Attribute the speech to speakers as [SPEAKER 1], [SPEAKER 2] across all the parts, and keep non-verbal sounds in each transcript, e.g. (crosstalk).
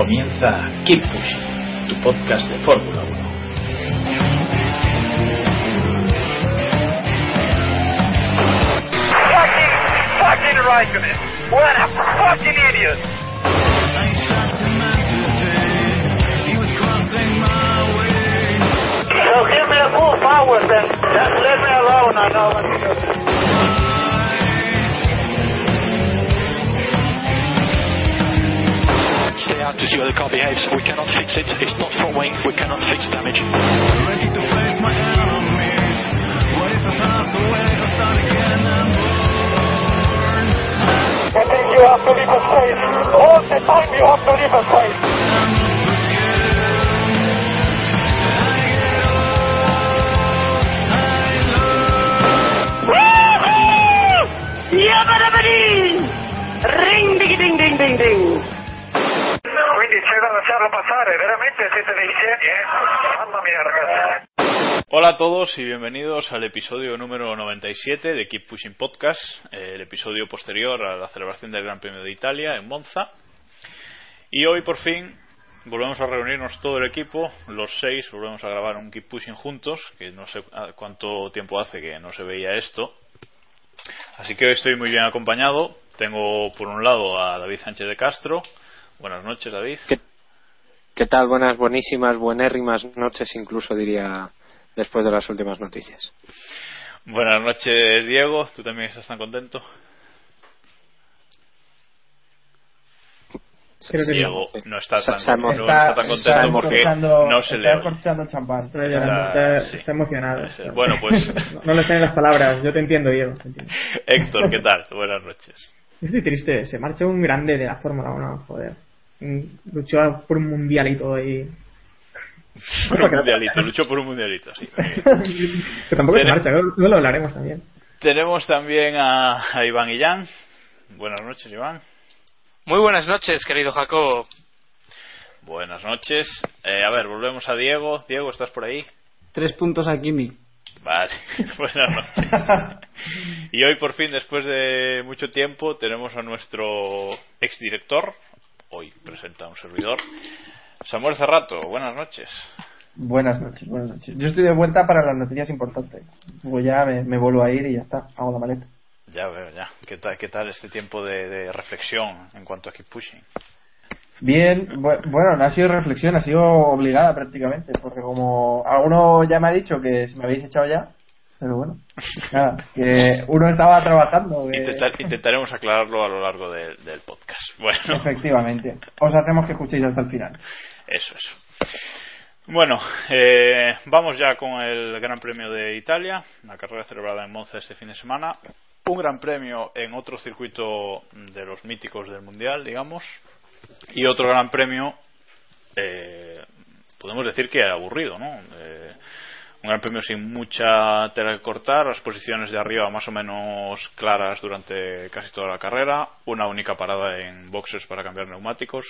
[SPEAKER 1] Comienza Keep Pushing, tu podcast de Fórmula 1.
[SPEAKER 2] Fucking, fucking Raikkonen. What a fucking idiot. So give me a full power then. Just let me alone, I know
[SPEAKER 3] stay out to see how the car behaves. We cannot fix it. It's not front wing. We cannot fix damage.
[SPEAKER 2] I think you have to leave a space. All the time you have to leave a space. Ring ding ding ding ding ding. Eh? Ragazzi.
[SPEAKER 4] Hola a todos y bienvenidos al episodio número 97 de Keep Pushing Podcast, eh, el episodio posterior a la celebración del Gran Premio de Italia en Monza. Y hoy por fin volvemos a reunirnos todo el equipo, los seis, volvemos a grabar un Keep Pushing juntos, que no sé cuánto tiempo hace que no se veía esto. Así que hoy estoy muy bien acompañado. Tengo por un lado a David Sánchez de Castro. Buenas noches, David.
[SPEAKER 5] ¿Qué, qué tal? Buenas, buenísimas, buenérrimas noches, incluso diría después de las últimas noticias.
[SPEAKER 4] Buenas noches, Diego. ¿Tú también estás tan contento?
[SPEAKER 6] Creo que
[SPEAKER 4] Diego
[SPEAKER 5] sí.
[SPEAKER 4] no está tan,
[SPEAKER 5] se
[SPEAKER 4] no está tan contento porque no se le
[SPEAKER 6] Está champán. Está,
[SPEAKER 4] Está- sí.
[SPEAKER 6] está emocionado.
[SPEAKER 4] Bueno, pues
[SPEAKER 6] No, (laughs) no le salen las palabras. Yo te entiendo, Diego. te entiendo.
[SPEAKER 4] Héctor, ¿qué tal? Buenas noches.
[SPEAKER 6] Estoy triste. Se marcha un grande de la Fórmula 1, joder. Mm, Luchó por un mundial y todo y...
[SPEAKER 4] Por un mundialito, luchó por un mundialito, sí. (laughs)
[SPEAKER 6] que tampoco se marcha. Luego lo hablaremos también.
[SPEAKER 4] Tenemos también a, a Iván Illán. Buenas noches, Iván.
[SPEAKER 7] Muy buenas noches, querido Jacobo.
[SPEAKER 4] Buenas noches. Eh, a ver, volvemos a Diego. Diego, ¿estás por ahí?
[SPEAKER 8] Tres puntos a Kimi.
[SPEAKER 4] Vale, (laughs) buenas noches. (laughs) Y hoy por fin, después de mucho tiempo, tenemos a nuestro exdirector, hoy presenta un servidor, Samuel Cerrato. Buenas noches.
[SPEAKER 9] Buenas noches, buenas noches. Yo estoy de vuelta para las noticias importantes. Luego ya me, me vuelvo a ir y ya está, hago la maleta.
[SPEAKER 4] Ya veo, ya. ¿Qué tal, qué tal este tiempo de, de reflexión en cuanto a Keep Pushing?
[SPEAKER 9] Bien, bu- bueno, no ha sido reflexión, ha sido obligada prácticamente, porque como alguno ya me ha dicho que se me habéis echado ya, pero bueno, nada, que uno estaba trabajando. que-
[SPEAKER 4] Intentar- intentaremos aclararlo a lo largo de- del podcast. Bueno,
[SPEAKER 9] Efectivamente, os hacemos que escuchéis hasta el final.
[SPEAKER 4] eso, eso. Bueno, eh, vamos ya con el Gran Premio de Italia, la carrera celebrada en Monza este fin de semana. Un Gran Premio en otro circuito de los míticos del Mundial, digamos. Y otro Gran Premio, eh, podemos decir que aburrido, ¿no? Eh, un Gran Premio sin mucha tela que cortar, las posiciones de arriba más o menos claras durante casi toda la carrera, una única parada en boxes para cambiar neumáticos,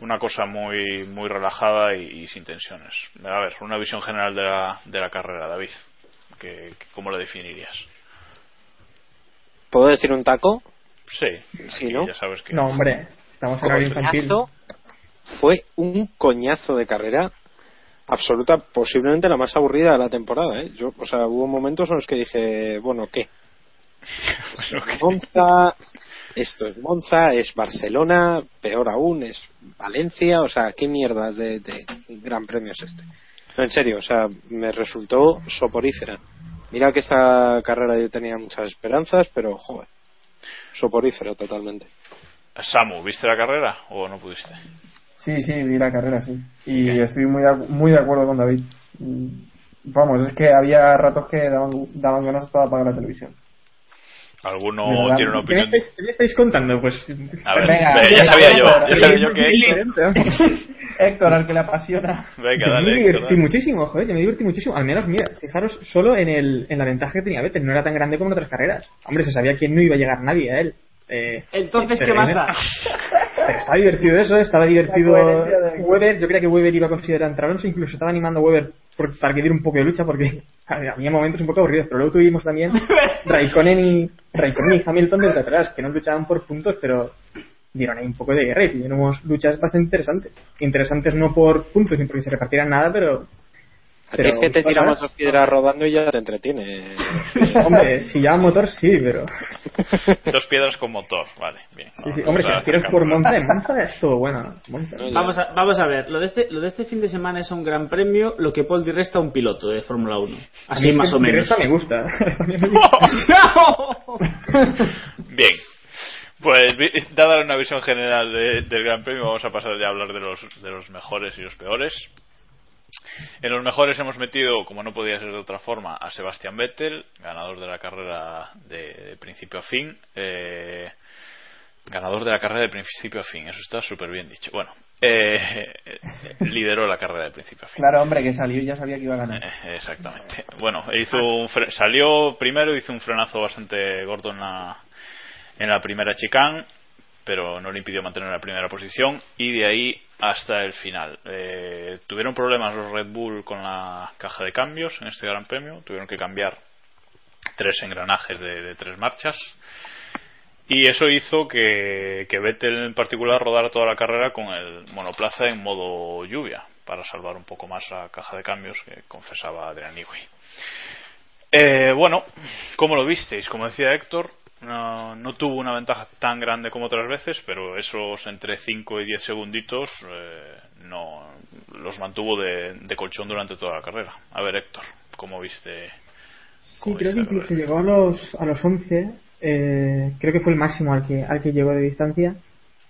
[SPEAKER 4] una cosa muy muy relajada y, y sin tensiones. A ver, una visión general de la, de la carrera, David, que, que- ¿cómo la definirías?
[SPEAKER 5] ¿Puedo decir un taco?
[SPEAKER 4] Sí,
[SPEAKER 5] Sí, ¿no?
[SPEAKER 4] ya sabes que
[SPEAKER 6] No, hombre. Estamos en infantil.
[SPEAKER 5] Coñazo. Fue un coñazo de carrera absoluta, posiblemente la más aburrida de la temporada. ¿eh? Yo, o sea, hubo momentos en los que dije, bueno, ¿qué? (laughs) Monza, esto es Monza, es Barcelona, peor aún, es Valencia, o sea, ¿qué mierdas de, de gran premio es este? No, en serio, o sea, me resultó soporífera. Mira que esta carrera yo tenía muchas esperanzas, pero joder, soporífera totalmente.
[SPEAKER 4] Samu, ¿viste la carrera o no pudiste?
[SPEAKER 9] Sí, sí, vi la carrera, sí. Y estoy muy, de- muy de acuerdo con David. Vamos, es que había ratos que daban, daban ganas hasta de apagar la televisión.
[SPEAKER 4] ¿Alguno
[SPEAKER 9] verdad,
[SPEAKER 4] tiene una
[SPEAKER 6] ¿Qué me,
[SPEAKER 4] opinión?
[SPEAKER 6] estáis, qué me estáis contando? Pues.
[SPEAKER 4] A ver,
[SPEAKER 9] Venga,
[SPEAKER 4] ve, ya sabía yo, ya sabía yo que... (laughs)
[SPEAKER 9] Héctor, al que le apasiona.
[SPEAKER 4] Venga,
[SPEAKER 6] Yo
[SPEAKER 4] dale,
[SPEAKER 6] me
[SPEAKER 4] Héctor,
[SPEAKER 6] divertí muchísimo, joder, yo me divertí muchísimo. Al menos, mira, fijaros solo en, el, en la ventaja que tenía Vettel, no era tan grande como en otras carreras. Hombre, se sabía que no iba a llegar nadie a él. Eh,
[SPEAKER 8] Entonces, ¿qué más da? (laughs)
[SPEAKER 6] Pero estaba divertido eso, estaba divertido Weber. Yo creía que Weber iba a considerar entrar Alonso, incluso estaba animando a Weber por- para que diera un poco de lucha, porque (laughs) había momentos un poco aburridos. Pero luego tuvimos también (laughs) Raikkonen y, Raikkonen y Hamilton desde atrás, que no luchaban por puntos, pero dieron ahí un poco de guerra y tuvimos luchas bastante interesantes. Interesantes no por puntos ni porque se repartieran nada, pero. Pero
[SPEAKER 5] es que te tiramos dos piedras rodando y ya te entretiene. (laughs)
[SPEAKER 6] Hombre, si lleva motor, sí, pero. (laughs)
[SPEAKER 4] Dos piedras con motor, vale, bien.
[SPEAKER 6] Sí, sí. Hombre, si las tiras por Monza, en Monza es todo bueno. Monza.
[SPEAKER 8] Vamos a, vamos a ver, lo de, este, lo de este fin de semana es un gran premio, lo que Paul Di resta a un piloto de Fórmula 1.
[SPEAKER 6] A
[SPEAKER 8] Así más o menos.
[SPEAKER 6] esta me gusta. Gusta. (laughs)
[SPEAKER 4] Bien. Pues dada una visión general de- del Gran Premio, vamos a pasar ya a hablar de los, de los mejores y los peores. En los mejores hemos metido, como no podía ser de otra forma, a Sebastián Vettel, ganador de la carrera de, de principio a fin. Eh, ganador de la carrera de principio a fin, eso está súper bien dicho. Bueno, eh, lideró la carrera de principio a fin.
[SPEAKER 9] Claro, hombre, que salió ya sabía que iba a ganar.
[SPEAKER 4] Eh, Exactamente. Bueno, hizo un fre- salió primero, hizo un frenazo bastante gordo en la, en la primera chicane, pero no le impidió mantener la primera posición y de ahí hasta el final. Eh, tuvieron problemas los Red Bull con la caja de cambios en este Gran Premio, tuvieron que cambiar tres engranajes de, tres marchas. Y eso hizo que, que Vettel en particular rodara toda la carrera con el monoplaza en modo lluvia para salvar un poco más la caja de cambios que confesaba Adrian Newey. Eh, bueno, ¿cómo lo visteis? Como decía Héctor, no, no tuvo una ventaja tan grande como otras veces, pero esos entre 5 y 10 segunditos eh, no los mantuvo de, de colchón durante toda la carrera. A ver, Héctor, ¿cómo viste?
[SPEAKER 6] Sí,
[SPEAKER 4] cómo
[SPEAKER 6] creo que incluso llegó a los, a los 11. eh, creo que fue el máximo al que, al que llegó de distancia.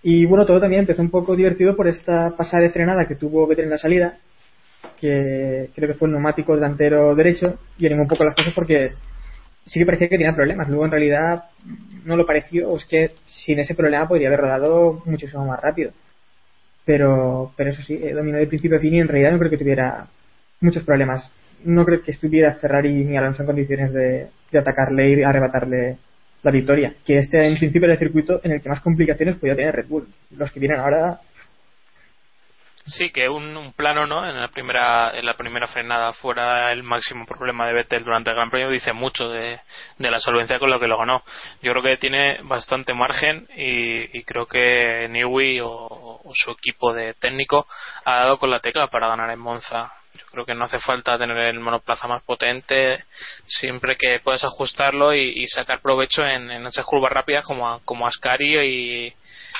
[SPEAKER 6] Y bueno, todo también empezó un poco divertido por esta pasada de frenada que tuvo Vettel en la salida, que creo que fue el neumático delantero derecho, y animó un poco las cosas porque sí que parecía que tenía problemas. Luego en realidad no lo pareció, o es que sin ese problema podría haber rodado muchísimo más rápido. Pero, pero eso sí, eh, dominó de principio a fin y en realidad no creo que tuviera muchos problemas. No creo que estuviera Ferrari ni Alonso en condiciones de, de atacarle y arrebatarle la victoria. Que este en principio era el circuito en el que más complicaciones podía tener Red Bull. Los que vienen ahora
[SPEAKER 10] Sí, que un, un plano, ¿no? En la primera en la primera frenada fuera el máximo problema de Vettel durante el Gran Premio dice mucho de, la solvencia con lo que lo ganó. Yo creo que tiene bastante margen y, creo que Newey o, su equipo de técnico ha dado con la tecla para ganar en Monza. Yo creo que no hace falta tener el monoplaza más potente, siempre que puedas ajustarlo y, sacar provecho en, en esas curvas rápidas como, a- como Ascari y,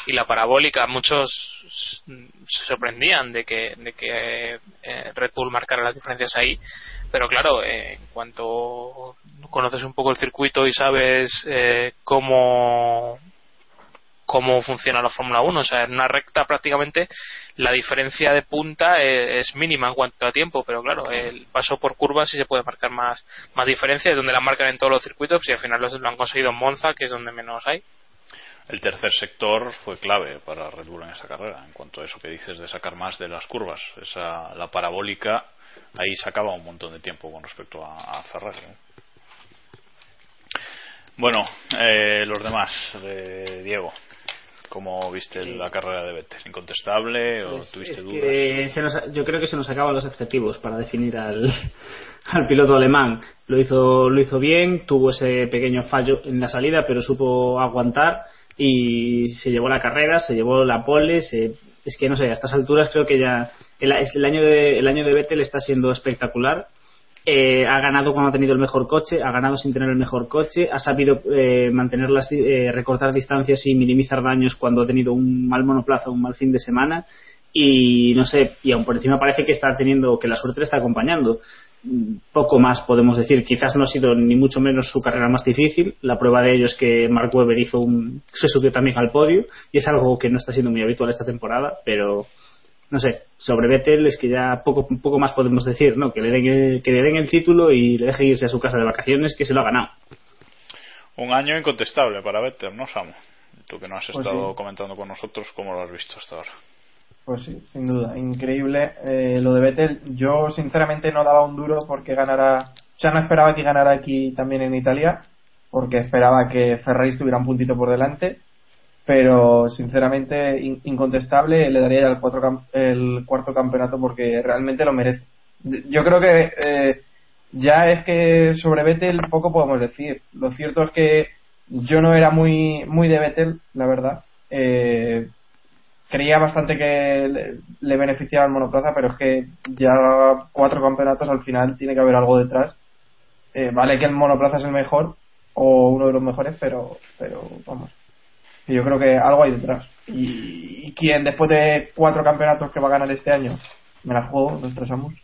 [SPEAKER 10] y la parabólica. Muchos se sorprendían de que, de que eh, Red Bull marcara las diferencias ahí, pero claro, eh, en cuanto conoces un poco el circuito y sabes eh, cómo cómo funciona la Fórmula 1. O sea, en una recta prácticamente la diferencia de punta eh, es mínima en cuanto a tiempo, pero claro, el paso por curvas sí se puede marcar más, más diferencia, es donde la marcan en todos los circuitos y al final lo han conseguido en Monza, que es donde menos hay.
[SPEAKER 4] El tercer sector fue clave para Red Bull en esa carrera, en cuanto a eso que dices de sacar más de las curvas. Esa, la parabólica ahí sacaba un montón de tiempo con respecto a, a Ferrari. ¿no? Bueno, eh, los demás, eh, Diego, ¿cómo viste la carrera de Vettel? ¿Incontestable o
[SPEAKER 8] Pues
[SPEAKER 4] tuviste dudas?
[SPEAKER 8] se nos- yo creo que se nos acaban los adjetivos para definir al, (laughs) al piloto alemán. Lo hizo, lo hizo bien, tuvo ese pequeño fallo en la salida, pero supo aguantar y se llevó la carrera, se llevó la pole. se- es que no sé, a estas alturas creo que ya el, el año de el año de Vettel está siendo espectacular eh, ha ganado cuando ha tenido el mejor coche, ha ganado sin tener el mejor coche, ha sabido eh, mantener las, eh, recortar distancias y minimizar daños cuando ha tenido un mal monoplaza, un mal fin de semana y no sé, y aún por encima parece que está teniendo, que la suerte le está acompañando. Poco más podemos decir, quizás no ha sido ni mucho menos su carrera más difícil. La prueba de ello es que Mark Webber hizo un, se subió también al podio y es algo que no está siendo muy habitual esta temporada, pero no sé, sobre Vettel es que ya poco, poco más podemos decir, ¿no? Que le, den el, que le den el título y le deje irse a su casa de vacaciones, que se lo ha ganado.
[SPEAKER 4] Un año incontestable para Vettel, ¿no, Samu? Tú que no has
[SPEAKER 9] Pues
[SPEAKER 4] estado
[SPEAKER 9] sí.
[SPEAKER 4] comentando con nosotros, ¿cómo lo has visto hasta ahora?
[SPEAKER 9] Pues sí, sin duda, increíble eh, lo de Vettel. Yo sinceramente no daba un duro porque ganara, o sea, no esperaba que ganara aquí también en Italia, porque esperaba que Ferrari estuviera un puntito por delante, pero sinceramente in- incontestable le daría el, cuatro el cuarto campeonato porque realmente lo merece. Yo creo que eh, ya es que sobre Vettel poco podemos decir. Lo cierto es que yo no era muy muy de Vettel, la verdad. Eh, creía bastante que le, le beneficiaba el monoplaza, pero es que ya cuatro campeonatos al final tiene que haber algo detrás. Eh, vale que el monoplaza es el mejor o uno de los mejores, pero, pero vamos. Yo creo que algo hay detrás. Y, y quien después de cuatro campeonatos que va a ganar este año, me la juego, nuestros amos,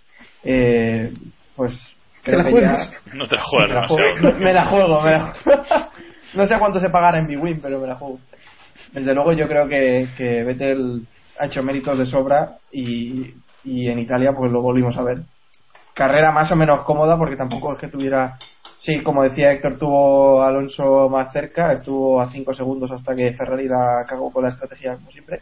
[SPEAKER 9] eh, pues
[SPEAKER 6] ¿Te
[SPEAKER 9] creo
[SPEAKER 6] la
[SPEAKER 9] que
[SPEAKER 6] juegas?
[SPEAKER 9] ya-
[SPEAKER 4] No te la juegas
[SPEAKER 9] me la
[SPEAKER 4] demasiado.
[SPEAKER 9] juego, me la juego, me la juego. no sé cuánto se pagará en B-Win, pero me la juego. Desde luego yo creo que, que Vettel ha hecho méritos de sobra y, y en Italia pues lo volvimos a ver. Carrera más o menos cómoda porque tampoco es que tuviera... Sí, como decía Héctor, tuvo Alonso más cerca, estuvo a 5 segundos hasta que Ferrari la cagó con la estrategia como siempre.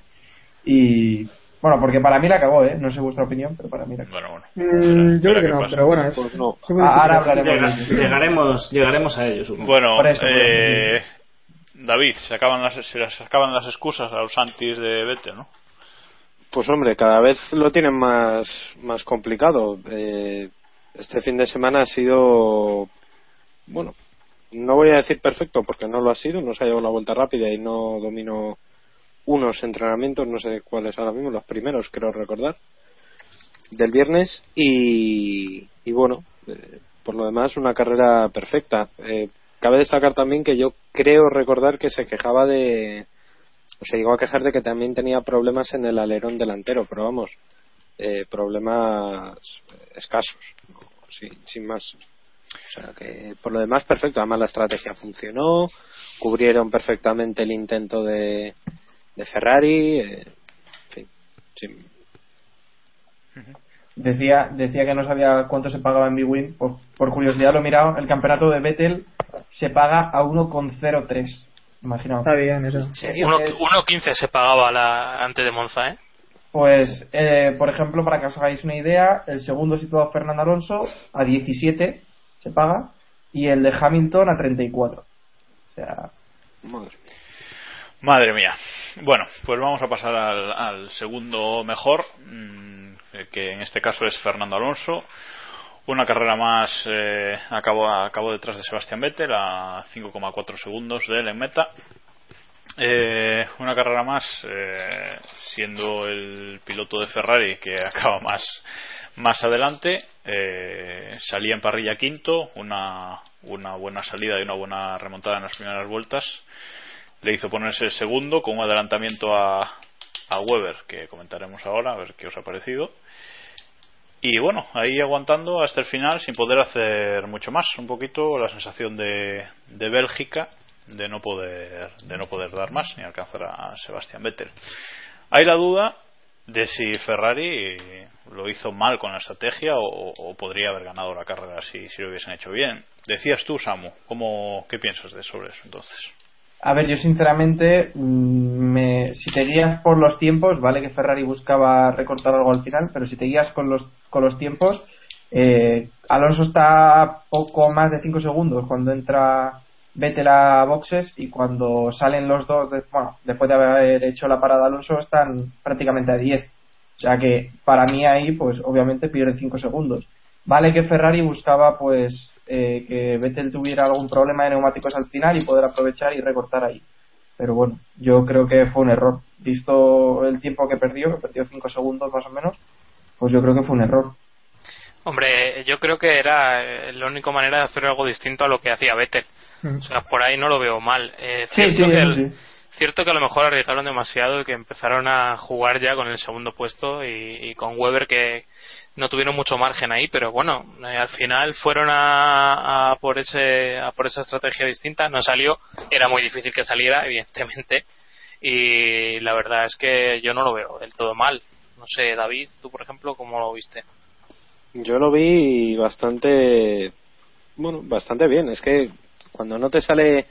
[SPEAKER 9] Y bueno, porque para mí la cagó, ¿eh? No sé vuestra opinión, pero para mí la cagó.
[SPEAKER 4] Bueno,
[SPEAKER 6] Mm, yo creo que no, pero bueno, es,
[SPEAKER 9] Pues no. Ahora hablaremos
[SPEAKER 8] Llega- llegaremos, llegaremos a ello, supongo.
[SPEAKER 4] Bueno,
[SPEAKER 9] Por eso, por eso,
[SPEAKER 4] eh, David, se acaban, las, se acaban las excusas a los antis de Vettel, ¿no?
[SPEAKER 5] Pues hombre, cada vez lo tienen más, más complicado. Eh, este fin de semana ha sido, bueno, no voy a decir perfecto porque no lo ha sido, no se ha llevado la vuelta rápida y no domino unos entrenamientos, no sé cuáles ahora mismo, los primeros creo recordar, del viernes y, y bueno, eh, por lo demás una carrera perfecta. Eh, cabe destacar también que yo creo recordar que se quejaba de, o se llegó a quejar de que también tenía problemas en el alerón delantero, pero vamos, eh, problemas escasos, sin, sin más. O sea que por lo demás perfecto, además la estrategia funcionó, cubrieron perfectamente el intento de, de Ferrari, eh, en fin,
[SPEAKER 9] Decía, decía que no sabía cuánto se pagaba en B-Win. Por, por curiosidad lo he mirado. El campeonato de Vettel se paga a 1,03. Imaginaos.
[SPEAKER 6] Está bien eso.
[SPEAKER 10] Uno- 1.15 se pagaba la, antes de Monza, ¿eh?
[SPEAKER 9] Pues, eh, por ejemplo, para que os hagáis una idea, el segundo situado Fernando Alonso a 17 se paga y el de Hamilton a 34. O sea,
[SPEAKER 4] Madre mía. Bueno, pues vamos a pasar al, al segundo mejor, mm, eh, que en este caso es Fernando Alonso. Una carrera más eh, acabó, detrás de Sebastián Vettel a 5,4 segundos de él en meta. Eh, una carrera más, eh, siendo el piloto de Ferrari que (laughs) acaba más, más adelante, eh, salía en parrilla quinto, una, una buena salida y una buena remontada en las primeras vueltas. Le hizo ponerse segundo con un adelantamiento a, a Weber, que comentaremos ahora, a ver qué os ha parecido. Y bueno, ahí aguantando hasta el final sin poder hacer mucho más. Un poquito la sensación de, de Bélgica de no poder de no poder dar más ni alcanzar a Sebastián Vettel. Hay la duda de si Ferrari lo hizo mal con la estrategia o, o podría haber ganado la carrera si, si lo hubiesen hecho bien. Decías tú, Samu, ¿cómo, ¿qué piensas de sobre eso entonces?
[SPEAKER 9] A ver, yo sinceramente, mm, me, si te guías por los tiempos, vale que Ferrari buscaba recortar algo al final, pero si te guías con los, con los tiempos, eh, Alonso está poco más de 5 segundos cuando entra Vettel a boxes y cuando salen los dos, bueno, después de haber hecho la parada Alonso, están prácticamente a 10. O sea que para mí ahí, pues obviamente pierde 5 segundos. Vale que Ferrari buscaba pues eh, que Vettel tuviera algún problema de neumáticos al final y poder aprovechar y recortar ahí. Pero bueno, yo creo que fue un error. Visto el tiempo que perdió, que perdió 5 segundos más o menos, pues yo creo que fue un error.
[SPEAKER 10] Hombre, yo creo que era eh, la única manera de hacer algo distinto a lo que hacía Vettel.
[SPEAKER 6] Mm.
[SPEAKER 10] O sea, por ahí no lo veo mal. Eh,
[SPEAKER 6] Sí, sí,
[SPEAKER 10] que el-
[SPEAKER 6] sí.
[SPEAKER 10] Cierto que a lo mejor arriesgaron demasiado y que empezaron a jugar ya con el segundo puesto y, con Weber que no tuvieron mucho margen ahí, pero bueno, eh, al final fueron a, a por ese a por esa estrategia distinta, no salió, era muy difícil que saliera, (laughs) evidentemente, y la verdad es que yo no lo veo del todo mal. No sé, David, tú por ejemplo, ¿cómo lo viste?
[SPEAKER 5] Yo lo vi bastante, bueno, bastante bien. Es que cuando no te sale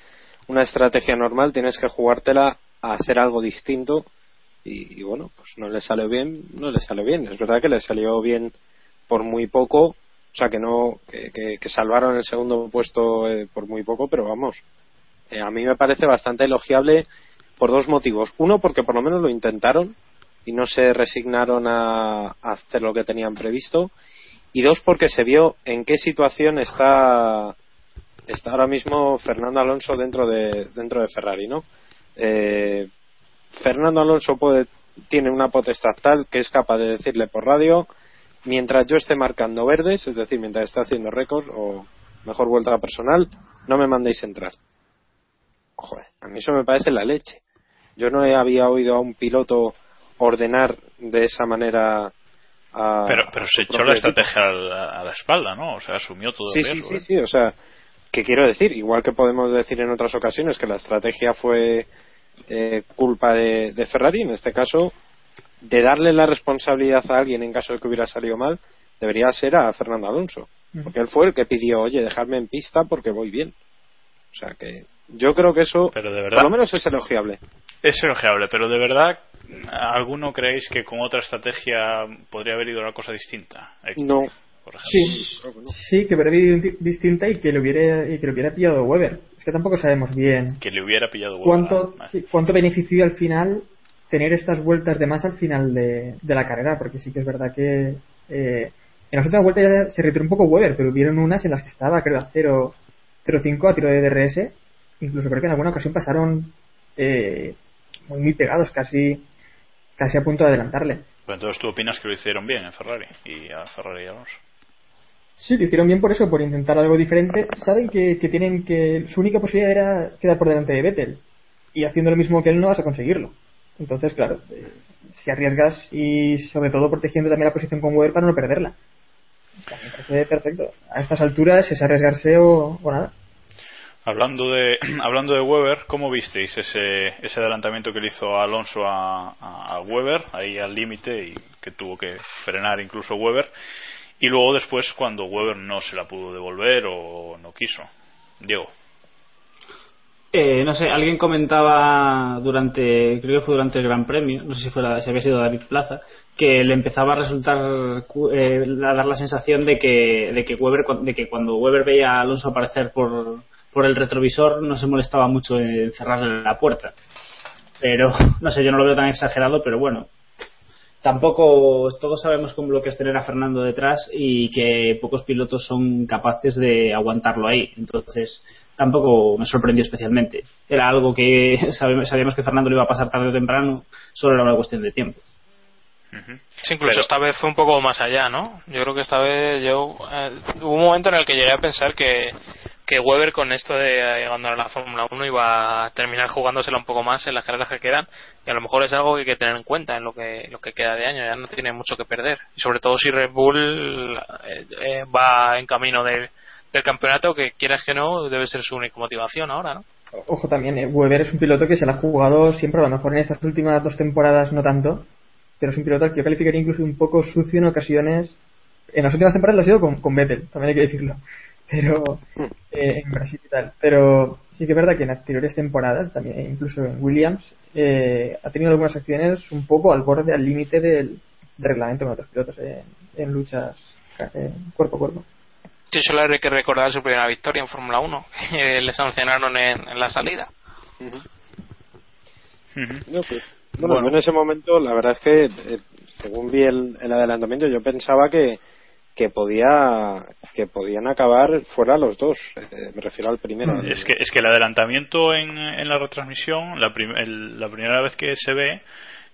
[SPEAKER 5] una estrategia normal, tienes que jugártela a hacer algo distinto. Y, bueno, pues no le salió bien, no le salió bien. Es verdad que le salió bien por muy poco, o sea que no, que, que- salvaron el segundo puesto eh, por muy poco, pero vamos, eh, a mí me parece bastante elogiable por dos motivos. Uno, porque por lo menos lo intentaron y no se resignaron a hacer lo que tenían previsto. Y dos, porque se vio en qué situación está, está ahora mismo Fernando Alonso dentro de, dentro de Ferrari, ¿no? Eh, Fernando Alonso puede, tiene una potestad tal que es capaz de decirle por radio, mientras yo esté marcando verdes, es decir, mientras esté haciendo récords o mejor vuelta personal, no me mandéis entrar. Joder, a mí eso me parece la leche. Yo no había oído a un piloto ordenar de esa manera a,
[SPEAKER 4] Pero, pero se echó la estrategia a la, a la espalda, ¿no? O sea, asumió todo
[SPEAKER 5] Sí,
[SPEAKER 4] el
[SPEAKER 5] sí,
[SPEAKER 4] riesgo.
[SPEAKER 5] sí,
[SPEAKER 4] ¿eh?
[SPEAKER 5] sí, o sea, que quiero decir, igual que podemos decir en otras ocasiones que la estrategia fue eh, culpa de, de Ferrari, en este caso, de darle la responsabilidad a alguien en caso de que hubiera salido mal, debería ser a Fernando Alonso, porque él fue el que pidió, oye, dejarme en pista porque voy bien. O sea que yo creo que eso,
[SPEAKER 4] Pero de verdad.
[SPEAKER 5] por lo menos es elogiable.
[SPEAKER 4] Es elogiable, pero de verdad, ¿alguno creéis que con otra estrategia podría haber ido una cosa distinta?
[SPEAKER 5] No.
[SPEAKER 4] Por ejemplo.
[SPEAKER 6] Sí, sí, que hubiera habido di- distinta y que lo hubiera, y que lo hubiera pillado Weber. Es que tampoco sabemos bien
[SPEAKER 4] Que le hubiera pillado huevo.
[SPEAKER 6] cuánto, sí, cuánto beneficio al final tener estas vueltas de más al final de, de la carrera, porque sí que es verdad que eh, en las últimas vueltas ya se retiró un poco Weber, pero hubieron unas en las que estaba, creo, a 0 0.5 a tiro de DRS, incluso creo que en alguna ocasión pasaron eh, muy, muy pegados, casi casi a punto de adelantarle.
[SPEAKER 4] Pues entonces tú opinas que lo hicieron bien en Ferrari y a Ferrari y Alonso.
[SPEAKER 6] Sí, lo hicieron bien por eso, por intentar algo diferente. Saben que, que tienen que su única posibilidad era quedar por delante de Vettel y haciendo lo mismo que él no vas a conseguirlo. Entonces, claro, eh, si arriesgas y sobre todo protegiendo también la posición con Weber para no perderla. Me parece perfecto. A estas alturas es arriesgarse o, o nada.
[SPEAKER 4] Hablando de, (clears throat) hablando de Weber, ¿cómo visteis ese, ese adelantamiento que le hizo Alonso a, a, a Weber, ahí al límite, y que tuvo que frenar incluso Weber? Y luego después cuando Weber no se la pudo devolver o no quiso. Diego.
[SPEAKER 8] Eh, no sé, alguien comentaba durante, creo que fue durante el Gran Premio, no sé si fuera, si había sido David Plaza, que le empezaba a resultar, eh, a dar la sensación de que, de que Weber, de que cuando Weber veía a Alonso aparecer por, por el retrovisor no se molestaba mucho en cerrarle la puerta. Pero, no sé, yo no lo veo tan exagerado, pero bueno. Tampoco, todos sabemos cómo lo que es tener a Fernando detrás y que pocos pilotos son capaces de aguantarlo ahí. Entonces, tampoco me sorprendió especialmente. Era algo que (laughs) sabíamos, sabíamos que Fernando le iba a pasar tarde o temprano, solo era una cuestión de tiempo.
[SPEAKER 10] Sí, incluso
[SPEAKER 4] Pero-
[SPEAKER 10] esta vez fue un poco más allá, ¿no? Yo creo que esta vez yo eh, hubo un momento en el que llegué a pensar que que Weber con esto de eh, abandonar la Fórmula 1 iba a terminar jugándosela un poco más en las carreras que quedan y a lo mejor es algo que hay que tener en cuenta en lo que lo que queda de año ya no tiene mucho que perder y sobre todo si Red Bull eh, eh, va en camino de- del campeonato que quieras que no debe ser su única motivación ahora ¿no?
[SPEAKER 6] Ojo también, eh, Weber es un piloto que se la ha jugado siempre, a lo mejor en estas últimas dos temporadas no tanto, pero es un piloto que yo calificaría incluso un poco sucio en ocasiones. En las últimas temporadas lo ha sido con, con Vettel, también hay que decirlo, pero (laughs) eh, en Brasil y tal. Pero sí que es verdad que en anteriores temporadas, también incluso en Williams, eh, ha tenido algunas acciones un poco al borde, al límite del, del reglamento con otros pilotos en, en luchas eh, cuerpo a cuerpo.
[SPEAKER 10] Sí, solo hay que recordar su primera victoria en Fórmula 1 que (laughs) le sancionaron en, en la salida.
[SPEAKER 5] No, pues, bueno, en ese momento, la verdad es que, eh, según vi el, el adelantamiento, yo pensaba que, que podía que podían acabar fuera los dos. Eh, me refiero al primero.
[SPEAKER 4] Es que, es que el adelantamiento en, en la retransmisión, la, prim- el- la primera vez que se ve,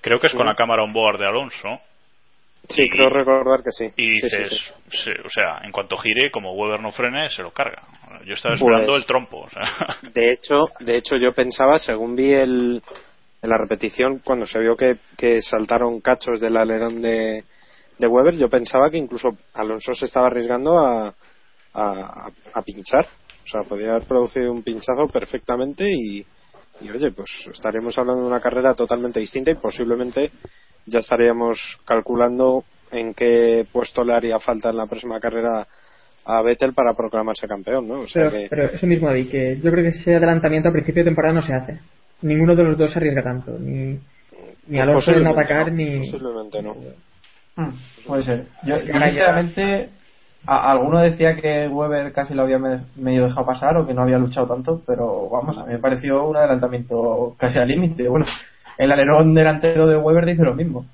[SPEAKER 4] creo que es con
[SPEAKER 5] Sí.
[SPEAKER 4] la cámara on board de Alonso.
[SPEAKER 5] Sí, creo recordar que sí.
[SPEAKER 4] Y
[SPEAKER 5] Sí, sí,
[SPEAKER 4] dices, se- o sea, en cuanto gire, como Weber no frene, se lo carga. Yo estaba
[SPEAKER 5] Pues-
[SPEAKER 4] esperando el trompo. O sea, (laughs)
[SPEAKER 5] De hecho, de hecho yo pensaba, según vi el, en la repetición, cuando se vio que, que saltaron cachos del alerón de, de Weber, yo pensaba que incluso Alonso se estaba arriesgando a, a, a pinchar. O sea, podía haber producido un pinchazo perfectamente y, y, oye, pues estaríamos hablando de una carrera totalmente distinta y posiblemente ya estaríamos calculando en qué puesto le haría falta en la próxima carrera a Vettel para proclamarse campeón, ¿no? O sea
[SPEAKER 6] Pero,
[SPEAKER 5] que...
[SPEAKER 6] pero eso mismo, David, que yo creo que ese adelantamiento a principio de temporada no se hace. Ninguno de los dos se arriesga tanto. Ni, ni Alonso en atacar,
[SPEAKER 5] no,
[SPEAKER 6] ni.
[SPEAKER 5] Posiblemente no.
[SPEAKER 9] Hmm, puede ser. Yo,
[SPEAKER 6] Es que
[SPEAKER 9] yo sinceramente, a- alguno decía que Weber casi lo había me- medio dejado pasar o que no había luchado tanto, pero vamos, a mí me pareció un adelantamiento casi al límite. Bueno, el alerón delantero de Weber dice lo mismo.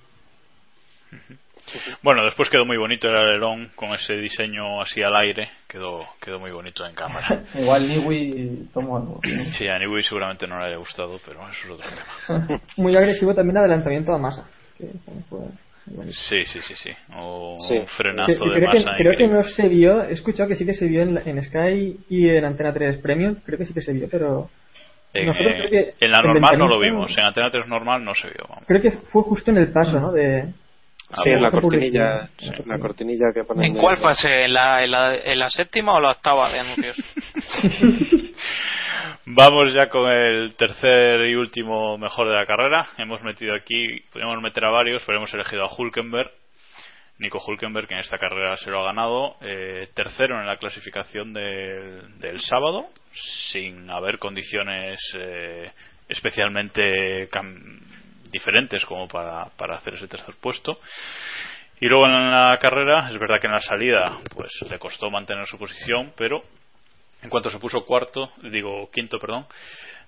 [SPEAKER 4] bueno, después quedó muy bonito el alerón con ese diseño así al aire. Quedó, quedó muy bonito en cámara. (laughs)
[SPEAKER 9] Igual Niwi tomó algo.
[SPEAKER 4] Sí, a Newey seguramente no le haya gustado, pero eso es otro tema. (laughs)
[SPEAKER 6] Muy agresivo también adelantamiento a masa. Que bonito.
[SPEAKER 4] Sí, sí, sí, sí. O
[SPEAKER 5] Sí.
[SPEAKER 4] un frenazo
[SPEAKER 6] Que- que
[SPEAKER 4] de
[SPEAKER 6] creo que,
[SPEAKER 4] masa
[SPEAKER 6] creo que no se vio, he escuchado que sí que se vio en, en Sky y en Antena 3 Premium, creo que sí que se vio, pero
[SPEAKER 4] En,
[SPEAKER 6] nosotros
[SPEAKER 4] eh,
[SPEAKER 6] creo que
[SPEAKER 4] en la
[SPEAKER 6] en
[SPEAKER 4] normal no lo vimos, en Antena 3 normal no se vio. vamos.
[SPEAKER 6] creo que fue justo en el paso, ¿no? De,
[SPEAKER 5] Sí, en la cortinilla, en la cortinilla que ponen
[SPEAKER 10] ¿En cuál fase? ¿En la, en, la, ¿En la séptima o la octava de anuncios? (laughs)
[SPEAKER 4] Vamos ya con el tercer y último mejor de la carrera. Hemos metido aquí, podríamos meter a varios, pero hemos elegido a Hulkenberg. Nico Hulkenberg, que en esta carrera se lo ha ganado. eh, tercero en la clasificación del, del sábado, sin haber condiciones eh, especialmente diferentes como para, para hacer ese tercer puesto. Y luego en la carrera, es verdad que en la salida pues le costó mantener su posición, pero en cuanto se puso cuarto, digo quinto, perdón,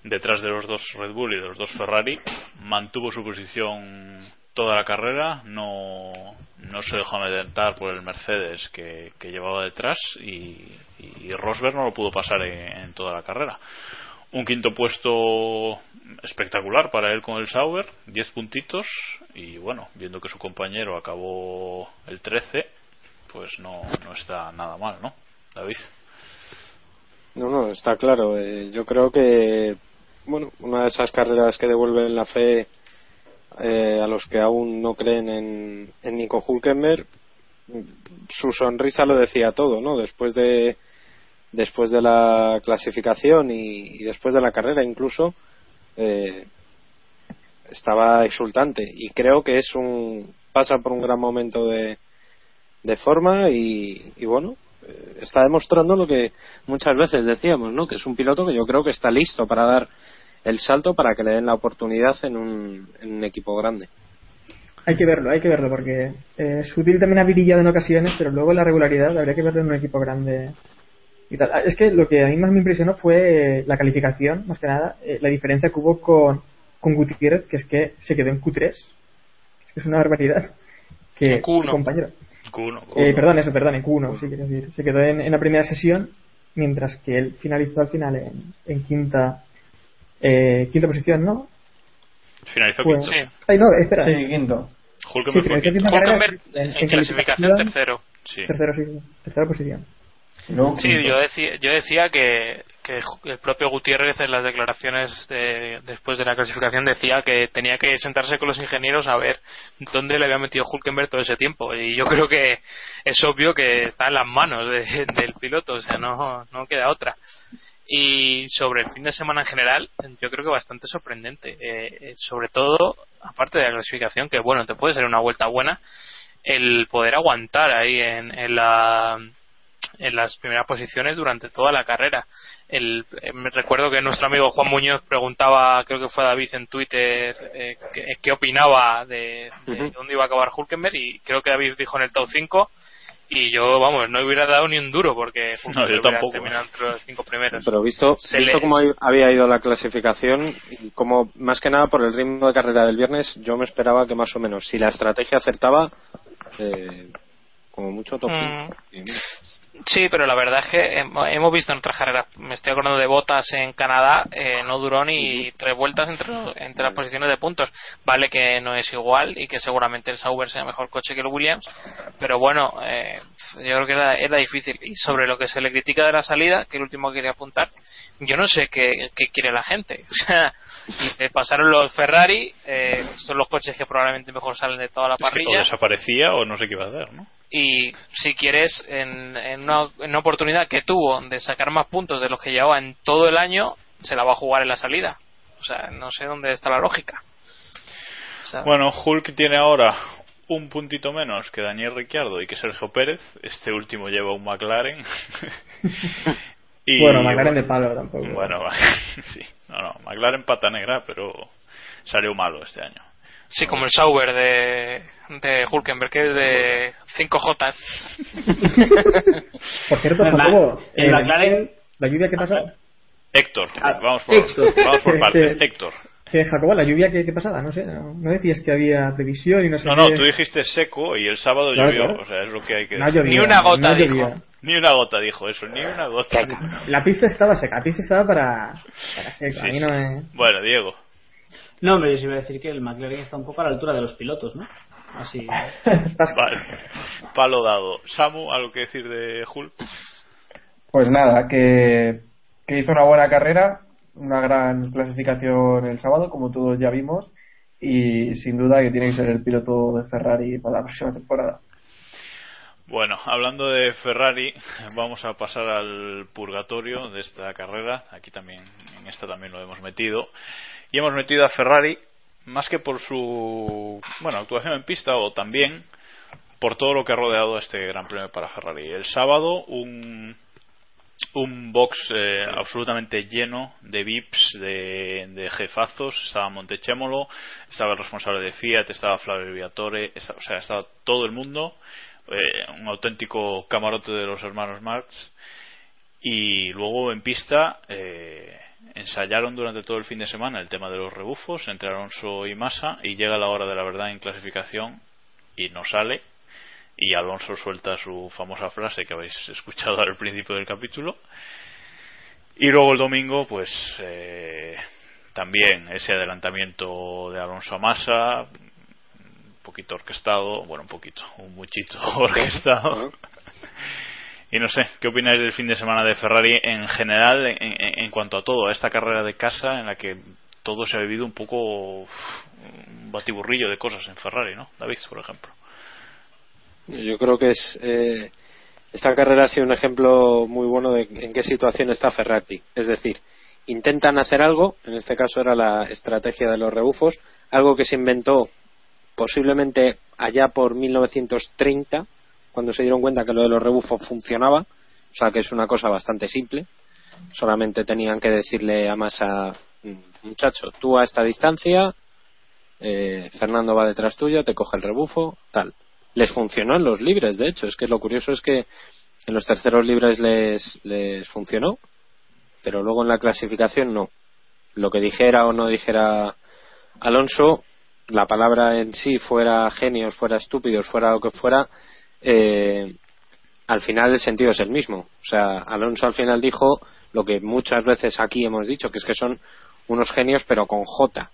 [SPEAKER 4] detrás de los dos Red Bull y de los dos Ferrari, mantuvo su posición toda la carrera, no, no se dejó amedrentar por el Mercedes que, que llevaba detrás y, Rosberg no lo pudo pasar en, en toda la carrera. Un quinto puesto espectacular para él con el Sauber, 10 puntitos y bueno, viendo que su compañero acabó el 13, pues no, no está nada mal, ¿no? David.
[SPEAKER 5] No, no, está claro. Eh, yo creo que, bueno, una de esas carreras que devuelven la fe eh, a los que aún no creen en, en Nico Hulkenberg, su sonrisa lo decía todo, ¿no? Después de después de la clasificación y, y después de la carrera incluso eh, estaba exultante y creo que es un pasa por un gran momento de, de forma y, y bueno está demostrando lo que muchas veces decíamos no que es un piloto que yo creo que está listo para dar el salto para que le den la oportunidad en un, en un equipo grande
[SPEAKER 6] Hay que verlo, hay que verlo, porque eh, Sutil también ha brillado en ocasiones, pero luego la regularidad habría que verlo en un equipo grande. Y tal. Ah, Es que lo que a mí más me impresionó fue eh, la calificación, más que nada, eh, la diferencia que hubo con, con Gutiérrez, que es que se quedó en Q3. Es que es una barbaridad. Que,
[SPEAKER 10] En Q1.
[SPEAKER 6] compañero.
[SPEAKER 4] Q1,
[SPEAKER 6] Eh, perdón, eso, perdón, en Q1, sí, quiero decir. Se quedó en, en la primera sesión, mientras que él finalizó al final en, en quinta, eh, quinta posición, ¿no?
[SPEAKER 4] Finalizó
[SPEAKER 6] Pues-
[SPEAKER 4] quinto.
[SPEAKER 6] Ay, no, espera.
[SPEAKER 9] Sí, quinto.
[SPEAKER 4] Hulkenberg
[SPEAKER 6] Sí,
[SPEAKER 4] fue quinto.
[SPEAKER 10] Hulkenberg
[SPEAKER 6] en-
[SPEAKER 10] en,
[SPEAKER 6] en
[SPEAKER 10] clasificación tercero.
[SPEAKER 4] Sí.
[SPEAKER 6] Tercero, sí, sí. Tercera posición.
[SPEAKER 9] Luego
[SPEAKER 10] Sí, yo decía, yo decía que, que el propio Gutiérrez en las declaraciones de- después de la clasificación decía que tenía que sentarse con los ingenieros a ver dónde le había metido Hulkenberg todo ese tiempo. Y yo creo que es obvio que está en las manos de- (laughs) del piloto, o sea, no, no queda otra. Y sobre el fin de semana en general, yo creo que bastante sorprendente. Eh, eh, sobre todo, aparte de la clasificación, que bueno, te puede ser una vuelta buena, el poder aguantar ahí en, en la en las primeras posiciones durante toda la carrera. El, eh, me recuerdo que nuestro amigo Juan Muñoz preguntaba, creo que fue a David en Twitter, eh, qué, opinaba de, de dónde iba a acabar Hulkenberg y creo que David dijo en el top 5 y yo, vamos, no hubiera dado ni un duro porque Hulkenberg
[SPEAKER 4] yo
[SPEAKER 10] hubiera
[SPEAKER 4] tampoco.
[SPEAKER 10] terminado entre los cinco primeros.
[SPEAKER 5] pero visto,
[SPEAKER 10] Se
[SPEAKER 5] visto
[SPEAKER 10] le-
[SPEAKER 5] cómo había ido la clasificación y como más que nada por el ritmo de carrera del viernes yo me esperaba que más o menos si la estrategia acertaba eh, como mucho top
[SPEAKER 10] Mm.
[SPEAKER 5] 5.
[SPEAKER 10] Sí, pero la verdad es que hem- hemos visto en otras carreras, me estoy acordando de Botas en Canadá, eh, no duró ni tres vueltas entre, entre las posiciones de puntos. Vale que no es igual y que seguramente el Sauber sea mejor coche que el Williams, pero bueno, eh, yo creo que era, era difícil. Y sobre lo que se le critica de la salida, que el último que quería apuntar, yo no sé qué, qué quiere la gente. (laughs) O sea, eh, pasaron los Ferrari, eh, son los coches que probablemente mejor salen de toda la
[SPEAKER 4] Es que o
[SPEAKER 10] parrilla
[SPEAKER 4] desaparecía o no sé qué iba a hacer, ¿no?
[SPEAKER 10] Y si quieres en, en una, en una oportunidad que tuvo de sacar más puntos de los que llevaba en todo el año se la va a jugar en la salida o sea no sé dónde está la lógica O sea,
[SPEAKER 4] Bueno, Hulk tiene ahora un puntito menos que Daniel Ricciardo y que Sergio Pérez. Este último lleva un McLaren. (laughs) Y,
[SPEAKER 6] bueno, McLaren de palo tampoco.
[SPEAKER 4] Bueno, (laughs) sí. No, no, McLaren pata negra, pero salió malo este año.
[SPEAKER 10] Sí como el Sauber de, de Hulkenberg que es de 5 Jotas
[SPEAKER 6] Por cierto,
[SPEAKER 8] El Ma-
[SPEAKER 6] Jacobo,
[SPEAKER 8] el
[SPEAKER 6] eh,
[SPEAKER 8] McLaren-
[SPEAKER 6] la lluvia que pasó.
[SPEAKER 4] Héctor,
[SPEAKER 6] Ah,
[SPEAKER 4] vamos por,
[SPEAKER 6] Héctor.
[SPEAKER 4] vamos por (laughs) partes.
[SPEAKER 6] Este-
[SPEAKER 4] Héctor.
[SPEAKER 6] Que Jacobo, la lluvia que, que pasada, no sé, no, no decías que había previsión y no sé
[SPEAKER 4] No, no,
[SPEAKER 6] qué.
[SPEAKER 4] tú dijiste seco y el sábado
[SPEAKER 6] Claro,
[SPEAKER 4] llovió.
[SPEAKER 6] claro.
[SPEAKER 4] O sea, es lo que hay que
[SPEAKER 6] No
[SPEAKER 4] decir.
[SPEAKER 6] llovía, Ni una gota no dijo. llovía.
[SPEAKER 4] Ni una gota dijo eso, ni una gota.
[SPEAKER 6] La pista estaba seca, la pista estaba para, para seca.
[SPEAKER 4] Sí,
[SPEAKER 6] a mí no
[SPEAKER 4] sí.
[SPEAKER 6] me...
[SPEAKER 4] Bueno, Diego.
[SPEAKER 8] No, hombre, yo sí iba a decir que el McLaren está un poco a la altura de los pilotos, ¿no? Así. (laughs)
[SPEAKER 4] Vale. Palo dado. Samu, ¿algo que decir de Hulk?
[SPEAKER 9] Pues nada, que, que hizo una buena carrera, una gran clasificación el sábado, como todos ya vimos, y sin duda que tiene que ser el piloto de Ferrari para la próxima temporada.
[SPEAKER 4] Bueno, hablando de Ferrari, (laughs) vamos a pasar al purgatorio de esta carrera. Aquí también, en esta también lo hemos metido. Y hemos metido a Ferrari, más que por su bueno actuación en pista, o también por todo lo que ha rodeado este Gran Premio para Ferrari. El sábado, un, un box eh, absolutamente lleno de VIPs, de, jefazos. Estaba Montechémolo, estaba el responsable de Fiat, estaba Flavio Viatore, esta- o sea, estaba todo el mundo. Eh, un auténtico camarote de los hermanos Marx. Y luego en pista eh, ensayaron durante todo el fin de semana el tema de los rebufos entre Alonso y Massa. Y llega la hora de la verdad en clasificación y no sale y Alonso suelta su famosa frase que habéis escuchado al principio del capítulo y luego el domingo pues eh, también ese adelantamiento de Alonso a Massa poquito orquestado bueno un poquito un muchito (laughs) orquestado y no sé, ¿qué opináis del fin de semana de Ferrari en general en, en- en cuanto a todo? A esta carrera de casa en la que todo se ha vivido un poco uf, un batiburrillo de cosas en Ferrari, ¿no? David, por ejemplo.
[SPEAKER 5] Yo creo que es eh, esta carrera ha sido un ejemplo muy bueno de en qué situación está Ferrari. Es decir, intentan hacer algo, en este caso era la estrategia de los rebufos, algo que se inventó posiblemente allá por 1930, cuando se dieron cuenta que lo de los rebufos funcionaba, o sea que es una cosa bastante simple. Solamente tenían que decirle a Massa, "Mm, muchacho, tú a esta distancia, eh, Fernando va detrás tuyo, te coge el rebufo, tal. Les funcionó en los libres, de hecho. Es que lo curioso es que en los terceros libres les, les funcionó, pero luego en la clasificación no. Lo que dijera o no dijera Alonso, la palabra en sí, fuera genios, fuera estúpidos, fuera lo que fuera, eh, al final el sentido es el mismo. O sea, Alonso al final dijo lo que muchas veces aquí hemos dicho, que es que son unos genios pero con J.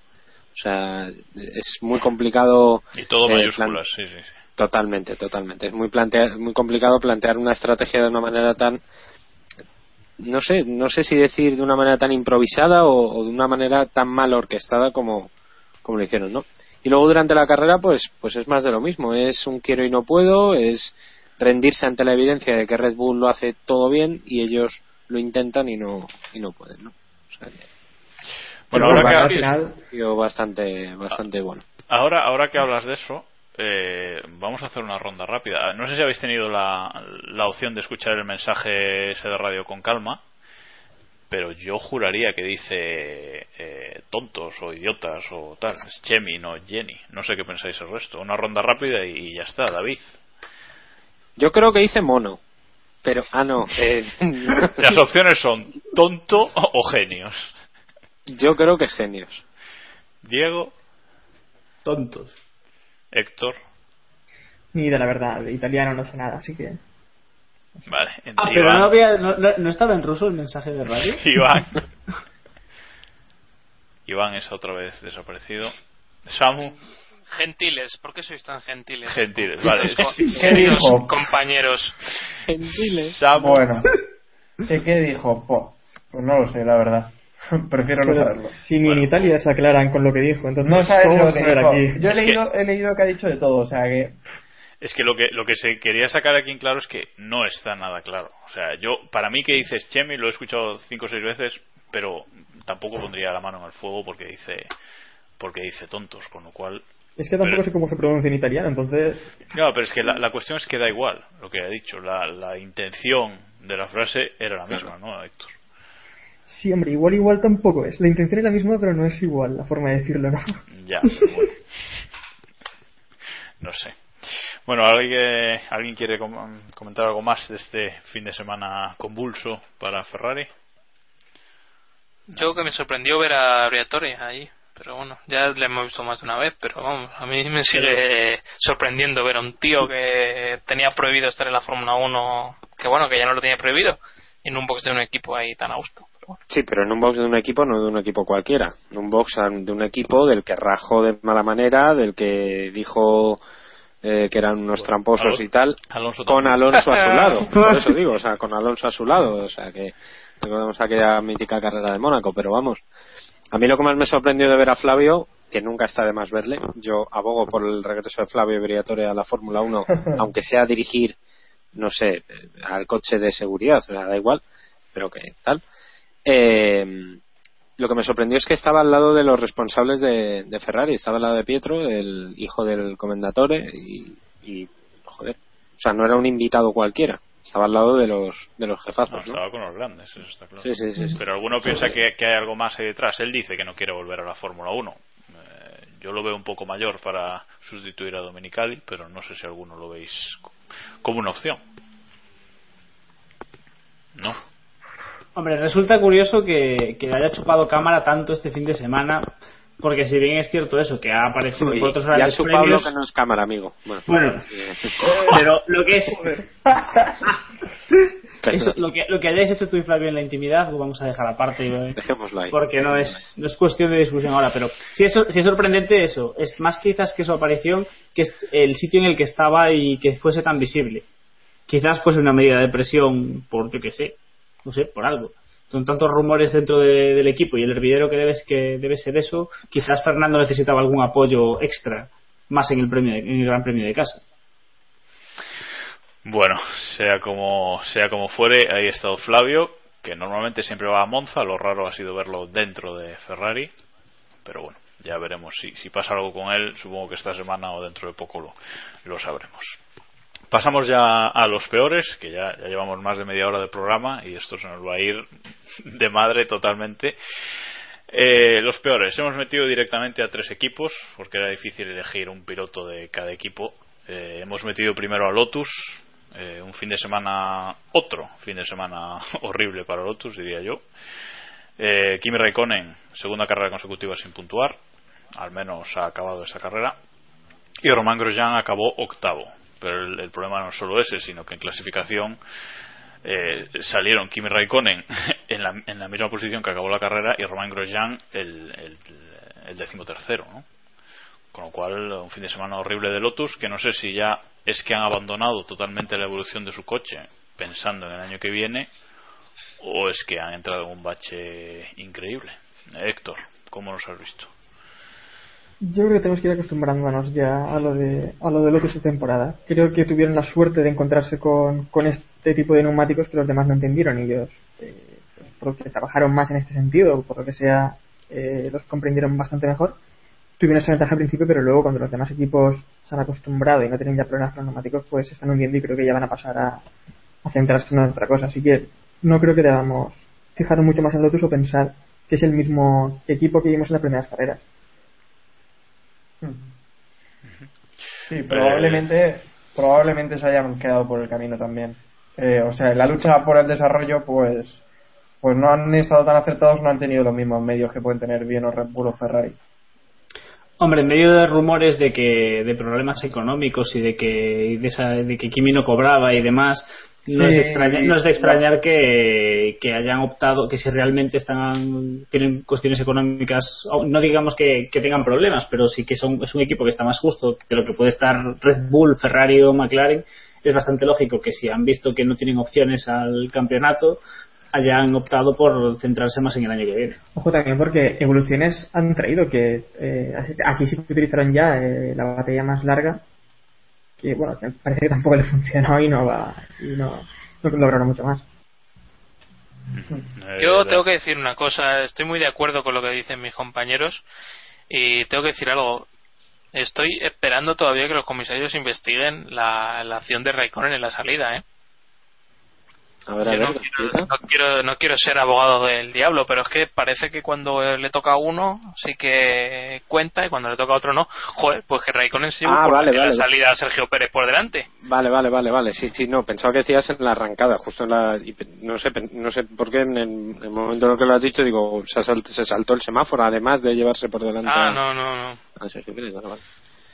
[SPEAKER 5] O sea, es muy complicado.
[SPEAKER 4] Y todo
[SPEAKER 5] eh,
[SPEAKER 4] mayúsculas, sí, sí, sí.
[SPEAKER 5] Totalmente, totalmente. Es muy plantea muy complicado plantear una estrategia de una manera tan no sé, no sé si decir de una manera tan improvisada o, o de una manera tan mal orquestada como, como lo hicieron, ¿no? Y luego durante la carrera, pues, pues es más de lo mismo. Es un quiero y no puedo, es rendirse ante la evidencia de que Red Bull lo hace todo bien y ellos lo intentan y no, y no pueden, ¿no? O sea que-
[SPEAKER 4] Bueno, ahora que-
[SPEAKER 5] al final, bastante, bastante bueno.
[SPEAKER 4] Ahora, ahora que hablas de eso, eh, vamos a hacer una ronda rápida. No sé si habéis tenido la, la opción de escuchar el mensaje ese de radio con calma, pero yo juraría que dice eh, tontos o idiotas o tal. Es Chemi, no Jenny. No sé qué pensáis el resto. Una ronda rápida y ya está, David.
[SPEAKER 5] Yo creo que hice mono. Pero, ah, no. (laughs) eh, (laughs)
[SPEAKER 4] Las opciones son tonto o genios.
[SPEAKER 5] yo creo que genios.
[SPEAKER 4] Diego,
[SPEAKER 8] Tontos.
[SPEAKER 4] Héctor.
[SPEAKER 6] Ni de la verdad, de italiano no sé nada, así que.
[SPEAKER 4] Vale.
[SPEAKER 8] Ah,
[SPEAKER 4] Iván,
[SPEAKER 8] pero no, había, no, no- no estaba en ruso el mensaje de radio. (laughs)
[SPEAKER 4] Iván. (laughs) Iván es otra vez desaparecido. Samu,
[SPEAKER 10] Gentiles, ¿por qué sois tan gentiles?
[SPEAKER 4] Gentiles, vale.
[SPEAKER 9] ¿Qué dijo?
[SPEAKER 10] compañeros.
[SPEAKER 4] Samu,
[SPEAKER 9] Bueno. ¿Qué, dijo? Po, Pues no lo sé, la verdad. (laughs) Prefiero no
[SPEAKER 6] Pero
[SPEAKER 9] saberlo.
[SPEAKER 6] si ni en Italia se aclaran con lo que dijo, entonces.
[SPEAKER 9] No sabes
[SPEAKER 6] ¿cómo
[SPEAKER 9] lo que dijo.
[SPEAKER 6] aquí?
[SPEAKER 9] Yo he
[SPEAKER 4] Es que-
[SPEAKER 9] leído, he leído que ha dicho de todo, o sea que.
[SPEAKER 4] Es que lo que lo que se quería sacar aquí en claro es que no está nada claro. O sea, yo para mí que dices Chemi lo he escuchado cinco o seis veces, pero tampoco pondría la mano en el fuego porque dice porque dice tontos, con lo cual
[SPEAKER 6] Es que tampoco
[SPEAKER 4] Pero-
[SPEAKER 6] sé cómo se pronuncia en italiano, entonces.
[SPEAKER 4] No, pero es que la, la cuestión es que da igual lo que ha dicho. La, la intención de la frase era la misma, ¿no, Héctor?
[SPEAKER 6] Sí, hombre, igual, igual tampoco es. La intención es la misma, pero no es igual la forma de decirlo, ¿no?
[SPEAKER 4] Ya, pero bueno. (laughs) No sé. Bueno, ¿alguien, ¿alguien quiere com- comentar algo más de este fin de semana convulso para Ferrari?
[SPEAKER 10] Yo que me sorprendió ver a Briatore ahí. Pero bueno, ya le hemos visto más de una vez, pero vamos, a mí me sigue sorprendiendo ver a un tío que tenía prohibido estar en la Fórmula 1, que bueno, que ya no lo tenía prohibido, y en un box de un equipo ahí tan a gusto.
[SPEAKER 5] Sí, pero en un box de un equipo, no de un equipo cualquiera. En un box de un equipo del que rajó de mala manera, del que dijo eh, que eran unos tramposos
[SPEAKER 4] Alonso-
[SPEAKER 5] y tal,
[SPEAKER 4] Alonso
[SPEAKER 5] con. Alonso a su (laughs) lado. Por eso digo, o sea, con Alonso a su lado. O sea, que recordemos aquella mítica carrera de Mónaco, pero vamos. A mí lo que más me sorprendió de ver a Flavio, que nunca está de más verle, yo abogo por el regreso de Flavio Briatore a la Fórmula 1, (laughs) aunque sea dirigir, no sé, eh, al coche de seguridad, o sea, da igual, pero que tal. Eh, lo que me sorprendió es que estaba al lado de los responsables de, de Ferrari, estaba al lado de Pietro, el hijo del comendatore, y, y, joder, o sea, no era un invitado cualquiera, estaba al lado de los, de los jefazos, ¿no?
[SPEAKER 4] estaba con los grandes, eso está claro.
[SPEAKER 5] Sí, sí, sí.
[SPEAKER 4] Pero alguno piensa que, que hay algo más ahí detrás. Él dice que no quiere volver a la Fórmula 1. Eh, yo lo veo un poco mayor para sustituir a Dominicali, pero no sé si alguno lo veis co- como una opción. No.
[SPEAKER 8] Hombre, resulta curioso que, que haya chupado cámara tanto este fin de semana, porque si bien es cierto eso, que ha aparecido por otros grandes premios,
[SPEAKER 5] lo que no es cámara, amigo. Bueno, (laughs)
[SPEAKER 8] pero lo que es (laughs) eso, lo que lo que hayáis hecho tú y Flavio en la intimidad lo vamos a dejar aparte ¿eh?
[SPEAKER 5] Dejémoslo ahí.
[SPEAKER 8] porque no es no es cuestión de discusión ahora pero sí es, sí es sorprendente eso es más quizás que su aparición que es el sitio en el que estaba y que fuese tan visible quizás fuese una medida de presión por yo que sé no sé por algo con tantos rumores dentro de- del equipo y el hervidero que debe, que debe ser eso quizás Fernando necesitaba algún apoyo extra más en el premio en el Gran Premio de casa
[SPEAKER 4] Bueno, sea como, sea como fuere, ahí ha estado Flavio, que normalmente siempre va a Monza. Lo raro ha sido verlo dentro de Ferrari. Pero bueno, ya veremos si, si pasa algo con él. Supongo que esta semana o dentro de poco lo, lo sabremos. Pasamos ya a los peores, que ya, ya llevamos más de media hora de programa y esto se nos va a ir de madre totalmente. Eh, los peores, hemos metido directamente a tres equipos porque era difícil elegir un piloto de cada equipo. Eh, hemos metido primero a Lotus, eh, un fin de semana, otro fin de semana (laughs) horrible para Lotus, diría yo. Eh, Kimi Raikkonen, segunda carrera consecutiva sin puntuar, al menos ha acabado esa carrera. Y Román Grosjean acabó octavo. Pero el, problema no es solo ese, sino que en clasificación eh, salieron Kimi Raikkonen (laughs) en la, en la misma posición que acabó la carrera y Román Grosjean el, el, el decimotercero, ¿no? Con lo cual, un fin de semana horrible de Lotus, que no sé si ya es que han abandonado totalmente la evolución de su coche pensando en el año que viene o es que han entrado en un bache increíble. Héctor, ¿cómo nos has visto?
[SPEAKER 6] Yo creo que tenemos que ir acostumbrándonos ya a lo de a lo de Lotus esta temporada. Creo que tuvieron la suerte de encontrarse con, con este tipo de neumáticos que los demás no entendieron y ellos, eh, pues, porque trabajaron más en este sentido, por lo que sea, eh, los comprendieron bastante mejor. Tuvieron esa ventaja al principio, pero luego cuando los demás equipos se han acostumbrado y no tienen ya problemas con los neumáticos, pues están hundiendo y creo que ya van a pasar a, a centrarse en otra cosa. Así que no creo que debamos fijarnos mucho más en Lotus o pensar que es el mismo equipo que vimos en las primeras carreras.
[SPEAKER 9] Sí, probablemente, probablemente se hayan quedado por el camino también. Eh, o sea, en la lucha por el desarrollo, pues, pues no han estado tan acertados, no han tenido los mismos medios que pueden tener bien o Red Bull o Ferrari.
[SPEAKER 8] Hombre, en medio de rumores de que de problemas económicos y de que de, esa, de que Kimi no cobraba y demás, no, es de extrañar, no es de extrañar que, que hayan optado, que si realmente están tienen cuestiones económicas, no digamos que, que tengan problemas, pero sí que son, es un equipo que está más justo de lo que puede estar Red Bull, Ferrari o McLaren. Es bastante lógico que si han visto que no tienen opciones al campeonato, hayan optado por centrarse más en el año que viene.
[SPEAKER 6] Ojo también porque evoluciones han traído que eh, aquí sí que utilizaron ya eh, la batería más larga que bueno que parece que tampoco le funcionó y no va y no, no lograron mucho más.
[SPEAKER 10] Yo tengo que decir una cosa estoy muy de acuerdo con lo que dicen mis compañeros y tengo que decir algo. Estoy esperando todavía que los comisarios investiguen la, la acción de Raikkonen en la salida eh
[SPEAKER 5] A ver, a
[SPEAKER 10] Yo
[SPEAKER 5] ver,
[SPEAKER 10] no, quiero, no, quiero, no quiero ser abogado del diablo, pero es que parece que cuando le toca a uno sí que cuenta y cuando le toca a otro no. Joder, pues que Raikkonen se
[SPEAKER 5] Ah,
[SPEAKER 10] por
[SPEAKER 5] vale,
[SPEAKER 10] la
[SPEAKER 5] vale,
[SPEAKER 10] salida a Sergio Pérez por delante.
[SPEAKER 5] Vale, vale, vale, vale. Sí, sí, no, pensaba que decías en la arrancada, justo en la. y No sé, no sé por qué en el, en el momento en el que lo has dicho, digo, se, salt- se saltó el semáforo, además de llevarse por delante.
[SPEAKER 10] Ah,
[SPEAKER 5] a-
[SPEAKER 10] no, no, no.
[SPEAKER 5] a Sergio Pérez, vale, vale.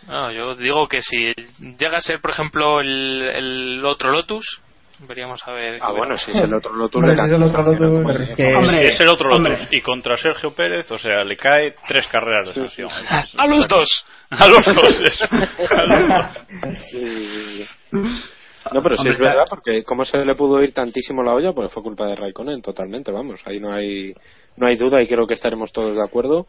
[SPEAKER 10] No, yo digo que si llega a ser, por ejemplo, el, el otro Lotus, veríamos a ver.
[SPEAKER 5] Ah, bueno, si es el otro Lotus.
[SPEAKER 9] Hombre, si es el otro Lotus,
[SPEAKER 5] pues,
[SPEAKER 9] pero es
[SPEAKER 4] si es el otro
[SPEAKER 8] hombre.
[SPEAKER 4] Lotus y contra Sergio Pérez, o sea, le cae tres carreras de sanción. (laughs)
[SPEAKER 10] ¡A los dos! (laughs)
[SPEAKER 4] A los dos, eso. (laughs) A los dos.
[SPEAKER 5] Sí. No, pero sí es verdad, porque cómo se le pudo ir tantísimo la olla, pues fue culpa de Raikkonen, totalmente, vamos. Ahí no hay, no hay duda y creo que estaremos todos de acuerdo.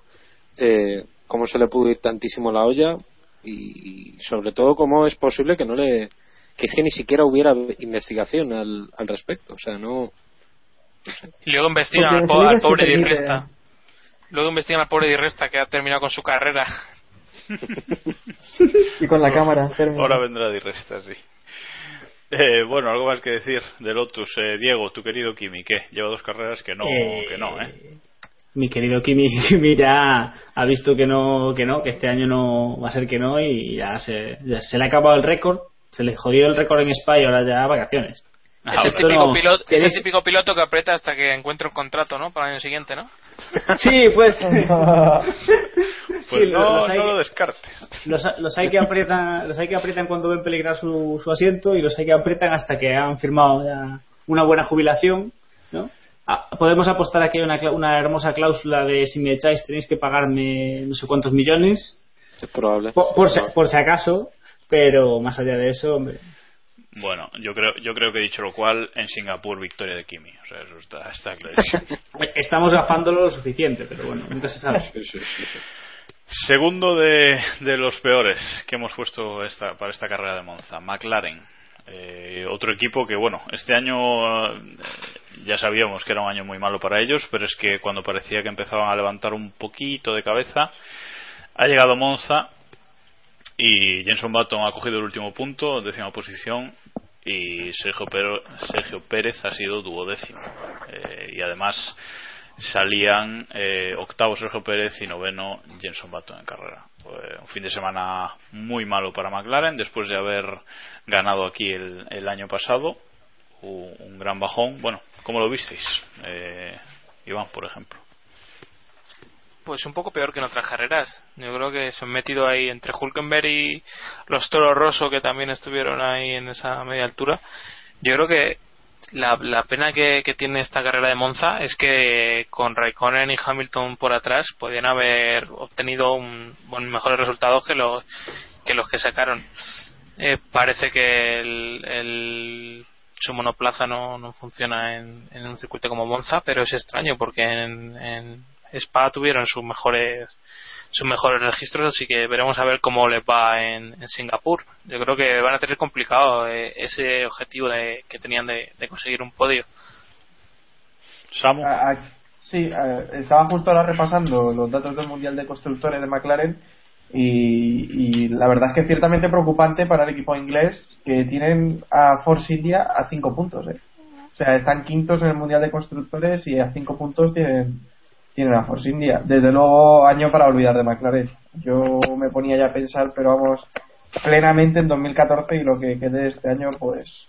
[SPEAKER 5] Eh, cómo se le pudo ir tantísimo la olla y, sobre todo cómo es posible que no le, que es que ni siquiera hubiera investigación al, al respecto. O sea, no.
[SPEAKER 10] Y luego investigan al, po- al pobre Di Resta. Luego investigan al pobre Di Resta que ha terminado con su carrera. (laughs)
[SPEAKER 6] y con la cámara térmica.
[SPEAKER 4] Ahora vendrá Di Resta, sí. Eh, bueno, algo más que decir de Lotus. Eh, Diego, tu querido Kimi, ¿qué? Lleva dos carreras que no,
[SPEAKER 8] Eh,
[SPEAKER 4] que no, ¿eh?
[SPEAKER 8] Mi querido Kimi, (laughs) Kimi ya ha visto que no, que no, que este año no va a ser que no y ya se, ya se le ha acabado el récord, se le jodió el récord en Spa y ahora ya vacaciones.
[SPEAKER 10] es, el típico
[SPEAKER 8] no-
[SPEAKER 10] piloto,
[SPEAKER 8] que
[SPEAKER 10] es el típico piloto que aprieta hasta que encuentre un contrato, ¿no? Para el año siguiente, ¿no? (laughs)
[SPEAKER 8] Sí, pues. (laughs)
[SPEAKER 4] Pues
[SPEAKER 8] Sí,
[SPEAKER 4] no,
[SPEAKER 8] los hay
[SPEAKER 4] no
[SPEAKER 8] que-
[SPEAKER 4] lo descartes.
[SPEAKER 8] Los, los hay que aprietan, los hay que aprietan cuando ven peligrar su, su asiento y los hay que aprietan hasta que han firmado ya una buena jubilación, ¿no? Ah, podemos apostar aquí una, una hermosa cláusula de si me echáis tenéis que pagarme no sé cuántos millones
[SPEAKER 5] Es probable.
[SPEAKER 8] por, por si, por si acaso, pero más allá de eso, hombre,
[SPEAKER 4] Bueno, yo creo, yo creo que dicho lo cual, en Singapur victoria de Kimi. O sea, eso está, está clarísimo. (laughs)
[SPEAKER 8] estamos gafándolo lo suficiente, pero bueno, nunca se sabe.
[SPEAKER 5] Sí, sí, sí, sí.
[SPEAKER 4] Segundo de, de los peores que hemos puesto esta, para esta carrera de Monza, McLaren. Eh, otro equipo que, bueno, este año eh, ya sabíamos que era un año muy malo para ellos, pero es que cuando parecía que empezaban a levantar un poquito de cabeza, ha llegado Monza y Jenson Button ha cogido el último punto, décima posición, y Sergio, Pero- Sergio Pérez ha sido duodécimo. Eh, y además salían eh, octavo Sergio Pérez y noveno Jenson Button en carrera. Un fin de semana muy malo para McLaren después de haber ganado aquí el, el año pasado. Un, un gran bajón. Bueno, ¿cómo lo visteis? Eh, Iván, por ejemplo.
[SPEAKER 10] Pues un poco peor que en otras carreras. Yo creo que se han metido ahí entre Hulkenberg y los Toro Rosso que también estuvieron ahí en esa media altura. Yo creo que la, la pena que, tiene esta carrera de Monza es que con Raikkonen y Hamilton por atrás podían haber obtenido un, mejores resultados que los que los que sacaron. Eh, parece que el, el- su monoplaza no, no funciona en, en un circuito como Monza, pero es extraño porque en, en Spa tuvieron sus mejores sus mejores registros, así que veremos a ver cómo les va en, en Singapur. Yo creo que van a tener complicado eh, ese objetivo de- que tenían de, de conseguir un podio.
[SPEAKER 4] Samu.
[SPEAKER 9] Ah, ah, sí, ah, estaba justo ahora repasando los datos del Mundial de Constructores de McLaren y, y la verdad es que es ciertamente preocupante para el equipo inglés que tienen a Force India a 5 puntos. ¿eh? O sea, están quintos en el Mundial de Constructores y a 5 puntos tienen, tienen a Force India. Desde luego, año para olvidar de McLaren. Yo me ponía ya a pensar, pero vamos, plenamente en 2014 y lo que quede de este año, pues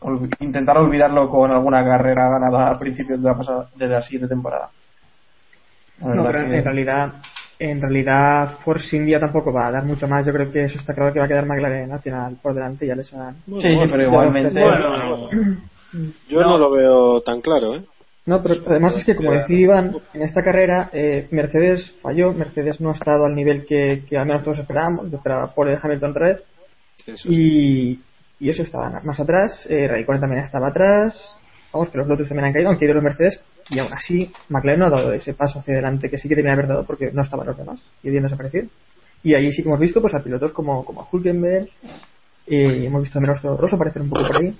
[SPEAKER 9] ol- intentar olvidarlo con alguna carrera ganada a principios de la, pasada, de la siguiente temporada. La
[SPEAKER 6] No,
[SPEAKER 9] verdad
[SPEAKER 6] pero
[SPEAKER 9] que-
[SPEAKER 6] en realidad en realidad Force India tampoco va a dar mucho más. Yo creo que eso está claro que va a quedar McLaren Nacional por delante. Ya les han.
[SPEAKER 9] Sí, sí, pero igualmente.
[SPEAKER 5] Bueno, yo no. lo veo tan claro, ¿eh?
[SPEAKER 6] No, pero además es que, como decía Iván, en esta carrera eh, Mercedes falló, Mercedes no ha estado al nivel que, que al menos todos esperábamos, esperaba por el Hamilton Red, y, y eso estaba más atrás, eh, Raikkonen también estaba atrás, vamos, que los Lotus también han caído, han caído los Mercedes, y aún así McLaren no ha dado ese paso hacia adelante que sí que que haber dado porque no estaban los demás, y habían desaparecido. Y ahí sí que hemos visto pues a pilotos como, como Hulkenberg, eh, hemos visto a menos Rosso aparecer un poco por ahí.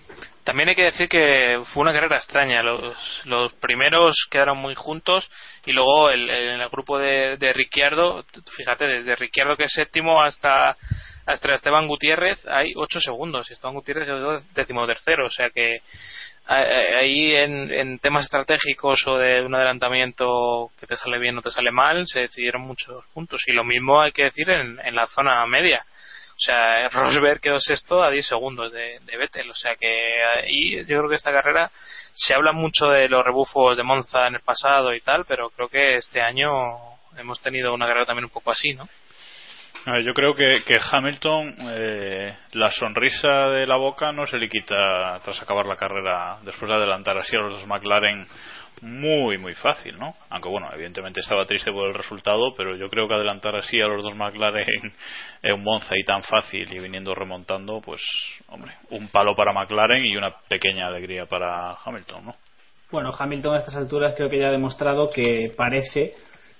[SPEAKER 10] También hay que decir que fue una carrera extraña. Los, los primeros quedaron muy juntos y luego el, en el grupo de, de Ricciardo, fíjate, desde Ricciardo que es séptimo hasta, hasta Esteban Gutiérrez hay 8 segundos. Y Esteban Gutiérrez quedó décimo tercero. O sea que ahí en, en, temas estratégicos o de un adelantamiento que te sale bien o te sale mal, se decidieron muchos puntos. Y lo mismo hay que decir en, en la zona media. O sea, Rosberg quedó sexto a 10 segundos de, Vettel. O sea que ahí yo creo que esta carrera se habla mucho de los rebufos de Monza en el pasado y tal, pero creo que este año hemos tenido una carrera también un poco así, ¿no?
[SPEAKER 4] Yo creo que, que Hamilton, eh, la sonrisa de la boca no se le quita tras acabar la carrera, después de adelantar así a los dos McLaren muy, muy fácil, ¿no? Aunque bueno, evidentemente estaba triste por el resultado, pero yo creo que adelantar así a los dos McLaren (laughs) en un Monza y tan fácil y viniendo remontando, pues, hombre, un palo para McLaren y una pequeña alegría para Hamilton, ¿no?
[SPEAKER 8] Bueno, Hamilton a estas alturas creo que ya ha demostrado que parece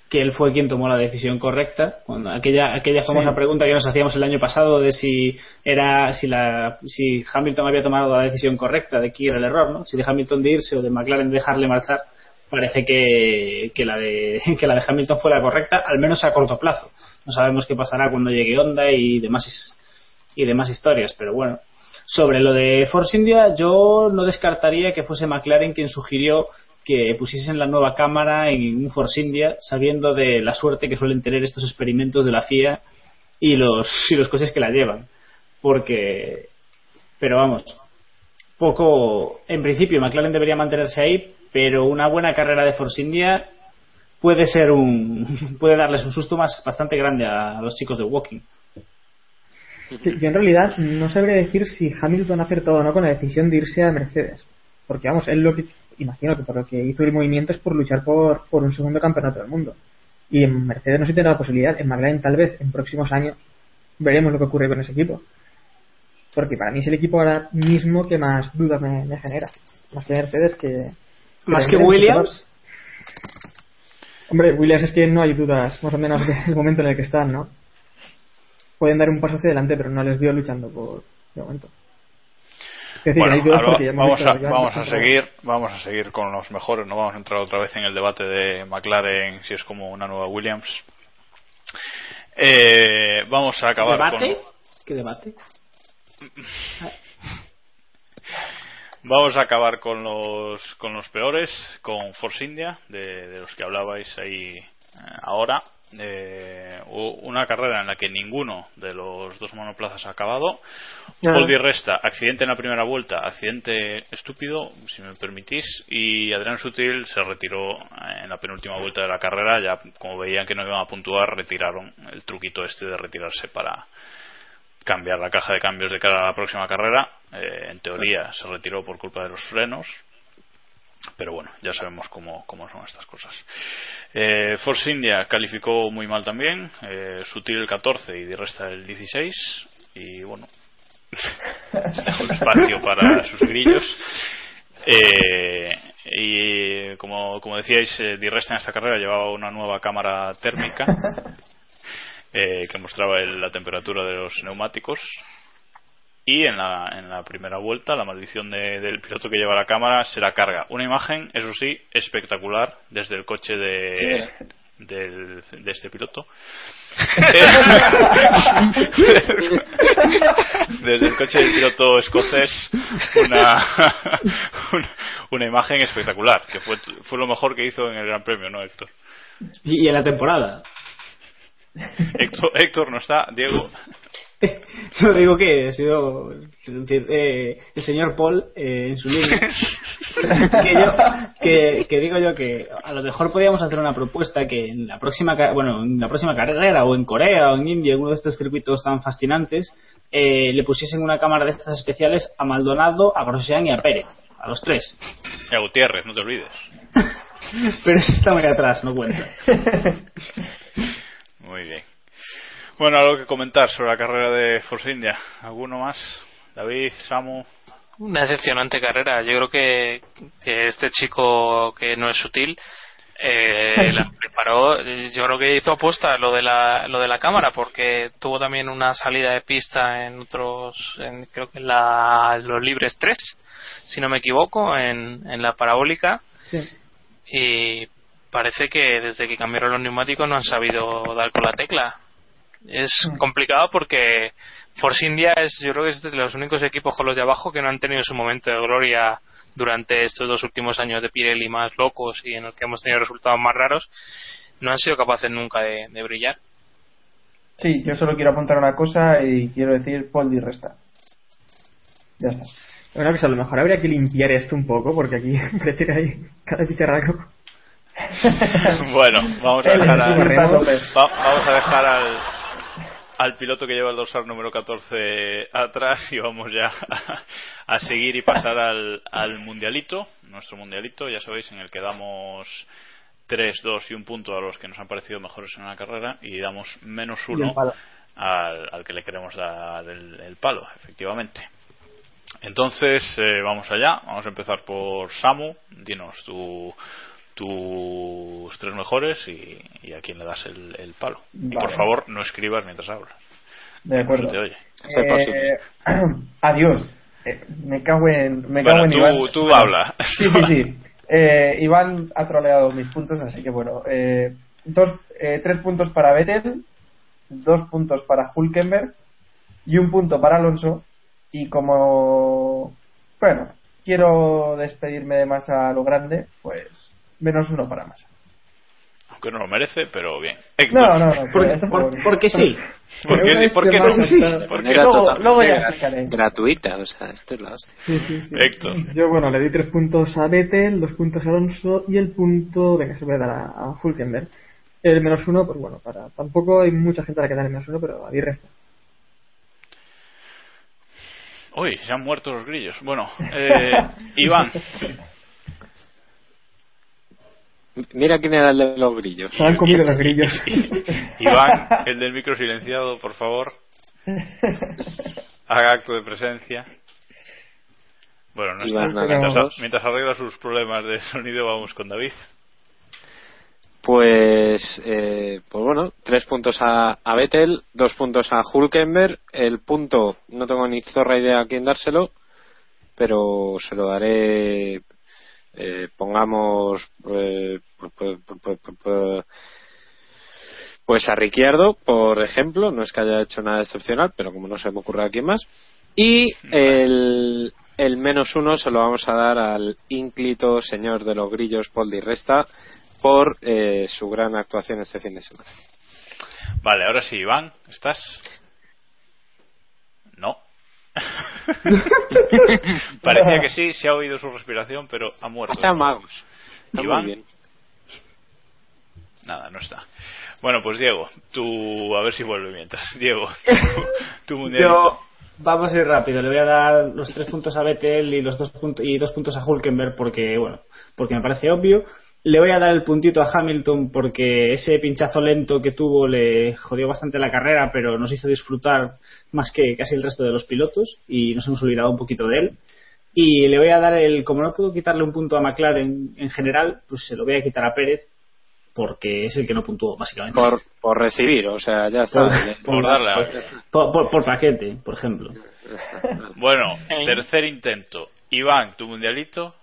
[SPEAKER 8] que él fue quien tomó la decisión correcta. Cuando aquella aquella famosa sí. pregunta que nos hacíamos el año pasado de si era si la si Hamilton había tomado la decisión correcta de quién era el error, ¿no? Si de Hamilton de irse o de McLaren de dejarle marchar, parece que, que la de (laughs) que la de Hamilton fue la correcta, al menos a corto plazo. No sabemos qué pasará cuando llegue Honda y demás y demás historias, pero bueno. Sobre lo de Force India, yo no descartaría que fuese McLaren quien sugirió que pusiesen la nueva cámara en un Force India, sabiendo de la suerte que suelen tener estos experimentos de la FIA y los, y los coches que la llevan. Porque, pero vamos, poco, en principio McLaren debería mantenerse ahí, pero una buena carrera de Force India puede ser un, (laughs) puede darles un susto más bastante grande a, los chicos de Walking.
[SPEAKER 6] Yo en realidad no sabría decir si Hamilton ha acertado o no con la decisión de irse a Mercedes. Porque vamos, él lo que imagino que por lo que hizo el movimiento es por luchar por, por un segundo campeonato del mundo. Y en Mercedes no se tiene la posibilidad, en McLaren tal vez en próximos años veremos lo que ocurre con ese equipo. Porque para mí es el equipo ahora mismo que más dudas me, me genera. Más que Mercedes que.
[SPEAKER 8] ¿Más que Williams?
[SPEAKER 6] Hombre, Williams es que no hay dudas, más o menos, del (laughs) momento en el que están, ¿no? Pueden dar un paso hacia adelante, pero no les veo luchando por de momento.
[SPEAKER 4] Decir, bueno, ahora vamos, a, vamos a seguir vamos a seguir con los mejores no vamos a entrar otra vez en el debate de McLaren si es como una nueva Williams eh, vamos a acabar
[SPEAKER 8] ¿Debate?
[SPEAKER 4] con
[SPEAKER 8] ¿qué debate?
[SPEAKER 4] vamos a acabar con los con los peores con Force India de, de los que hablabais ahí eh, ahora eh, una carrera en la que ninguno de los dos monoplazas ha acabado. No. Paul Di Resta, accidente en la primera vuelta, accidente estúpido, si me permitís, y Adrián Sutil se retiró en la penúltima vuelta de la carrera, ya como veían que no iban a puntuar, retiraron el truquito este de retirarse para cambiar la caja de cambios de cara a la próxima carrera. Eh, en teoría se retiró por culpa de los frenos, pero bueno, ya sabemos cómo, cómo son estas cosas. Eh, Force India calificó muy mal también, eh, Sutil el 14 y Di Resta el 16, y bueno, (laughs) dejó espacio para sus grillos. Eh, y como, como decíais, eh, Di Resta en esta carrera llevaba una nueva cámara térmica (laughs) eh, que mostraba el, la temperatura de los neumáticos y en la, en la primera vuelta la maldición de, del piloto que lleva la cámara se la carga. Una imagen, eso sí, espectacular desde el coche de, del, de este piloto. (laughs) desde el coche del piloto escocés una, una, una, imagen espectacular, que fue, fue lo mejor que hizo en el Gran Premio, ¿no, Héctor?
[SPEAKER 8] Y, y en la temporada.
[SPEAKER 4] Héctor, Héctor no está, Diego. (laughs)
[SPEAKER 8] Solo digo que ha sido eh, el señor Paul eh, en su libro. (laughs) que, yo, que, que digo yo que a lo mejor podíamos hacer una propuesta que en la próxima ca- bueno en la próxima carrera o en Corea o en India en uno de estos circuitos tan fascinantes eh, le pusiesen una cámara de estas especiales a Maldonado a Grosjean y a Pérez a los tres
[SPEAKER 4] Y a Gutiérrez, no te olvides. (laughs)
[SPEAKER 8] pero eso está muy atrás no cuenta
[SPEAKER 4] Muy bien. Bueno, algo que comentar sobre la carrera de Force India. ¿Alguno más? David, Samu.
[SPEAKER 10] Una decepcionante carrera. Yo creo que, que este chico que no es sutil eh, la (laughs) preparó. Yo creo que hizo apuesta lo de la lo de la cámara porque tuvo también una salida de pista en otros, en, creo que en la los libres 3 si no me equivoco, en, en la parabólica
[SPEAKER 6] Sí.
[SPEAKER 10] y parece que desde que cambiaron los neumáticos no han sabido dar con la tecla. Es complicado porque Force India es, yo creo que es de los únicos equipos con los de abajo que no han tenido su momento de gloria durante estos dos últimos años de Pirelli más locos y en los que hemos tenido resultados más raros. No han sido capaces nunca de, de brillar.
[SPEAKER 9] Sí, yo solo quiero apuntar una cosa y quiero decir Paul Di Resta. Ya está.
[SPEAKER 6] Bueno, pues a lo mejor habría que limpiar esto un poco, porque aquí (laughs) parece que hay cada bicharraco. (laughs)
[SPEAKER 4] bueno, vamos a dejar, al, va- vamos a dejar al, al piloto que lleva el dorsal número 14 atrás y vamos ya a, (laughs) a seguir y pasar al, al mundialito, nuestro mundialito, ya sabéis, en el que damos 3, 2 y un punto a los que nos han parecido mejores en la carrera y damos menos uno al, al que le queremos dar el, el palo, efectivamente. Entonces, eh, vamos allá. Vamos a empezar por Samu. Dinos tu, tus tres mejores y, y a quién le das el, el palo. Y por favor, no escribas mientras hablas.
[SPEAKER 9] De acuerdo.
[SPEAKER 4] Te oye.
[SPEAKER 9] Eh, (clears throat) adiós. Eh, me cago en, me
[SPEAKER 4] Bueno,
[SPEAKER 9] cago en
[SPEAKER 4] tú-
[SPEAKER 9] Iván.
[SPEAKER 4] tú habla. (laughs)
[SPEAKER 9] Sí, sí, sí. Eh, Iván ha troleado mis puntos, así que bueno. Eh, dos, eh, tres puntos para Vettel, dos puntos para Hulkenberg y un punto para Alonso. Y como, bueno, quiero despedirme de Massa a lo grande, pues menos uno para Massa.
[SPEAKER 4] Aunque no lo merece, pero bien.
[SPEAKER 9] No, no, no.
[SPEAKER 8] Por-
[SPEAKER 9] por-
[SPEAKER 8] por- porque sí.
[SPEAKER 4] ¿Por qué, por qué no? ¿Por qué
[SPEAKER 5] Manera
[SPEAKER 4] no?
[SPEAKER 5] totalmente
[SPEAKER 9] luego ya explicaré.
[SPEAKER 5] gratuita, o sea, esto es la hostia.
[SPEAKER 6] Sí, sí, sí.
[SPEAKER 4] Héctor.
[SPEAKER 6] Yo, bueno, le di tres puntos a Vettel, dos puntos a Alonso y el punto, venga, se voy a dar a, a Hulkenberg. El menos uno, pues bueno, para tampoco hay mucha gente a la que dar el menos uno, pero a mí resta.
[SPEAKER 4] Uy, se han muerto los grillos. Bueno, eh, (laughs) Iván.
[SPEAKER 5] Mira quién era el de los grillos.
[SPEAKER 6] Se han comido los grillos. (laughs)
[SPEAKER 4] Iván, el del micro silenciado, por favor. Haga acto de presencia. Bueno, no
[SPEAKER 5] Iván,
[SPEAKER 4] está. Mientras, mientras arregla sus problemas de sonido, vamos con David.
[SPEAKER 5] Pues, eh, pues bueno, tres puntos a, a Vettel, dos puntos a Hulkenberg. El punto, no tengo ni zorra idea a quién dárselo, pero se lo daré, eh, pongamos, eh, pu- pu- pu- pu- pu- pu- pues a Ricciardo, por ejemplo, no es que haya hecho nada excepcional, pero como no se me ocurre a quién más. Y el, el menos uno se lo vamos a dar al ínclito señor de los grillos, Paul Di Resta, por eh, su gran actuación este fin de semana.
[SPEAKER 4] Vale, ahora sí, Iván, ¿estás? (laughs) Parecía que sí, se ha oído su respiración, pero ha muerto.
[SPEAKER 5] Está muy
[SPEAKER 4] Iván.
[SPEAKER 5] bien.
[SPEAKER 4] Nada, no está. Bueno, pues Diego, tú a ver si vuelve mientras. (laughs) Diego, tu, tu mundialito.
[SPEAKER 8] Yo, vamos a ir rápido. Le voy a dar los tres puntos a Vettel y los dos puntos y dos puntos a Hulkenberg porque, bueno, porque me parece obvio. Le voy a dar el puntito a Hamilton porque ese pinchazo lento que tuvo le jodió bastante la carrera, pero nos hizo disfrutar más que casi el resto de los pilotos y nos hemos olvidado un poquito de él. Y le voy a dar el, como no puedo quitarle un punto a McLaren en general, pues se lo voy a quitar a Pérez porque es el que no puntuó, básicamente.
[SPEAKER 5] Por, por recibir, o sea, ya está.
[SPEAKER 4] Por (laughs) darle a-
[SPEAKER 8] por, por- por paquete, por ejemplo.
[SPEAKER 4] Bueno, (laughs) tercer intento. Iván, tu mundialito.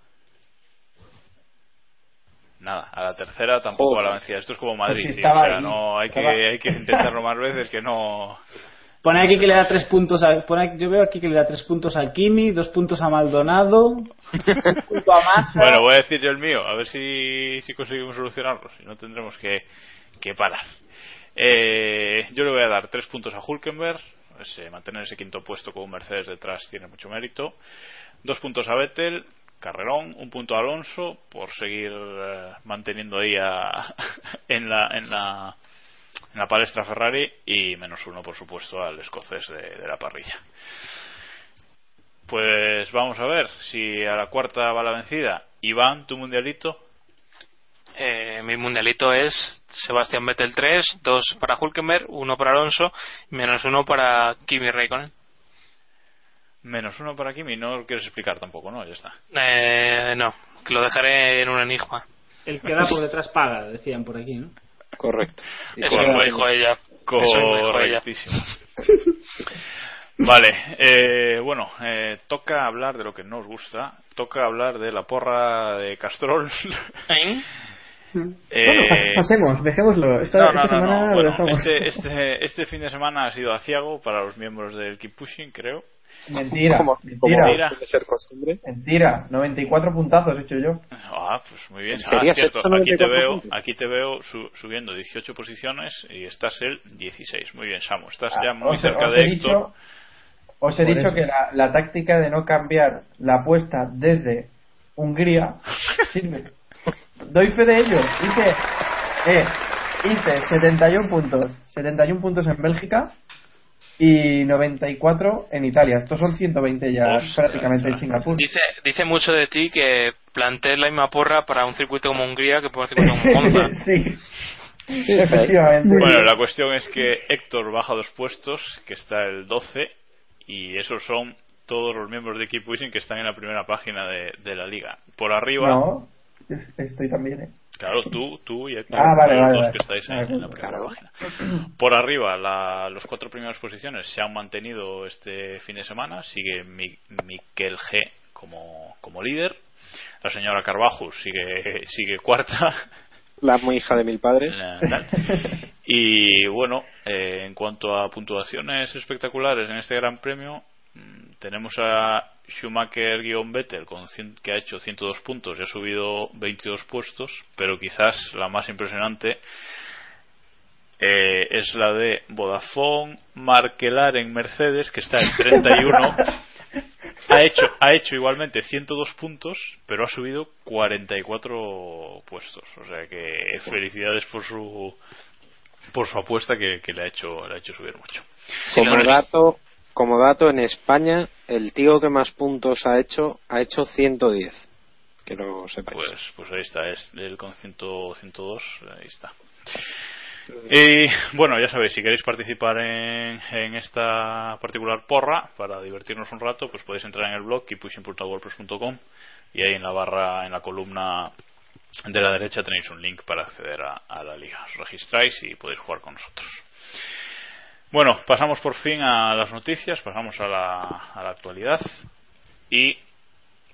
[SPEAKER 4] Nada, a la tercera tampoco a la vencida. Esto es como Madrid,
[SPEAKER 9] Pues
[SPEAKER 4] tío, o sea, no hay que, hay que intentarlo más veces que no.
[SPEAKER 8] Pone aquí que le da tres puntos a, pone aquí- yo veo aquí que le da tres puntos a Kimi, dos puntos a Maldonado, (laughs) un punto a Massa.
[SPEAKER 4] Bueno, voy a decir yo el mío, a ver si, si conseguimos solucionarlo, si no tendremos que, que parar. Eh, yo le voy a dar tres puntos a Hulkenberg, ese, mantener ese quinto puesto con un Mercedes detrás tiene mucho mérito. Dos puntos a Vettel, carrerón, un punto a Alonso por seguir eh, manteniendo ahí a- (laughs) en, la, en, la, en la palestra Ferrari y menos uno, por supuesto, al escocés de, la parrilla. Pues vamos a ver si a la cuarta va la vencida. Iván, tu mundialito.
[SPEAKER 10] Eh, mi mundialito es Sebastián Vettel 3, 2 para Hulkenberg, 1 para Alonso, menos 1 para Kimi Raikkonen.
[SPEAKER 4] Menos uno para Kimi, no lo quieres explicar tampoco, ¿no? Ya está.
[SPEAKER 10] Eh, no, que lo dejaré en un enigma.
[SPEAKER 8] El que da por detrás paga, decían por aquí, ¿no?
[SPEAKER 5] Correcto.
[SPEAKER 10] Eso me lo dijo ella.
[SPEAKER 4] Correctísimo. (laughs) Vale, eh, bueno, eh, toca hablar de lo que no os gusta. Toca hablar de la porra de Castrol. (laughs)
[SPEAKER 10] ¿Eh?
[SPEAKER 4] Eh,
[SPEAKER 6] Bueno, pasemos, dejémoslo. Esta,
[SPEAKER 4] no, no,
[SPEAKER 6] esta
[SPEAKER 4] no,
[SPEAKER 6] semana lo
[SPEAKER 4] Bueno,
[SPEAKER 6] dejamos.
[SPEAKER 4] este, este, (laughs) este fin de semana ha sido aciago para los miembros del Keep Pushing, creo.
[SPEAKER 9] Mentira,
[SPEAKER 5] Como-
[SPEAKER 9] mentira.
[SPEAKER 5] Suele ser costumbre.
[SPEAKER 9] Mentira, 94 puntazos he hecho yo.
[SPEAKER 4] Ah, pues muy bien.
[SPEAKER 5] ¿En serio
[SPEAKER 4] Ah, cierto. Aquí te
[SPEAKER 5] 94
[SPEAKER 4] veo, aquí te veo su- subiendo 18 posiciones y estás el 16. Muy bien, Samu. Estás
[SPEAKER 9] Ah,
[SPEAKER 4] ya muy
[SPEAKER 9] os,
[SPEAKER 4] cerca
[SPEAKER 9] os
[SPEAKER 4] de Héctor.
[SPEAKER 9] dicho, os he
[SPEAKER 6] Por
[SPEAKER 9] dicho
[SPEAKER 6] eso.
[SPEAKER 9] que la, la táctica de no cambiar la apuesta desde Hungría (laughs) sirve. Doy fe de ello. Hice, eh, hice 71 puntos. 71 puntos en Bélgica y 94 en Italia. Estos son 120 ya
[SPEAKER 4] Ostras,
[SPEAKER 9] prácticamente en. Singapur.
[SPEAKER 10] Dice, dice mucho de ti que plantees la misma porra para un circuito como Hungría que para un circuito como Monza. (laughs)
[SPEAKER 9] sí,
[SPEAKER 5] Sí,
[SPEAKER 9] efectivamente.
[SPEAKER 4] Bueno, la cuestión es que Héctor baja dos puestos, que está el 12, y esos son todos los miembros de Keep Pushing que están en la primera página de, de la liga. Por arriba,
[SPEAKER 9] No, estoy también, eh.
[SPEAKER 4] Claro, tú, tú y Héctor,
[SPEAKER 9] Ah, vale,
[SPEAKER 4] los
[SPEAKER 9] vale,
[SPEAKER 4] dos
[SPEAKER 9] vale.
[SPEAKER 4] que estáis en,
[SPEAKER 9] Ah,
[SPEAKER 4] en la primera página. Por arriba, la, los cuatro primeras posiciones se han mantenido este fin de semana. Sigue Mi- Miquel G como, como líder. La señora Carvajos sigue, (laughs) sigue cuarta.
[SPEAKER 5] La muy hija de mil padres.
[SPEAKER 4] Tal. Y bueno, eh, en cuanto a puntuaciones espectaculares en este Gran Premio, tenemos a Schumacher-Vettel que ha hecho 102 puntos y ha subido 22 puestos, pero quizás la más impresionante eh, es la de Vodafone Markelar en Mercedes, que está en 31. ha hecho, ha hecho igualmente 102 puntos, pero ha subido 44 puestos. O sea que felicidades por su por su apuesta que, que le ha hecho le ha hecho subir mucho.
[SPEAKER 5] Como dato, como dato, en España, el tío que más puntos ha hecho, ha hecho 110. Que lo sepáis.
[SPEAKER 4] Pues, pues ahí está, es él con 100, 102, ahí está. Y bueno, ya sabéis, si queréis participar en, en esta particular porra para divertirnos un rato, pues podéis entrar en el blog keeppushing.wordpress.com y ahí en la barra, en la columna de la derecha tenéis un link para acceder a, a la liga. Os registráis y podéis jugar con nosotros. Bueno, pasamos por fin a las noticias, pasamos a la, a la actualidad y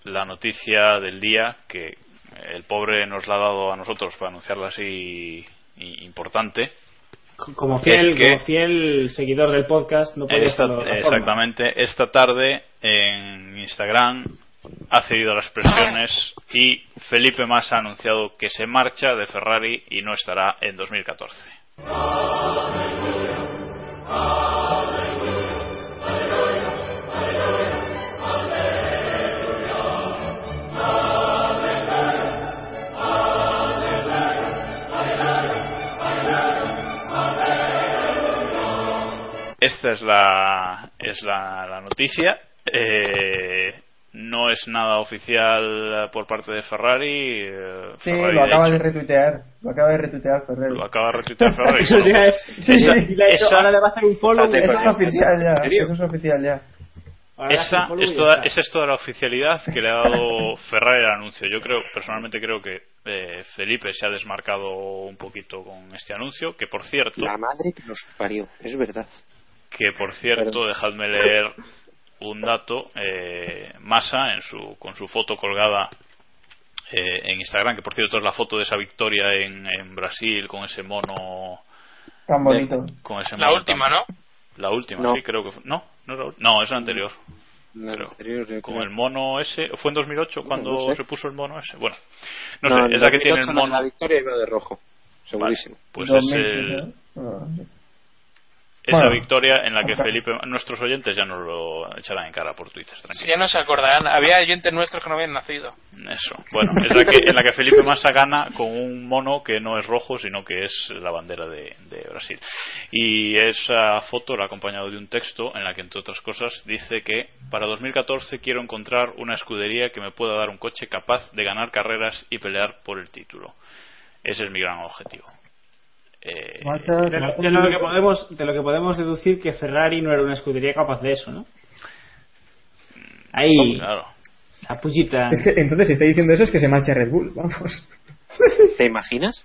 [SPEAKER 4] la noticia del día que el pobre nos la ha dado a nosotros para anunciarla así y- importante.
[SPEAKER 8] Como fiel,
[SPEAKER 4] Es que-
[SPEAKER 8] como fiel seguidor del podcast, no puede
[SPEAKER 4] Esta-
[SPEAKER 8] forma.
[SPEAKER 4] exactamente, esta tarde en Instagram ha cedido a las presiones y Felipe Massa ha anunciado que se marcha de Ferrari y no estará en 2014. Esta es la, es la, la noticia. Eh, no es nada oficial por parte de Ferrari. eh,
[SPEAKER 9] Sí,
[SPEAKER 4] Ferrari
[SPEAKER 9] lo acaba de retuitear. Lo acaba de retuitear Ferreri.
[SPEAKER 4] lo acaba de retuitear Ferrari. (laughs)
[SPEAKER 8] Eso ya es.
[SPEAKER 9] Sí,
[SPEAKER 4] Esa-
[SPEAKER 9] sí,
[SPEAKER 4] esa-
[SPEAKER 8] ahora le va a hacer un follow.
[SPEAKER 9] Eso es
[SPEAKER 5] ¿En
[SPEAKER 9] oficial ya. Eso es oficial ya.
[SPEAKER 4] Esa es, toda, esa es toda la oficialidad que le ha dado Ferrari al anuncio. Yo creo, personalmente creo que eh, Felipe se ha desmarcado un poquito con este anuncio, que por cierto,
[SPEAKER 5] La madre que nos parió, es verdad.
[SPEAKER 4] Que por cierto,
[SPEAKER 5] Perdón.
[SPEAKER 4] dejadme leer un dato, eh, Massa en su, con su foto colgada eh, en Instagram, que por cierto es la foto de esa victoria en, en Brasil con ese mono,
[SPEAKER 9] Tan bonito.
[SPEAKER 4] con ese
[SPEAKER 10] La
[SPEAKER 4] mono
[SPEAKER 10] última,
[SPEAKER 4] tan-
[SPEAKER 10] ¿no?
[SPEAKER 4] La última,
[SPEAKER 5] No.
[SPEAKER 4] sí, creo que fue. No, no, es la no, es la anterior.
[SPEAKER 5] La yo
[SPEAKER 4] Con el mono ese, ¿fue en 2008 cuando
[SPEAKER 5] no sé.
[SPEAKER 4] se puso el mono ese? Bueno, no,
[SPEAKER 5] No,
[SPEAKER 4] sé, es la que tiene el
[SPEAKER 5] 2008 La
[SPEAKER 4] mono.
[SPEAKER 5] victoria iba de rojo, segurísimo.
[SPEAKER 4] Pues es
[SPEAKER 9] 2007,
[SPEAKER 4] el, esa
[SPEAKER 9] Bueno,
[SPEAKER 4] victoria en la que. Felipe, nuestros oyentes ya nos lo echarán en cara por Twitter,
[SPEAKER 10] Si
[SPEAKER 4] tranquilo.
[SPEAKER 10] ya no se acordarán, había oyentes nuestros que no habían nacido.
[SPEAKER 4] Eso. Bueno, es la que, en la que Felipe Massa gana con un mono que no es rojo, sino que es la bandera de, de Brasil. Y esa foto la ha acompañado de un texto en la que, entre otras cosas, dice que para 2014 quiero encontrar una escudería que me pueda dar un coche capaz de ganar carreras y pelear por el título. Ese es mi gran objetivo. Eh,
[SPEAKER 8] De lo, de lo que podemos, de lo que podemos deducir que Ferrari no era una escudería capaz de eso, ¿no? Ahí,
[SPEAKER 4] claro.
[SPEAKER 8] la pullita.
[SPEAKER 6] Es que entonces si está diciendo eso es que se marcha Red Bull, vamos.
[SPEAKER 5] ¿Te imaginas?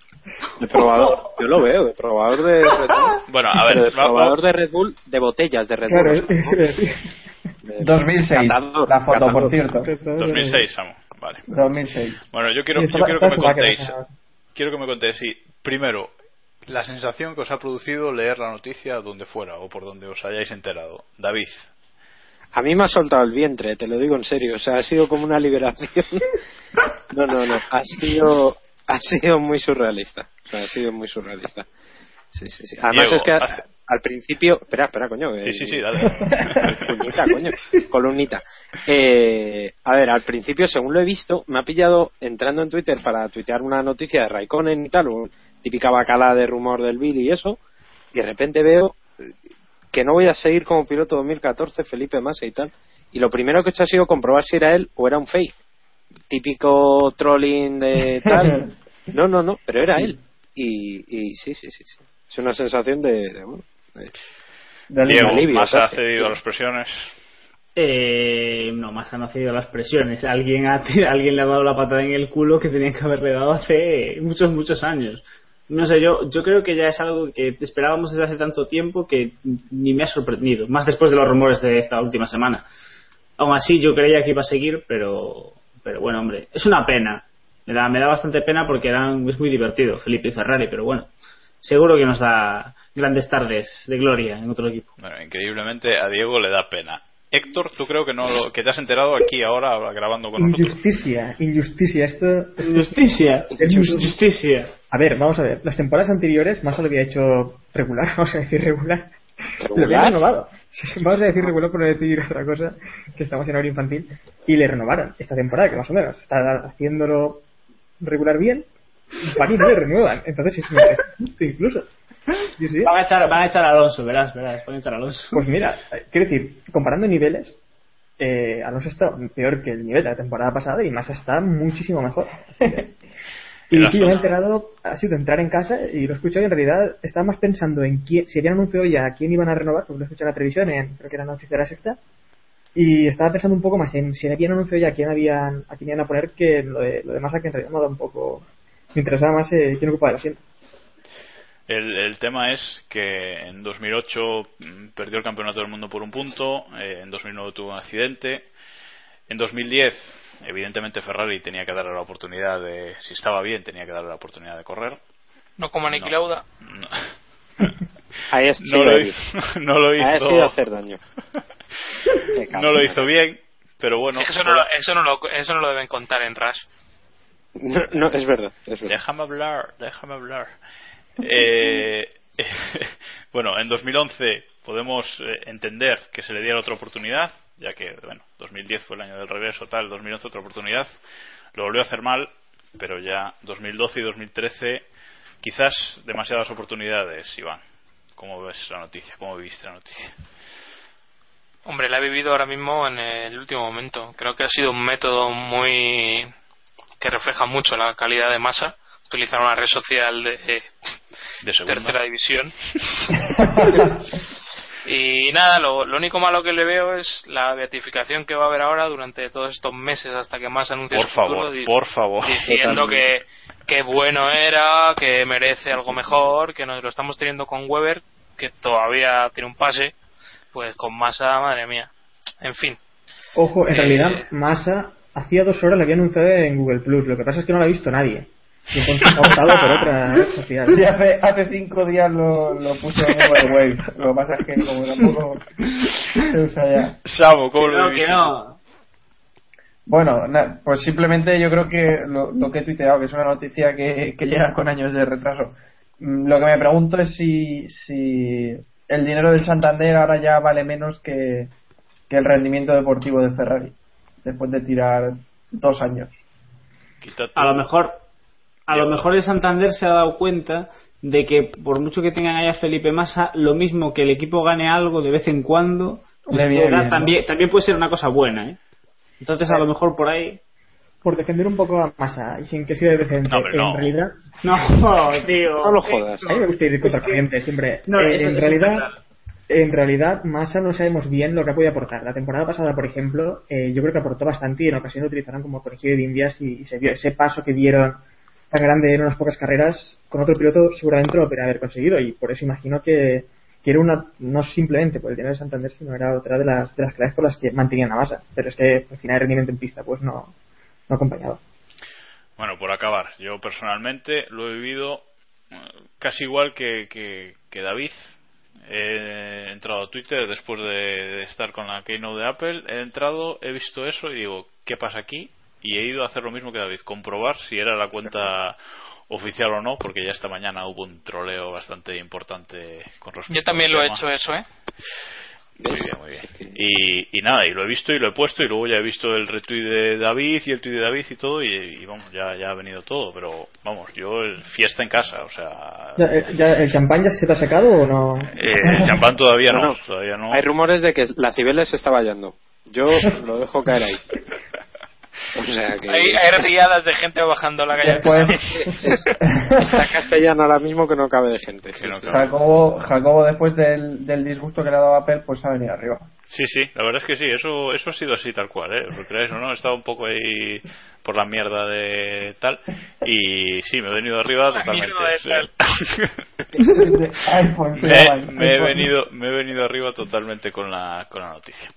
[SPEAKER 5] De probador, yo lo veo, de probador de Red Bull.
[SPEAKER 4] Bueno, a ver,
[SPEAKER 5] de probador de Red Bull, de botellas de Red
[SPEAKER 6] Claro,
[SPEAKER 5] Bull.
[SPEAKER 6] es-
[SPEAKER 5] o sea,
[SPEAKER 6] eso iba a decir.
[SPEAKER 5] de-
[SPEAKER 9] 2006,
[SPEAKER 5] catador,
[SPEAKER 9] la foto,
[SPEAKER 5] catador.
[SPEAKER 9] por cierto.
[SPEAKER 4] 2006, Samu. Vale.
[SPEAKER 9] 2006.
[SPEAKER 4] Bueno, yo quiero,
[SPEAKER 6] Sí,
[SPEAKER 4] yo quiero que me contéis. Quiero que me contéis, sí. Primero, la sensación que os ha producido leer la noticia donde fuera o por donde os hayáis enterado. David.
[SPEAKER 5] A mí me ha soltado el vientre, te lo digo en serio. O sea, ha sido como una liberación. (laughs) No, no, no. Ha sido, ha sido muy surrealista. O sea, ha sido muy surrealista. Sí, sí, sí. Además
[SPEAKER 4] Diego,
[SPEAKER 5] es que a-
[SPEAKER 4] hace-
[SPEAKER 5] al principio. Espera, espera, coño.
[SPEAKER 4] Sí,
[SPEAKER 5] eh,
[SPEAKER 4] sí, sí, dale. (laughs)
[SPEAKER 5] Columnita, coño. Columnita. Eh, a ver, al principio, según lo he visto, me ha pillado entrando en Twitter para tuitear una noticia de Raikkonen y tal, un- típica bacala de rumor del Billy y eso, y de repente veo que no voy a seguir como piloto 2014 Felipe Massa y tal. Y lo primero que he hecho ha sido comprobar si era él o era un fake. Típico trolling de tal. (laughs) No, no, no, pero era él. Y, y sí, sí, sí, sí. Es una sensación de, de, bueno, de-
[SPEAKER 9] De
[SPEAKER 4] Diego,
[SPEAKER 5] alivio,
[SPEAKER 4] más ha cedido
[SPEAKER 5] sí.
[SPEAKER 4] a las presiones.
[SPEAKER 8] Eh, no, más han nacido las presiones. Alguien, ha, (laughs) alguien le ha dado la patada en el culo que tenía que haberle dado hace muchos, muchos años. No sé, yo, yo creo que ya es algo que esperábamos desde hace tanto tiempo que ni me ha sorprendido. Más después de los rumores de esta última semana. Aún así, yo creía que iba a seguir, pero, pero bueno, hombre, es una pena. Me da, me da bastante pena porque eran, es muy divertido Felipe y Ferrari, pero bueno, seguro que nos da grandes tardes de gloria en otro equipo.
[SPEAKER 4] Bueno, increíblemente a Diego le da pena. Héctor, tú creo que no lo- que te has enterado aquí ahora grabando con nosotros.
[SPEAKER 6] Injusticia, injusticia. Esto, esto-
[SPEAKER 8] Injusticia,
[SPEAKER 6] es
[SPEAKER 8] injusticia.
[SPEAKER 6] A ver, vamos a ver. Las temporadas anteriores Massa lo había hecho regular, (laughs) vamos a decir regular. Lo había
[SPEAKER 5] ¿Regular?
[SPEAKER 6] renovado. Vamos a decir regular por no decir otra cosa, que estamos en hora infantil. Y le renovaron esta temporada, que más o menos está haciéndolo regular bien. Y París no le renuevan. Entonces es (laughs) incluso. (laughs) Sí, sí.
[SPEAKER 8] Van a echar, van a echar a Alonso, verás, verás, van a echar a Alonso.
[SPEAKER 6] Pues mira, quiero decir, comparando niveles, eh, Alonso está peor que el nivel de la temporada pasada y Massa está muchísimo mejor. (laughs) y sí, yo me he enterado, ha sido entrar en casa y lo he escuchado y en realidad estaba más pensando en quién, si habían anunciado ya a quién iban a renovar, porque lo he escuchado en la televisión, en, creo que era Noticias de la Sexta, y estaba pensando un poco más en si habían anunciado ya a quién, habían, a quién iban a poner que lo de, lo de Massa que en realidad me ha dado un poco... Me interesaba más eh, quién ocupaba el asiento.
[SPEAKER 4] El, el tema es que en 2008 mm, perdió el campeonato del mundo por un punto, eh, en 2009 tuvo un accidente, en 2010 evidentemente Ferrari tenía que darle la oportunidad de, si estaba bien, tenía que darle la oportunidad de correr.
[SPEAKER 10] No como Niki
[SPEAKER 4] No.
[SPEAKER 10] Lauda.
[SPEAKER 4] No, (laughs)
[SPEAKER 5] Ahí es
[SPEAKER 4] no lo hizo, (laughs) no lo
[SPEAKER 5] Ha sido
[SPEAKER 4] hizo,
[SPEAKER 5] hacer daño. (laughs) Qué
[SPEAKER 4] no lo hizo bien, pero bueno.
[SPEAKER 10] Eso, no lo, eso, no lo, eso no lo deben contar en Rush.
[SPEAKER 5] No, no, es verdad, es verdad.
[SPEAKER 4] Déjame hablar, déjame hablar. Eh, (laughs) bueno, en 2011 podemos eh, entender que se le diera otra oportunidad, ya que, bueno, 2010 fue el año del regreso, tal, 2011 otra oportunidad. Lo volvió a hacer mal, pero ya 2012 y 2013 quizás demasiadas oportunidades, Iván. ¿Cómo ves la noticia? ¿Cómo viviste la noticia?
[SPEAKER 10] Hombre, la he vivido ahora mismo en el último momento. Creo que ha sido un método muy que refleja mucho la calidad de masa. Utilizar una red social de,
[SPEAKER 4] De segunda.
[SPEAKER 10] tercera división. (laughs) y nada, lo, lo único malo que le veo es la beatificación que va a haber ahora durante todos estos meses hasta que más anuncie
[SPEAKER 4] Por
[SPEAKER 10] futuro,
[SPEAKER 4] favor, por favor.
[SPEAKER 10] diciendo que, que bueno era, que merece algo mejor, que nos lo estamos teniendo con Weber, que todavía tiene un pase, pues con Massa, madre mía. En fin,
[SPEAKER 6] Ojo, en
[SPEAKER 10] Eh,
[SPEAKER 6] realidad Massa hacía dos horas lo había anunciado en Google Plus. Lo que pasa es que no lo ha visto nadie. Y entonces ha optado por otra.
[SPEAKER 9] Sí, hace, hace cinco días lo, lo puse en Google Waves. Lo que pasa es que como tampoco se usa ya.
[SPEAKER 4] Samo, ¿cómo lo
[SPEAKER 8] que no.
[SPEAKER 9] Bueno, na- pues simplemente yo creo que lo, lo que he tuiteado, que es una noticia que, que llega con años de retraso. Mm, Lo que me pregunto es si, si el dinero del Santander ahora ya vale menos que, que el rendimiento deportivo de Ferrari, después de tirar dos años.
[SPEAKER 8] A lo mejor, a lo mejor el Santander se ha dado cuenta de que por mucho que tengan ahí a Felipe Massa, lo mismo que el equipo gane algo de vez en cuando, también, también puede ser una cosa buena, ¿eh? Entonces a lo mejor por ahí...
[SPEAKER 6] Por defender un poco a Massa y sin que sea
[SPEAKER 8] No, hombre, no.
[SPEAKER 6] en realidad.
[SPEAKER 8] No, (laughs) tío.
[SPEAKER 5] No lo jodas.
[SPEAKER 6] A mí me gusta ir contra corriente siempre.
[SPEAKER 8] No,
[SPEAKER 6] Eh,
[SPEAKER 8] eso-
[SPEAKER 6] en
[SPEAKER 8] eso
[SPEAKER 6] realidad, en realidad, Massa no sabemos bien lo que ha podido aportar. La temporada pasada, por ejemplo, eh, yo creo que aportó bastante y en ocasiones lo utilizaron como conejillo de indias y, y se vio ese paso que dieron tan grande en unas pocas carreras, con otro piloto seguramente lo podría haber conseguido y por eso imagino que, que era una, no simplemente por el dinero de Santander, sino era otra de las, de las claves por las que mantenían a Massa. Pero es que al final el rendimiento en pista pues no, no acompañaba.
[SPEAKER 4] Bueno, por acabar, yo personalmente lo he vivido eh, casi igual que, que, que David. He entrado a Twitter después de, de estar con la Keynote de Apple. He entrado, he visto eso y digo, ¿qué pasa aquí? Y he ido a hacer lo mismo que David, comprobar si era la cuenta oficial o no, porque ya esta mañana hubo un troleo bastante importante con respecto
[SPEAKER 10] Yo también
[SPEAKER 4] al
[SPEAKER 10] lo he hecho eso, ¿eh?
[SPEAKER 4] Muy bien, muy bien. Y, y nada, y lo he visto y lo he puesto y luego ya he visto el retweet de David y el tweet de David y todo y, y vamos, ya, ya ha venido todo, pero vamos, yo el fiesta en casa, o sea,
[SPEAKER 6] Ya, eh, ya, ¿El champán ya se te ha secado o no?
[SPEAKER 4] eh, el champán todavía no,
[SPEAKER 5] No, no.
[SPEAKER 4] todavía no.
[SPEAKER 5] Hay rumores de que la Cibeles se está vallando. Yo lo dejo caer ahí. (laughs) (laughs) O sea que.
[SPEAKER 10] Hay, hay riadas de gente bajando la calle. (laughs) (laughs)
[SPEAKER 5] Está castellano ahora mismo que no cabe de gente. sí, sí.
[SPEAKER 9] Jacobo, Jacobo después del, del disgusto que le ha dado a Apple, pues ha venido arriba.
[SPEAKER 4] Sí, sí, la verdad es que sí, eso, eso ha sido así tal cual, ¿eh? ¿Lo creéis o no? He estado un poco ahí por la mierda de tal y sí, me he venido arriba
[SPEAKER 10] La
[SPEAKER 4] totalmente. me, he venido me he venido arriba totalmente con la con la noticia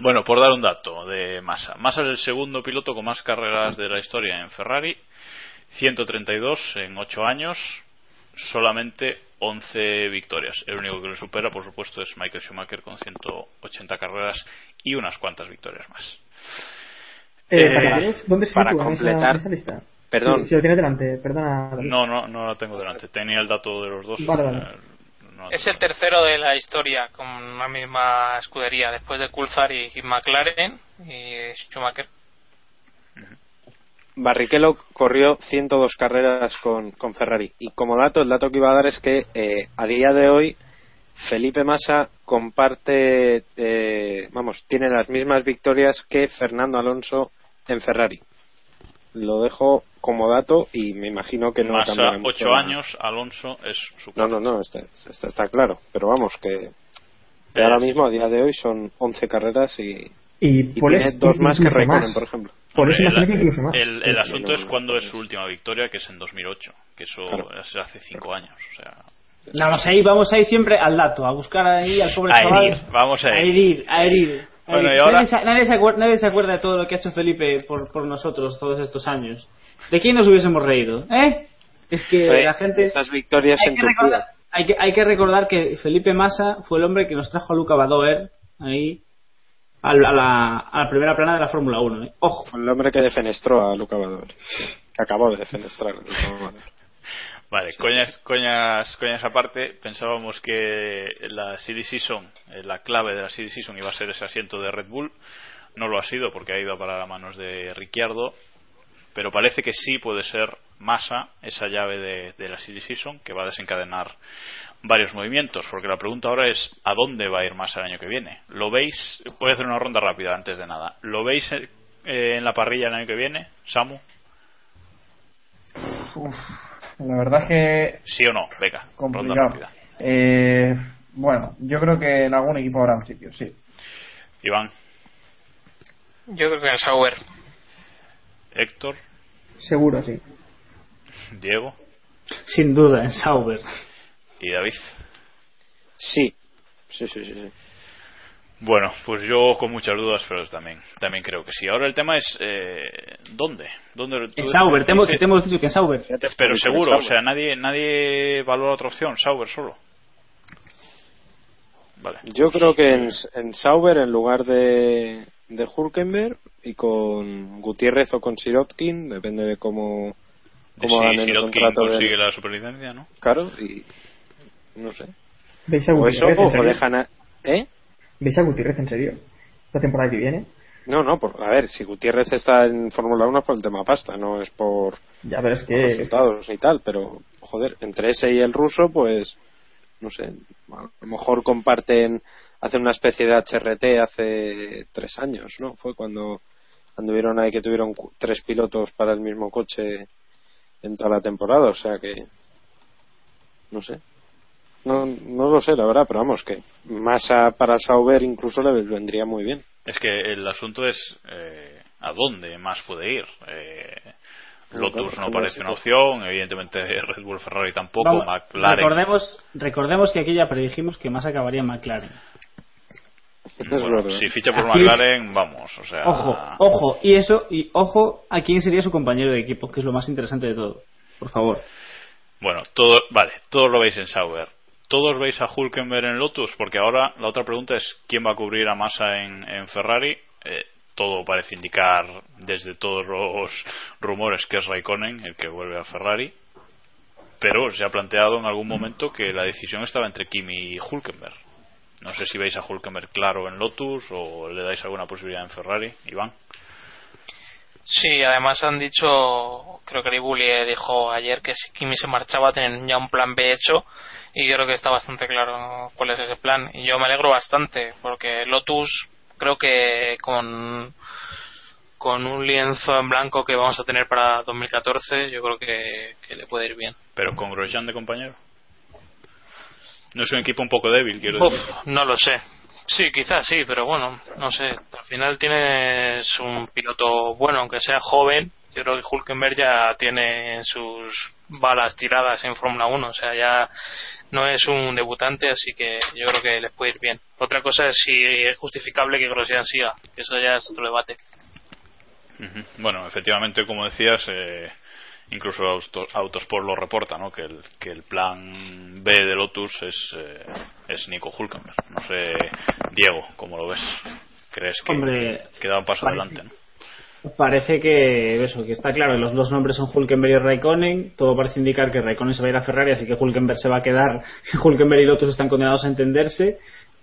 [SPEAKER 4] bueno por dar un dato de Massa Massa es el segundo piloto con más carreras de la historia en Ferrari 132 en 8 años solamente 11 victorias el único que lo supera por supuesto es Michael Schumacher con 180 carreras y unas cuantas victorias más
[SPEAKER 6] Eh,
[SPEAKER 4] Eh.
[SPEAKER 6] ¿Dónde se
[SPEAKER 5] para
[SPEAKER 6] esa-
[SPEAKER 5] completar-
[SPEAKER 6] esa lista?
[SPEAKER 5] Perdón.
[SPEAKER 6] Si, si lo tienes delante, perdona.
[SPEAKER 4] No no no la tengo delante tenía el dato de los dos
[SPEAKER 6] Vale, vale.
[SPEAKER 4] No-
[SPEAKER 10] Es el tercero de la historia con la misma escudería después de Coulthard y y McLaren y Schumacher.
[SPEAKER 5] Barrichello corrió 102 carreras con, con Ferrari. Y como dato, el dato que iba a dar es que eh, a día de hoy Felipe Massa comparte, eh, vamos, tiene las mismas victorias que Fernando Alonso en Ferrari. Lo dejo como dato y me imagino que no
[SPEAKER 4] Massa,
[SPEAKER 5] cambiará mucho
[SPEAKER 4] 8
[SPEAKER 5] la-
[SPEAKER 4] años Alonso es su
[SPEAKER 5] No, no, no, está, está, está claro. Pero vamos, que, que ahora mismo, a día de hoy, son 11 carreras y,
[SPEAKER 6] Y,
[SPEAKER 5] y
[SPEAKER 6] Paul
[SPEAKER 5] tiene
[SPEAKER 6] es
[SPEAKER 5] dos más que Raikkonen, por ejemplo.
[SPEAKER 6] Por eso imagino
[SPEAKER 4] el,
[SPEAKER 6] que incluso más.
[SPEAKER 4] el- el
[SPEAKER 5] Sí,
[SPEAKER 4] asunto
[SPEAKER 5] no,
[SPEAKER 4] es
[SPEAKER 5] no,
[SPEAKER 4] cuando
[SPEAKER 5] no,
[SPEAKER 4] es su última victoria, que es en 2008, que eso
[SPEAKER 5] Claro.
[SPEAKER 4] es hace 5 años. O sea,
[SPEAKER 8] Vamos ahí, vamos ahí siempre al dato, a buscar ahí al pobre
[SPEAKER 4] A
[SPEAKER 8] chaval.
[SPEAKER 4] herir, vamos a
[SPEAKER 8] a
[SPEAKER 4] herir.
[SPEAKER 8] herir, a herir. A
[SPEAKER 4] Bueno,
[SPEAKER 8] herir.
[SPEAKER 4] y ahora-
[SPEAKER 8] nadie, se, nadie, se acuerda, nadie se acuerda de todo lo que ha hecho Felipe por, por nosotros todos estos años. ¿De quién nos hubiésemos reído? ¿Eh? Es que
[SPEAKER 5] Oye,
[SPEAKER 8] la gente...
[SPEAKER 5] Esas victorias
[SPEAKER 8] Hay
[SPEAKER 5] en
[SPEAKER 8] que, recordar, hay, que, hay que recordar que Felipe Massa fue el hombre que nos trajo a Luca Badoer ahí al- a la, a la primera plana de la Fórmula 1. ¿eh? Ojo.
[SPEAKER 5] Fue el hombre que defenestró a Luca Badoer. Que acabó de defenestrar a Luca Badoer.
[SPEAKER 4] Vale, coñas, coñas, coñas aparte, pensábamos que la City Season, eh, la clave de la City Season iba a ser ese asiento de Red Bull. No lo ha sido porque ha ido a parar a manos de Ricciardo, pero parece que sí puede ser Massa esa llave de, de la City Season que va a desencadenar varios movimientos. Porque la pregunta ahora es: ¿a dónde va a ir Massa el año que viene? ¿Lo veis? Voy a hacer una ronda rápida antes de nada. ¿Lo veis eh, en la parrilla el año que viene, Samu?
[SPEAKER 9] Uf, la verdad es que
[SPEAKER 4] ¿Sí o no? Venga,
[SPEAKER 9] complicado.
[SPEAKER 4] rápida.
[SPEAKER 9] Eh, bueno, yo creo que en algún equipo habrá un sitio, sí.
[SPEAKER 4] Iván.
[SPEAKER 10] Yo creo que en Sauber.
[SPEAKER 4] Héctor,
[SPEAKER 6] Seguro, sí.
[SPEAKER 4] Diego
[SPEAKER 8] Sin duda, en Sauber.
[SPEAKER 4] y David.
[SPEAKER 5] Sí. Sí, sí, sí. sí.
[SPEAKER 4] Bueno, pues yo con muchas dudas, pero también también creo que sí. Ahora el tema es eh, ¿dónde? ¿Dónde
[SPEAKER 8] En Sauber, te hemos,
[SPEAKER 4] dices-
[SPEAKER 8] te hemos dicho que en Sauber.
[SPEAKER 4] pero seguro, o sea, nadie nadie valora otra opción, Sauber solo. Vale.
[SPEAKER 5] Yo creo que en, en Sauber, en lugar de, de Hulkenberg y con Gutiérrez o con Sirotkin, depende de cómo, cómo
[SPEAKER 4] si
[SPEAKER 5] hagan el
[SPEAKER 4] Sirotkin
[SPEAKER 5] contrato. de-
[SPEAKER 4] consigue la superlicencia, ¿no?
[SPEAKER 5] Claro, y no sé.
[SPEAKER 6] ¿Veis a
[SPEAKER 5] O eso, o
[SPEAKER 6] serio?
[SPEAKER 5] dejan a... ¿Eh?
[SPEAKER 6] ¿Veis a Gutiérrez en serio? La temporada que viene.
[SPEAKER 5] No, no, por, a ver, si Gutiérrez está en Fórmula 1 es por el tema pasta, no es por,
[SPEAKER 6] Ya, pero es
[SPEAKER 5] por
[SPEAKER 6] que.
[SPEAKER 5] resultados y tal, pero, joder, entre ese y el ruso, pues, no sé, a lo mejor comparten, hacen una especie de HRT hace tres años, ¿no? Fue cuando anduvieron ahí que tuvieron tres pilotos para el mismo coche en toda la temporada, o sea que, no sé. No, no lo sé, la verdad, pero vamos, que Massa para Sauber incluso le vendría muy bien.
[SPEAKER 4] Es que el asunto es eh, a dónde más puede ir. Eh, Lotus no parece una opción, evidentemente (laughs) Red Bull Ferrari tampoco,
[SPEAKER 8] Vamos,
[SPEAKER 4] McLaren.
[SPEAKER 8] recordemos, recordemos que aquí ya predijimos que más acabaría en McLaren.
[SPEAKER 4] Bueno, si ficha por
[SPEAKER 8] Aquí-
[SPEAKER 4] McLaren, vamos, o sea,
[SPEAKER 8] Ojo, ojo, y eso, y ojo a quién sería su compañero de equipo, que es lo más interesante de todo. Por favor.
[SPEAKER 4] Bueno, todo, vale, todos lo veis en Sauber. ¿Todos veis a Hulkenberg en Lotus? Porque ahora la otra pregunta es quién va a cubrir a Massa en, Ferrari. Eh, todo parece indicar, desde todos los rumores, que es Raikkonen el que vuelve a Ferrari. Pero se ha planteado en algún momento que la decisión estaba entre Kimi y Hulkenberg. No sé si veis a Hulkenberg claro en Lotus o le dais alguna posibilidad en Ferrari, Iván.
[SPEAKER 10] Sí, además han dicho, creo que Ribuli dijo ayer que si Kimi se marchaba tenían ya un plan B hecho y yo creo que está bastante claro cuál es ese plan y yo me alegro bastante porque Lotus creo que con con un lienzo en blanco que vamos a tener para 2014 yo creo que, que le puede ir bien.
[SPEAKER 4] Pero con Grosjean de compañero. No es un equipo un poco débil, quiero
[SPEAKER 10] Uf,
[SPEAKER 4] decir.
[SPEAKER 10] no lo sé. Sí, quizás sí, pero bueno, no sé. Al final tienes un piloto bueno, aunque sea joven. Yo creo que Hulkenberg ya tiene sus balas tiradas en Fórmula 1. O sea, ya no es un debutante, así que yo creo que les puede ir bien. Otra cosa es si es justificable que Grosjean siga. que Eso ya es otro debate.
[SPEAKER 4] Bueno, efectivamente, como decías, eh, incluso Auto- Autosport lo reporta, ¿no? Que el, que el plan B de Lotus es, eh, es Nico Hulkenberg. No sé, Diego, ¿cómo lo ves? ¿Crees que,
[SPEAKER 8] Hombre,
[SPEAKER 4] que da un paso
[SPEAKER 8] parece-
[SPEAKER 4] adelante? ¿no?
[SPEAKER 8] Parece que eso, que está claro, los dos nombres son Hulkenberg y Raikkonen, todo parece indicar que Raikkonen se va a ir a Ferrari, así que Hulkenberg se va a quedar, (laughs) Hulkenberg y Lotus están condenados a entenderse,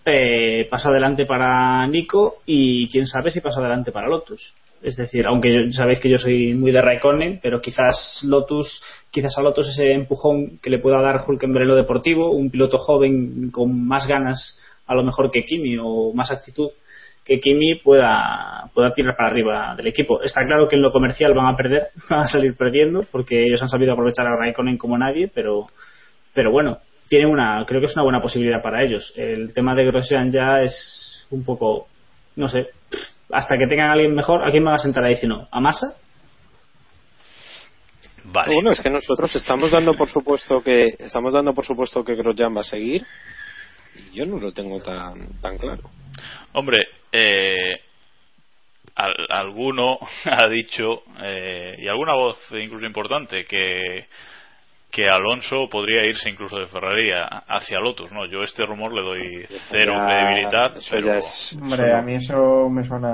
[SPEAKER 8] eh, paso adelante para Nico y quién sabe si paso adelante para Lotus. Es decir, aunque yo- sabéis que yo soy muy de Raikkonen, pero quizás Lotus, quizás a Lotus ese empujón que le pueda dar Hulkenberg en lo deportivo, un piloto joven con más ganas a lo mejor que Kimi o más actitud, que Kimi pueda, pueda tirar para arriba del equipo. Está claro que en lo comercial van a perder, (laughs) van a salir perdiendo, porque ellos han sabido aprovechar a Raikkonen como nadie, pero, pero bueno, tiene una, creo que es una buena posibilidad para ellos. El tema de Grosjean ya es un poco, no sé, hasta que tengan a alguien mejor, ¿a quién van a sentar ahí si no? ¿A Massa?
[SPEAKER 4] Vale.
[SPEAKER 5] Bueno, es que nosotros estamos dando por supuesto que estamos dando por supuesto que Grosjean va a seguir y yo no lo tengo tan tan claro.
[SPEAKER 4] Hombre, eh, al- alguno (laughs) ha dicho, eh, y alguna voz incluso importante, que, que Alonso podría irse incluso de Ferrari a- hacia Lotus. No, yo este rumor le doy cero
[SPEAKER 5] Ya,
[SPEAKER 4] credibilidad.
[SPEAKER 5] eso
[SPEAKER 4] pero-
[SPEAKER 5] es-
[SPEAKER 9] Hombre, a mí eso me suena.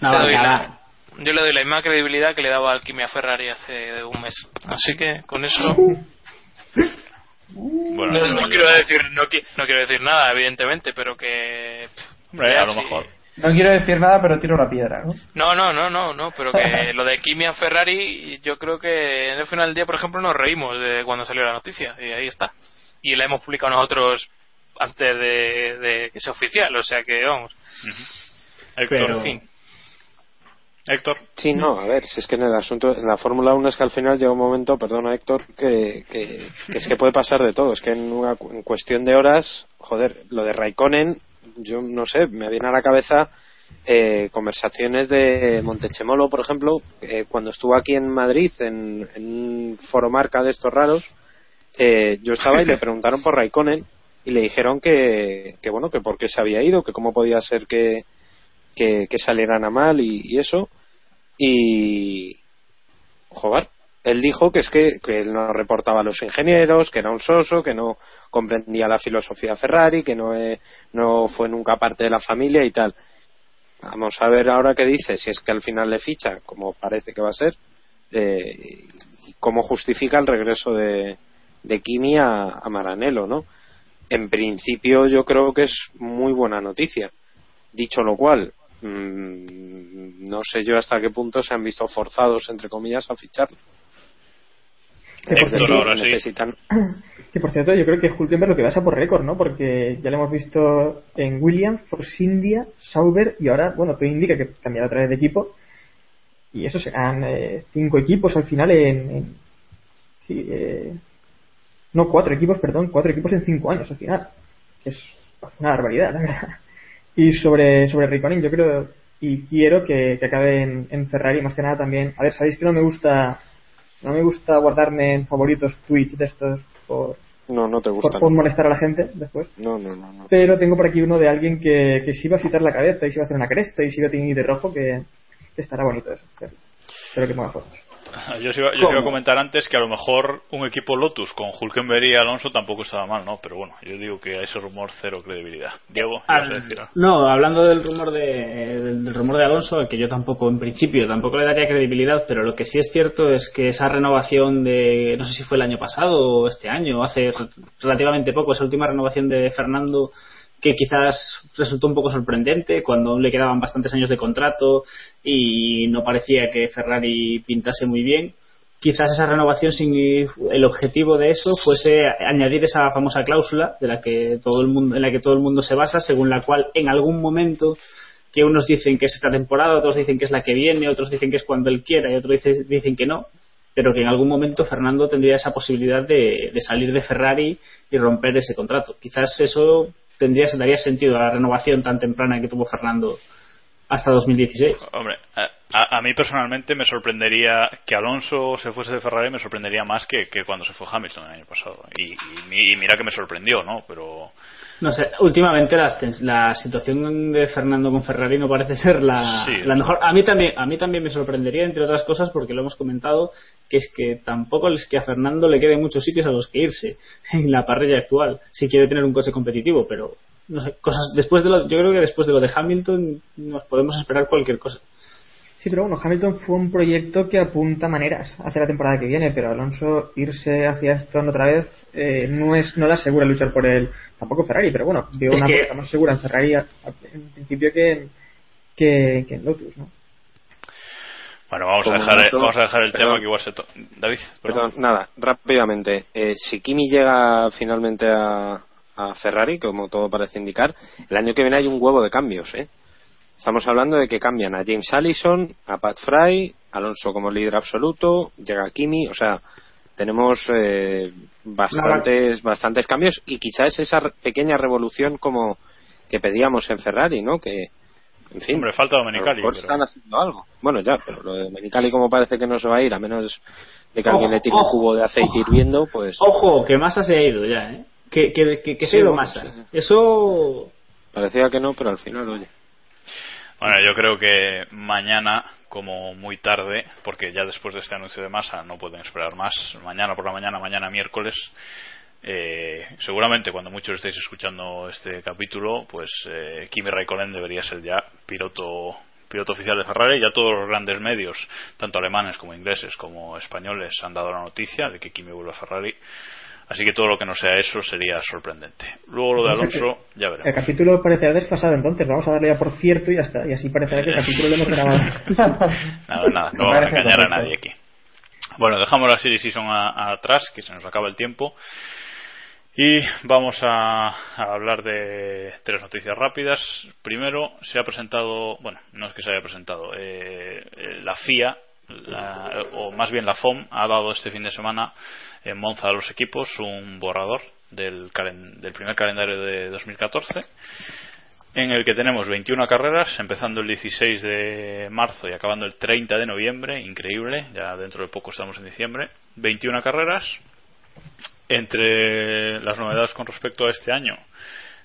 [SPEAKER 8] una
[SPEAKER 10] Le doy
[SPEAKER 8] barbaridad.
[SPEAKER 10] la- yo le doy la misma credibilidad que le daba al Kimi a Ferrari hace un mes. Así que con eso (laughs)
[SPEAKER 4] Bueno,
[SPEAKER 10] no, quiero decir no, no quiero decir nada evidentemente pero que pff,
[SPEAKER 4] Hombre,
[SPEAKER 10] ya
[SPEAKER 4] a lo
[SPEAKER 10] sí.
[SPEAKER 4] mejor.
[SPEAKER 9] No quiero decir nada, pero tiro la piedra, ¿no?
[SPEAKER 10] no no no no no pero que (laughs) lo de Kimi a Ferrari yo creo que en el final del día por ejemplo nos reímos de cuando salió la noticia y ahí está y la hemos publicado nosotros antes de, de que sea oficial o sea que vamos
[SPEAKER 4] Héctor,
[SPEAKER 8] Pero-
[SPEAKER 4] en fin. Héctor.
[SPEAKER 5] Sí, no, a ver, si es que en el asunto, en la Fórmula 1 es que al final llega un momento, perdona Héctor, que, que, que es que puede pasar de todo. Es que en, una, cu- en cuestión de horas, joder, lo de Raikkonen, yo no sé, me viene a la cabeza eh, conversaciones de Montechemolo, por ejemplo, eh, cuando estuvo aquí en Madrid, en, en un foro marca de estos raros, eh, yo estaba y le (laughs) preguntaron por Raikkonen y le dijeron que, que bueno, que por qué se había ido, que cómo podía ser que, que, que salieran a mal y, y eso. Y. Joder, él dijo que es que, que él no reportaba a los ingenieros, que era un soso, que no comprendía la filosofía Ferrari, que no, eh, no fue nunca parte de la familia y tal. Vamos a ver ahora qué dice, si es que al final le ficha, como parece que va a ser, eh, cómo justifica el regreso de, de Kimi a, a Maranello, ¿no? en principio yo creo que es muy buena noticia. Dicho lo cual, mmm, no sé yo hasta qué punto se han visto forzados, entre comillas, a ficharlo.
[SPEAKER 6] Que por, cierto,
[SPEAKER 4] ahora sí.
[SPEAKER 5] necesitan...
[SPEAKER 6] que por cierto, yo creo que Hulkenberg lo que pasa por récord, ¿no? Porque ya lo hemos visto en Williams, Force India, Sauber y ahora, bueno, todo indica que cambiará otra vez de equipo. Y eso serán eh, cinco equipos al final en. en sí, eh, no, cuatro equipos, perdón, cuatro equipos en cinco años al final. Que es una barbaridad, la verdad. Y sobre, sobre Raikkonen, yo creo y quiero que, que acabe en, en Ferrari, más que nada también. A ver, sabéis que no me gusta no me gusta guardarme en favoritos tweets de estos por,
[SPEAKER 5] No, no te gusta.
[SPEAKER 6] por, por molestar a la gente después.
[SPEAKER 5] No, no, no. no.
[SPEAKER 6] Pero tengo por aquí uno de alguien que, que sí va a citar la cabeza y sí va a hacer una cresta y sí va a teñir de rojo que, que estará bonito eso. Espero, espero que ponga fotos. (laughs)
[SPEAKER 4] Yo os iba, yo os iba a comentar antes que a lo mejor un equipo Lotus con Hulkenberg y Alonso tampoco estaba mal, ¿no? Pero bueno, yo digo que a ese rumor cero credibilidad. Diego, ¿qué
[SPEAKER 8] Al- no, hablando del rumor de del, del rumor de Alonso, al que yo tampoco en principio tampoco le daría credibilidad, pero lo que sí es cierto es que esa renovación de no sé si fue el año pasado o este año, o hace re- relativamente poco, esa última renovación de Fernando que quizás resultó un poco sorprendente cuando le quedaban bastantes años de contrato y no parecía que Ferrari pintase muy bien. Quizás esa renovación sin el objetivo de eso fuese añadir esa famosa cláusula de la que todo el mundo en la que todo el mundo se basa, según la cual en algún momento que unos dicen que es esta temporada, otros dicen que es la que viene, otros dicen que es cuando él quiera y otros dicen, dicen que no, pero que en algún momento Fernando tendría esa posibilidad de, de salir de Ferrari y romper ese contrato. Quizás eso tendría daría sentido a la renovación tan temprana que tuvo Fernando hasta 2016.
[SPEAKER 4] Hombre, a, a- mí personalmente me sorprendería que Alonso se fuese de Ferrari, me sorprendería más que, que cuando se fue Hamilton el año pasado. Y, y mi- y mira que me sorprendió, ¿no? Pero
[SPEAKER 8] No sé, últimamente tens- la situación de Fernando con Ferrari no parece ser la,
[SPEAKER 4] Sí.
[SPEAKER 8] la mejor. A mí también a mí también me sorprendería entre otras cosas porque lo hemos comentado que es que tampoco es que a Fernando le queden muchos sitios a los que irse en la parrilla actual si quiere tener un coche competitivo, pero no sé, cosas después de lo, yo creo que después de lo de Hamilton nos podemos esperar cualquier cosa.
[SPEAKER 6] Sí, pero bueno, Hamilton fue un proyecto que apunta maneras hacia la temporada que viene, pero Alonso irse hacia esto otra vez eh, no es no le asegura luchar por él, tampoco Ferrari, pero bueno, veo
[SPEAKER 8] Es
[SPEAKER 6] una
[SPEAKER 8] que-
[SPEAKER 6] más segura en Ferrari a- a- en principio que en, que, que en Lotus, ¿no?
[SPEAKER 4] bueno, vamos a dejar,
[SPEAKER 5] dato-
[SPEAKER 4] vamos a dejar el
[SPEAKER 5] perdón.
[SPEAKER 4] tema que igual se... to- David,
[SPEAKER 5] Perdón, nada, rápidamente. Eh, si Kimi llega finalmente a, a Ferrari, como todo parece indicar, el año que viene hay un huevo de cambios, ¿eh? Estamos hablando de que cambian a James Allison, a Pat Fry, Alonso como líder absoluto, llega Kimi, o sea, tenemos eh, bastantes, bastantes cambios y quizás esa pequeña revolución como que pedíamos en Ferrari, ¿no? Que, en fin,
[SPEAKER 4] Hombre, falta
[SPEAKER 5] a lo
[SPEAKER 4] Domenicali,
[SPEAKER 5] mejor
[SPEAKER 4] pero-
[SPEAKER 5] están haciendo algo. Bueno, ya, pero lo de Domenicali como parece que no se va a ir, a menos de que alguien le tire un cubo de aceite
[SPEAKER 8] ojo.
[SPEAKER 5] hirviendo, pues
[SPEAKER 8] Ojo, que Massa se ha ido ya, ¿eh? Que, que, que, que se
[SPEAKER 5] Sí, bueno, sí.
[SPEAKER 8] Eso
[SPEAKER 5] parecía que no, pero al final, oye.
[SPEAKER 4] Bueno, yo creo que mañana, como muy tarde, porque ya después de este anuncio de masa no pueden esperar más, mañana por la mañana, mañana miércoles, eh, seguramente cuando muchos estéis escuchando este capítulo, pues eh, Kimi Raikkonen debería ser ya piloto piloto oficial de Ferrari. Ya todos los grandes medios, tanto alemanes como ingleses como españoles, han dado la noticia de que Kimi vuelve a Ferrari. Así que todo lo que no sea eso sería sorprendente. Luego lo de Alonso, ya
[SPEAKER 6] El
[SPEAKER 4] veremos.
[SPEAKER 6] capítulo parecerá desfasado, entonces vamos a darle ya por cierto y ya está, y así parecerá que el capítulo lo hemos grabado.
[SPEAKER 4] Nada, nada, no vamos a engañar a nadie aquí. Bueno, dejamos la Series Season a- a atrás, que se nos acaba el tiempo. Y vamos a, a hablar de tres noticias rápidas. Primero, se ha presentado, bueno, no es que se haya presentado, eh, eh, la FIA, la- o más bien la FOM, ha dado este fin de semana en Monza a los equipos un borrador del, primer calendario de 2014 en el que tenemos 21 carreras, empezando el 16 de marzo y acabando el 30 de noviembre, increíble, ya dentro de poco estamos en diciembre, 21 carreras. Entre las novedades con respecto a este año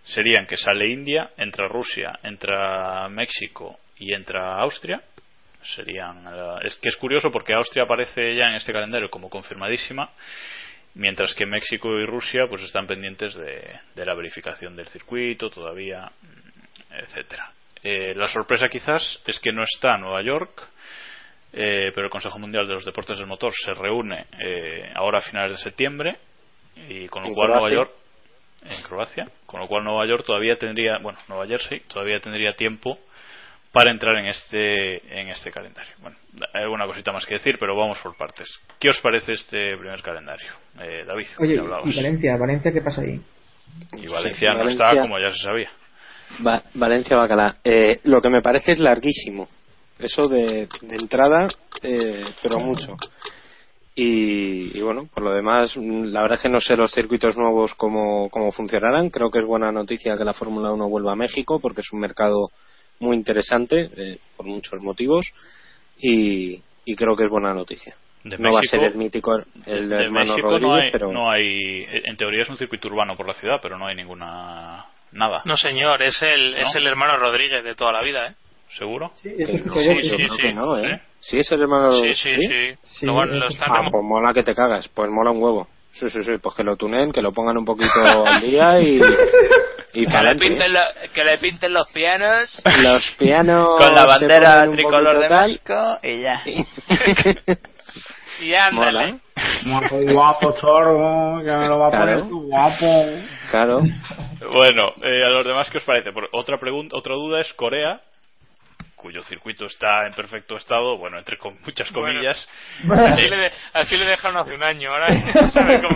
[SPEAKER 4] serían que sale India, entra Rusia, entra México y entra Austria. Serían, eh, es que es curioso porque Austria aparece ya en este calendario como confirmadísima, mientras que México y Rusia pues están pendientes de, de la verificación del circuito todavía etcétera. Eh, la sorpresa quizás es que no está Nueva York, eh, pero el Consejo Mundial de los Deportes del Motor se reúne eh, ahora a finales de septiembre y con lo
[SPEAKER 5] ¿En
[SPEAKER 4] cual Nueva? York en Croacia, con lo cual Nueva York todavía tendría, bueno, Nueva Jersey todavía tendría tiempo para entrar en este en este calendario. Bueno, hay alguna cosita más que decir, pero vamos por partes. ¿Qué os parece este primer calendario? Eh, David,
[SPEAKER 6] Oye,
[SPEAKER 4] ¿qué hablabas?
[SPEAKER 6] ¿y Valencia? ¿Valencia qué pasa ahí?
[SPEAKER 4] Y Valencia
[SPEAKER 5] Sí,
[SPEAKER 4] no
[SPEAKER 5] Valencia-
[SPEAKER 4] está como ya se sabía.
[SPEAKER 5] Va- Valencia Bacalá. Eh, lo que me parece es larguísimo. Eso de, de entrada, eh, pero mucho. Y, y bueno, por lo demás, la verdad es que no sé los circuitos nuevos cómo, cómo funcionarán. Creo que es buena noticia que la Fórmula 1 vuelva a México porque es un mercado muy interesante eh, por muchos motivos. Y, y creo que es buena noticia.
[SPEAKER 4] De
[SPEAKER 5] no va a ser el mítico el
[SPEAKER 4] de
[SPEAKER 5] hermano
[SPEAKER 4] México
[SPEAKER 5] Rodríguez,
[SPEAKER 4] no hay,
[SPEAKER 5] pero
[SPEAKER 4] no hay, en teoría es un circuito urbano por la ciudad, pero no hay ninguna nada.
[SPEAKER 10] No, señor, es el,
[SPEAKER 4] ¿No?
[SPEAKER 10] es el hermano Rodríguez de toda la vida, ¿eh?
[SPEAKER 4] ¿Seguro?
[SPEAKER 6] Sí,
[SPEAKER 5] que no,
[SPEAKER 10] sí.
[SPEAKER 5] que no, ¿eh?
[SPEAKER 4] ¿Sí?
[SPEAKER 5] Sí, es el hermano
[SPEAKER 10] Sí, sí, sí.
[SPEAKER 6] Sí,
[SPEAKER 10] Lo, lo están
[SPEAKER 5] Ah, pues mola que te cagas, pues mola un huevo. Sí, sí, sí, pues que lo tunen, que lo pongan un poquito al día y, (laughs) y
[SPEAKER 7] Que le, pinten lo- que le pinten los pianos
[SPEAKER 5] Los pianos
[SPEAKER 7] con la bandera tricolor de
[SPEAKER 5] tal.
[SPEAKER 7] México y ya. (laughs)
[SPEAKER 10] Y ándale.
[SPEAKER 5] Mola.
[SPEAKER 8] Guapo, guapo, chorro, que me lo va a
[SPEAKER 5] Claro.
[SPEAKER 8] poner tú, guapo.
[SPEAKER 5] Claro.
[SPEAKER 4] Bueno, eh, a los demás, ¿qué os parece? Por- otra pregunta, otra duda es Corea, cuyo circuito está en perfecto estado, bueno, entre con muchas
[SPEAKER 10] Bueno.
[SPEAKER 4] comillas.
[SPEAKER 10] Así le, de- así le dejaron hace un año, ahora sabe (laughs) cómo.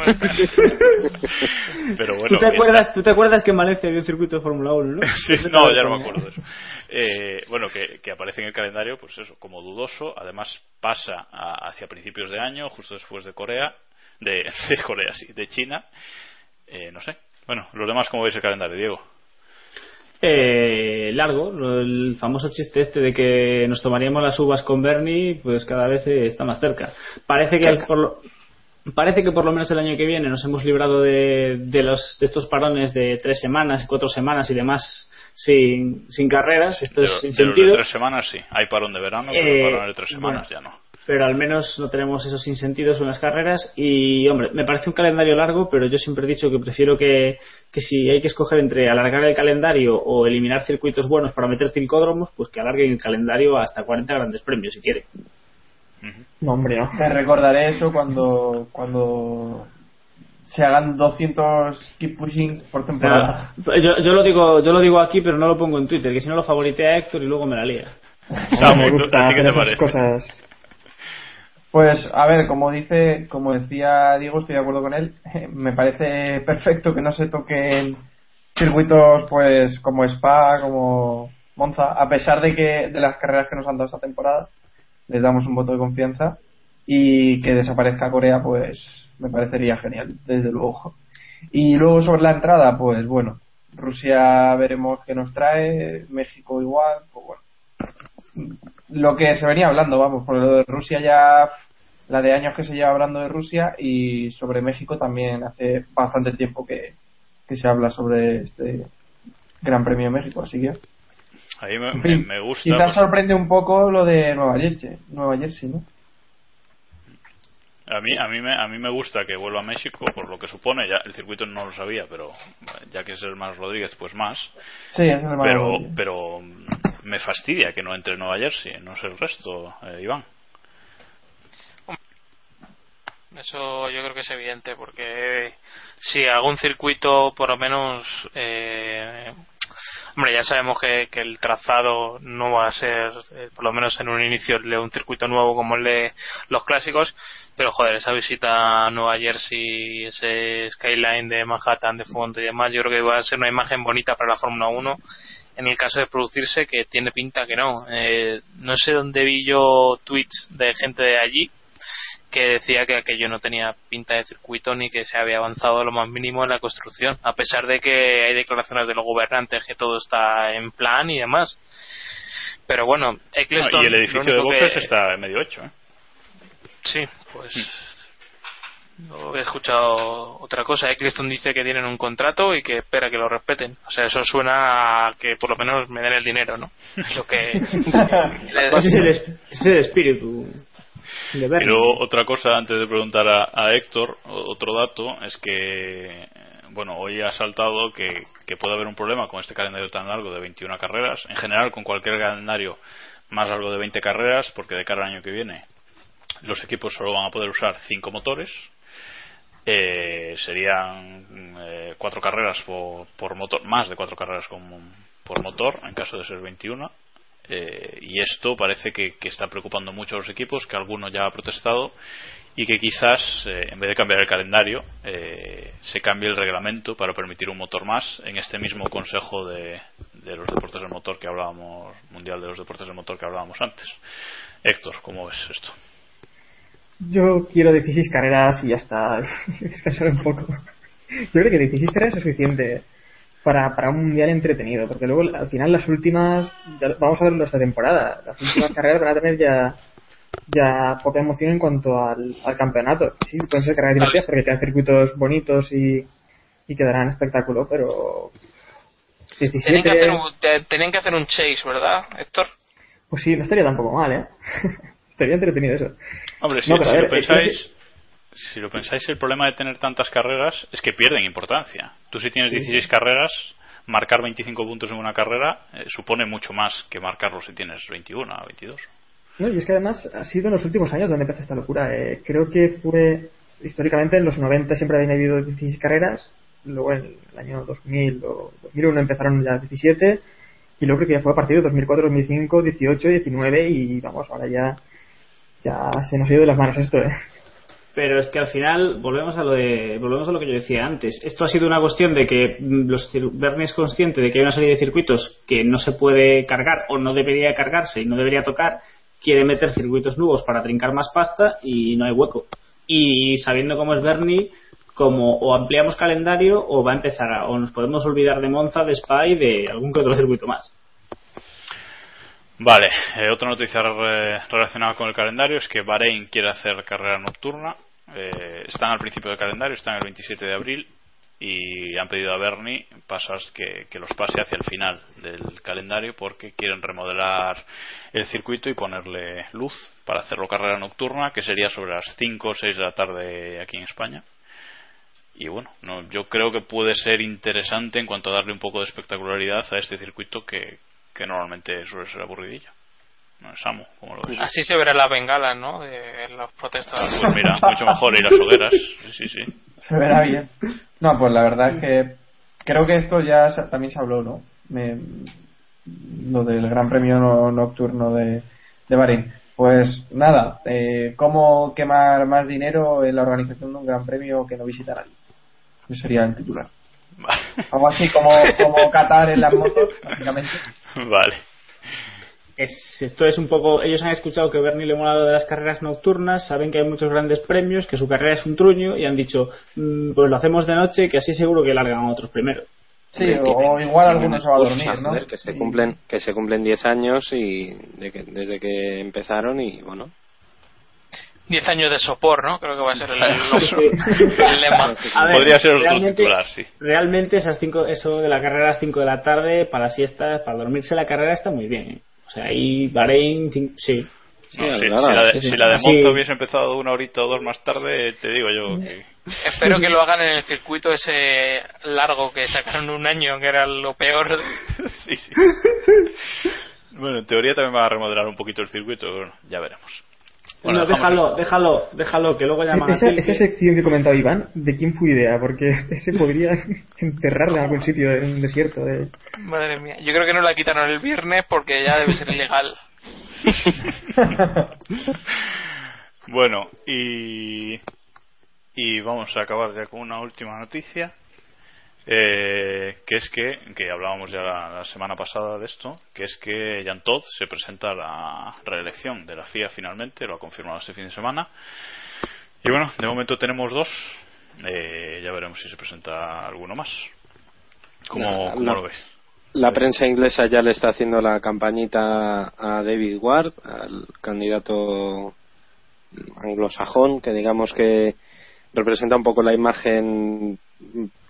[SPEAKER 4] Pero bueno,
[SPEAKER 8] ¿Tú, te acuerdas, ¿Tú te acuerdas que en Valencia había un circuito de Fórmula 1, no? (laughs)
[SPEAKER 4] Sí, no, ya no me acuerdo de eso. Eh, bueno, que, que aparece en el calendario, pues eso, como dudoso. Además, pasa a- hacia principios de año, justo después de Corea, de, (laughs) de Corea, sí, de China. Eh, no sé. Bueno, los demás, ¿cómo veis el calendario, Diego?
[SPEAKER 8] Eh, largo, el famoso chiste este de que nos tomaríamos las uvas con Bernie, pues cada vez eh, está más cerca. Parece que por lo, parece que por lo menos el año que viene nos hemos librado de, de los de estos parones de tres semanas, cuatro semanas y demás sin, sin carreras, esto
[SPEAKER 4] De,
[SPEAKER 8] es sin
[SPEAKER 4] de los de tres semanas sí. Hay parón de verano, pero
[SPEAKER 8] Eh,
[SPEAKER 4] parón de tres semanas
[SPEAKER 8] bueno.
[SPEAKER 4] ya no.
[SPEAKER 8] Pero al menos no tenemos esos sinsentidos en las carreras y hombre me parece un calendario largo pero yo siempre he dicho que prefiero que, que si hay que escoger entre alargar el calendario o eliminar circuitos buenos para meter tilcódromos pues que alarguen el calendario hasta 40 grandes premios si quiere
[SPEAKER 6] No, hombre, no.
[SPEAKER 9] Te recordaré eso cuando cuando se hagan 200 keep pushing por temporada.
[SPEAKER 8] yo, yo lo digo yo lo digo aquí pero no lo pongo en Twitter que si no lo favoritea Héctor y luego me la lía (laughs)
[SPEAKER 4] Samu, (laughs)
[SPEAKER 6] me
[SPEAKER 4] ¿tú-
[SPEAKER 6] gusta
[SPEAKER 4] ¿a ti qué te
[SPEAKER 6] esas
[SPEAKER 4] parece?
[SPEAKER 6] cosas.
[SPEAKER 9] Pues a ver, como dice, como decía Diego, estoy de acuerdo con él. (laughs) Me parece perfecto que no se toquen circuitos pues como Spa, como Monza, a pesar de que de las carreras que nos han dado esta temporada, les damos un voto de confianza y que desaparezca Corea, pues me parecería genial, desde luego. Y luego sobre la entrada, pues bueno, Rusia veremos qué nos trae, México igual, pues bueno lo que se venía hablando, vamos, por lo de Rusia ya, la de años que se lleva hablando de Rusia y sobre México también hace bastante tiempo que, que se habla sobre este Gran Premio de México, así que
[SPEAKER 4] A mí me,
[SPEAKER 9] en fin,
[SPEAKER 4] me gusta.
[SPEAKER 9] quizás
[SPEAKER 4] pues,
[SPEAKER 9] sorprende un poco lo de Nueva Jersey, Nueva Jersey, ¿no?
[SPEAKER 4] a mí, a mí me, a mí me gusta que vuelva a México por lo que supone. Ya el circuito no lo sabía, pero ya que es el más Rodríguez, pues más.
[SPEAKER 9] Sí, es el
[SPEAKER 4] Pero,
[SPEAKER 9] Rodríguez.
[SPEAKER 4] pero me fastidia que no entre Nueva Jersey, no sé el resto, eh, Iván.
[SPEAKER 10] Eso yo creo que es evidente porque si algún circuito por lo menos eh, hombre ya sabemos que, que el trazado no va a ser eh, por lo menos en un inicio un circuito nuevo como el de los clásicos pero joder esa visita a Nueva Jersey ese skyline de Manhattan de fondo y demás yo creo que va a ser una imagen bonita para la Fórmula 1 en el caso de producirse que tiene pinta que no Eh, no sé dónde vi yo tweets de gente de allí que decía que aquello no tenía pinta de circuito ni que se había avanzado lo más mínimo en la construcción, a pesar de que hay declaraciones de los gobernantes que todo está en plan y demás. Pero bueno, Eccleston.
[SPEAKER 4] No, y el edificio de boxes
[SPEAKER 10] que-
[SPEAKER 4] está medio hecho, ¿eh?
[SPEAKER 10] Sí, pues. No he escuchado otra cosa. Eccleston dice que tienen un contrato y que espera que lo respeten. O sea, eso suena a que por lo menos me den el dinero, ¿no? Es (laughs) lo que.
[SPEAKER 8] ese (laughs) es el, es- el espíritu
[SPEAKER 4] luego otra cosa, antes de preguntar a, a Héctor, otro dato es que, eh, bueno, hoy ha saltado que, que puede haber un problema con este calendario tan largo de 21 carreras, en general con cualquier calendario más largo de 20 carreras, porque de cara al año que viene los equipos solo van a poder usar 5 motores eh, serían eh, cuatro carreras por, motor, más de cuatro carreras por motor, en caso de ser 21. Eh, y esto parece que, que, está preocupando mucho a los equipos, que alguno ya ha protestado y que quizás, eh, en vez de cambiar el calendario, eh, se cambie el reglamento para permitir un motor más en este mismo Consejo de, de los Deportes del Motor que hablábamos, Mundial de los Deportes del Motor que hablábamos antes. Héctor, ¿cómo ves esto?
[SPEAKER 6] Yo quiero 16 carreras y ya está. (laughs) Descansar un poco. Yo creo que 16 carreras es suficiente para, para un mundial entretenido, porque luego al final las últimas, vamos a verlo esta temporada, las (laughs) últimas carreras van a tener ya ya poca emoción en cuanto al, al campeonato. Sí, pueden ser carreras divertidas porque quedan circuitos bonitos y, y quedarán espectáculo, pero
[SPEAKER 10] 17... Tienen que, hacer un, tienen que hacer un chase, ¿verdad, Héctor?
[SPEAKER 6] Pues sí, no estaría tampoco mal, ¿eh? (laughs) estaría entretenido eso.
[SPEAKER 4] Hombre, si, no, si ver, lo pensáis, si lo pensáis, el problema de tener tantas carreras es que pierden importancia. Tú si tienes 16 sí. carreras, marcar 25 puntos en una carrera eh, supone mucho más que marcarlo si tienes 21 o 22.
[SPEAKER 6] No, y es que además ha sido en los últimos años donde empezó esta locura. Eh, creo que fue históricamente en los 90 siempre habían habido 16 carreras, luego en el año 2000 o 2001 empezaron ya 17 y luego creo que ya fue a partir de 2004, 2005, 18, 19 y vamos, ahora ya ya se nos ha ido de las manos esto, ¿eh?
[SPEAKER 8] Pero es que al final volvemos a lo de volvemos a lo que yo decía antes. Esto ha sido una cuestión de que los Bernie es consciente de que hay una serie de circuitos que no se puede cargar o no debería cargarse y no debería tocar. Quiere meter circuitos nuevos para trincar más pasta y no hay hueco. Y sabiendo cómo es Bernie, como o ampliamos calendario o va a empezar a, o nos podemos olvidar de Monza, de Spa y de algún que otro circuito más.
[SPEAKER 4] Vale, eh, otra noticia re relacionada con el calendario es que Bahrein quiere hacer carrera nocturna. Eh, están al principio del calendario, están el 27 de abril y han pedido a Bernie pasas que, que, los pase hacia el final del calendario porque quieren remodelar el circuito y ponerle luz para hacerlo carrera nocturna que sería sobre las 5 o 6 de la tarde aquí en España y bueno, no, yo creo que puede ser interesante en cuanto a darle un poco de espectacularidad a este circuito que, que normalmente suele ser aburridillo. No es amo, como lo ves.
[SPEAKER 10] Así se verá la bengala, ¿no? De los protestas.
[SPEAKER 4] Pues mira, mucho mejor ir a las hogueras. Sí, sí.
[SPEAKER 9] Se verá bien. No, pues la verdad es que creo que esto ya también se habló, ¿no? Me, lo del Gran Premio no, Nocturno de, de Bahrein. Pues nada, eh, ¿cómo quemar más dinero en la organización de un Gran Premio que no visita nadie? Ese sería el titular. (laughs) Algo así como, como Qatar en las motos, prácticamente.
[SPEAKER 4] Vale.
[SPEAKER 8] Es, esto es un poco. Ellos han escuchado que Bernie le mola lo de las carreras nocturnas, saben que hay muchos grandes premios, que su carrera es un truño y han dicho, mmm, pues lo hacemos de noche, que así seguro que largan a otros primero.
[SPEAKER 9] Sí, o igual algunos se va a dormir, ¿no?
[SPEAKER 5] Que se cumplen, que se cumplen 10 años y de que, desde que empezaron y bueno,
[SPEAKER 10] 10 años de sopor, ¿no? Creo que va a ser el, el, (laughs) el lema.
[SPEAKER 8] Ver,
[SPEAKER 4] Podría ser
[SPEAKER 8] realmente,
[SPEAKER 4] titular, sí.
[SPEAKER 8] Realmente esas cinco, eso de la carrera a las 5 de la tarde, para siestas, para dormirse la carrera está muy bien. ¿eh? O sea, ahí Bahrein, sí.
[SPEAKER 4] Sí, no, si, si, la de, si, la de, Monza hubiese empezado una horita o dos más tarde, te digo yo que...
[SPEAKER 10] Espero que lo hagan en el circuito ese largo que sacaron un año, que era lo peor. (laughs)
[SPEAKER 4] sí, sí. Bueno, en teoría también van a remodelar un poquito el circuito, pero bueno, ya veremos.
[SPEAKER 8] Bueno, no, déjalo, déjalo, déjalo, que luego llaman
[SPEAKER 6] esa,
[SPEAKER 8] a
[SPEAKER 6] esa sección que comentaba Iván, ¿de quién fue idea? Porque (laughs) ese podría (laughs) enterrarle en algún sitio en un desierto. De...
[SPEAKER 10] Madre mía, yo creo que no la quitaron el viernes porque ya debe ser ilegal. (laughs)
[SPEAKER 4] bueno, y, y vamos a acabar ya con una última noticia. Eh, que es que, que hablábamos ya la, la, semana pasada de esto, que es que Jan Todd se presenta a la reelección de la FIA finalmente, lo ha confirmado este fin de semana. Y bueno, de momento tenemos dos, eh, ya veremos si se presenta alguno más. ¿Cómo,
[SPEAKER 5] la,
[SPEAKER 4] cómo
[SPEAKER 5] la,
[SPEAKER 4] lo ves?
[SPEAKER 5] La prensa inglesa ya le está haciendo la campañita a David Ward, al candidato anglosajón, que digamos que representa un poco la imagen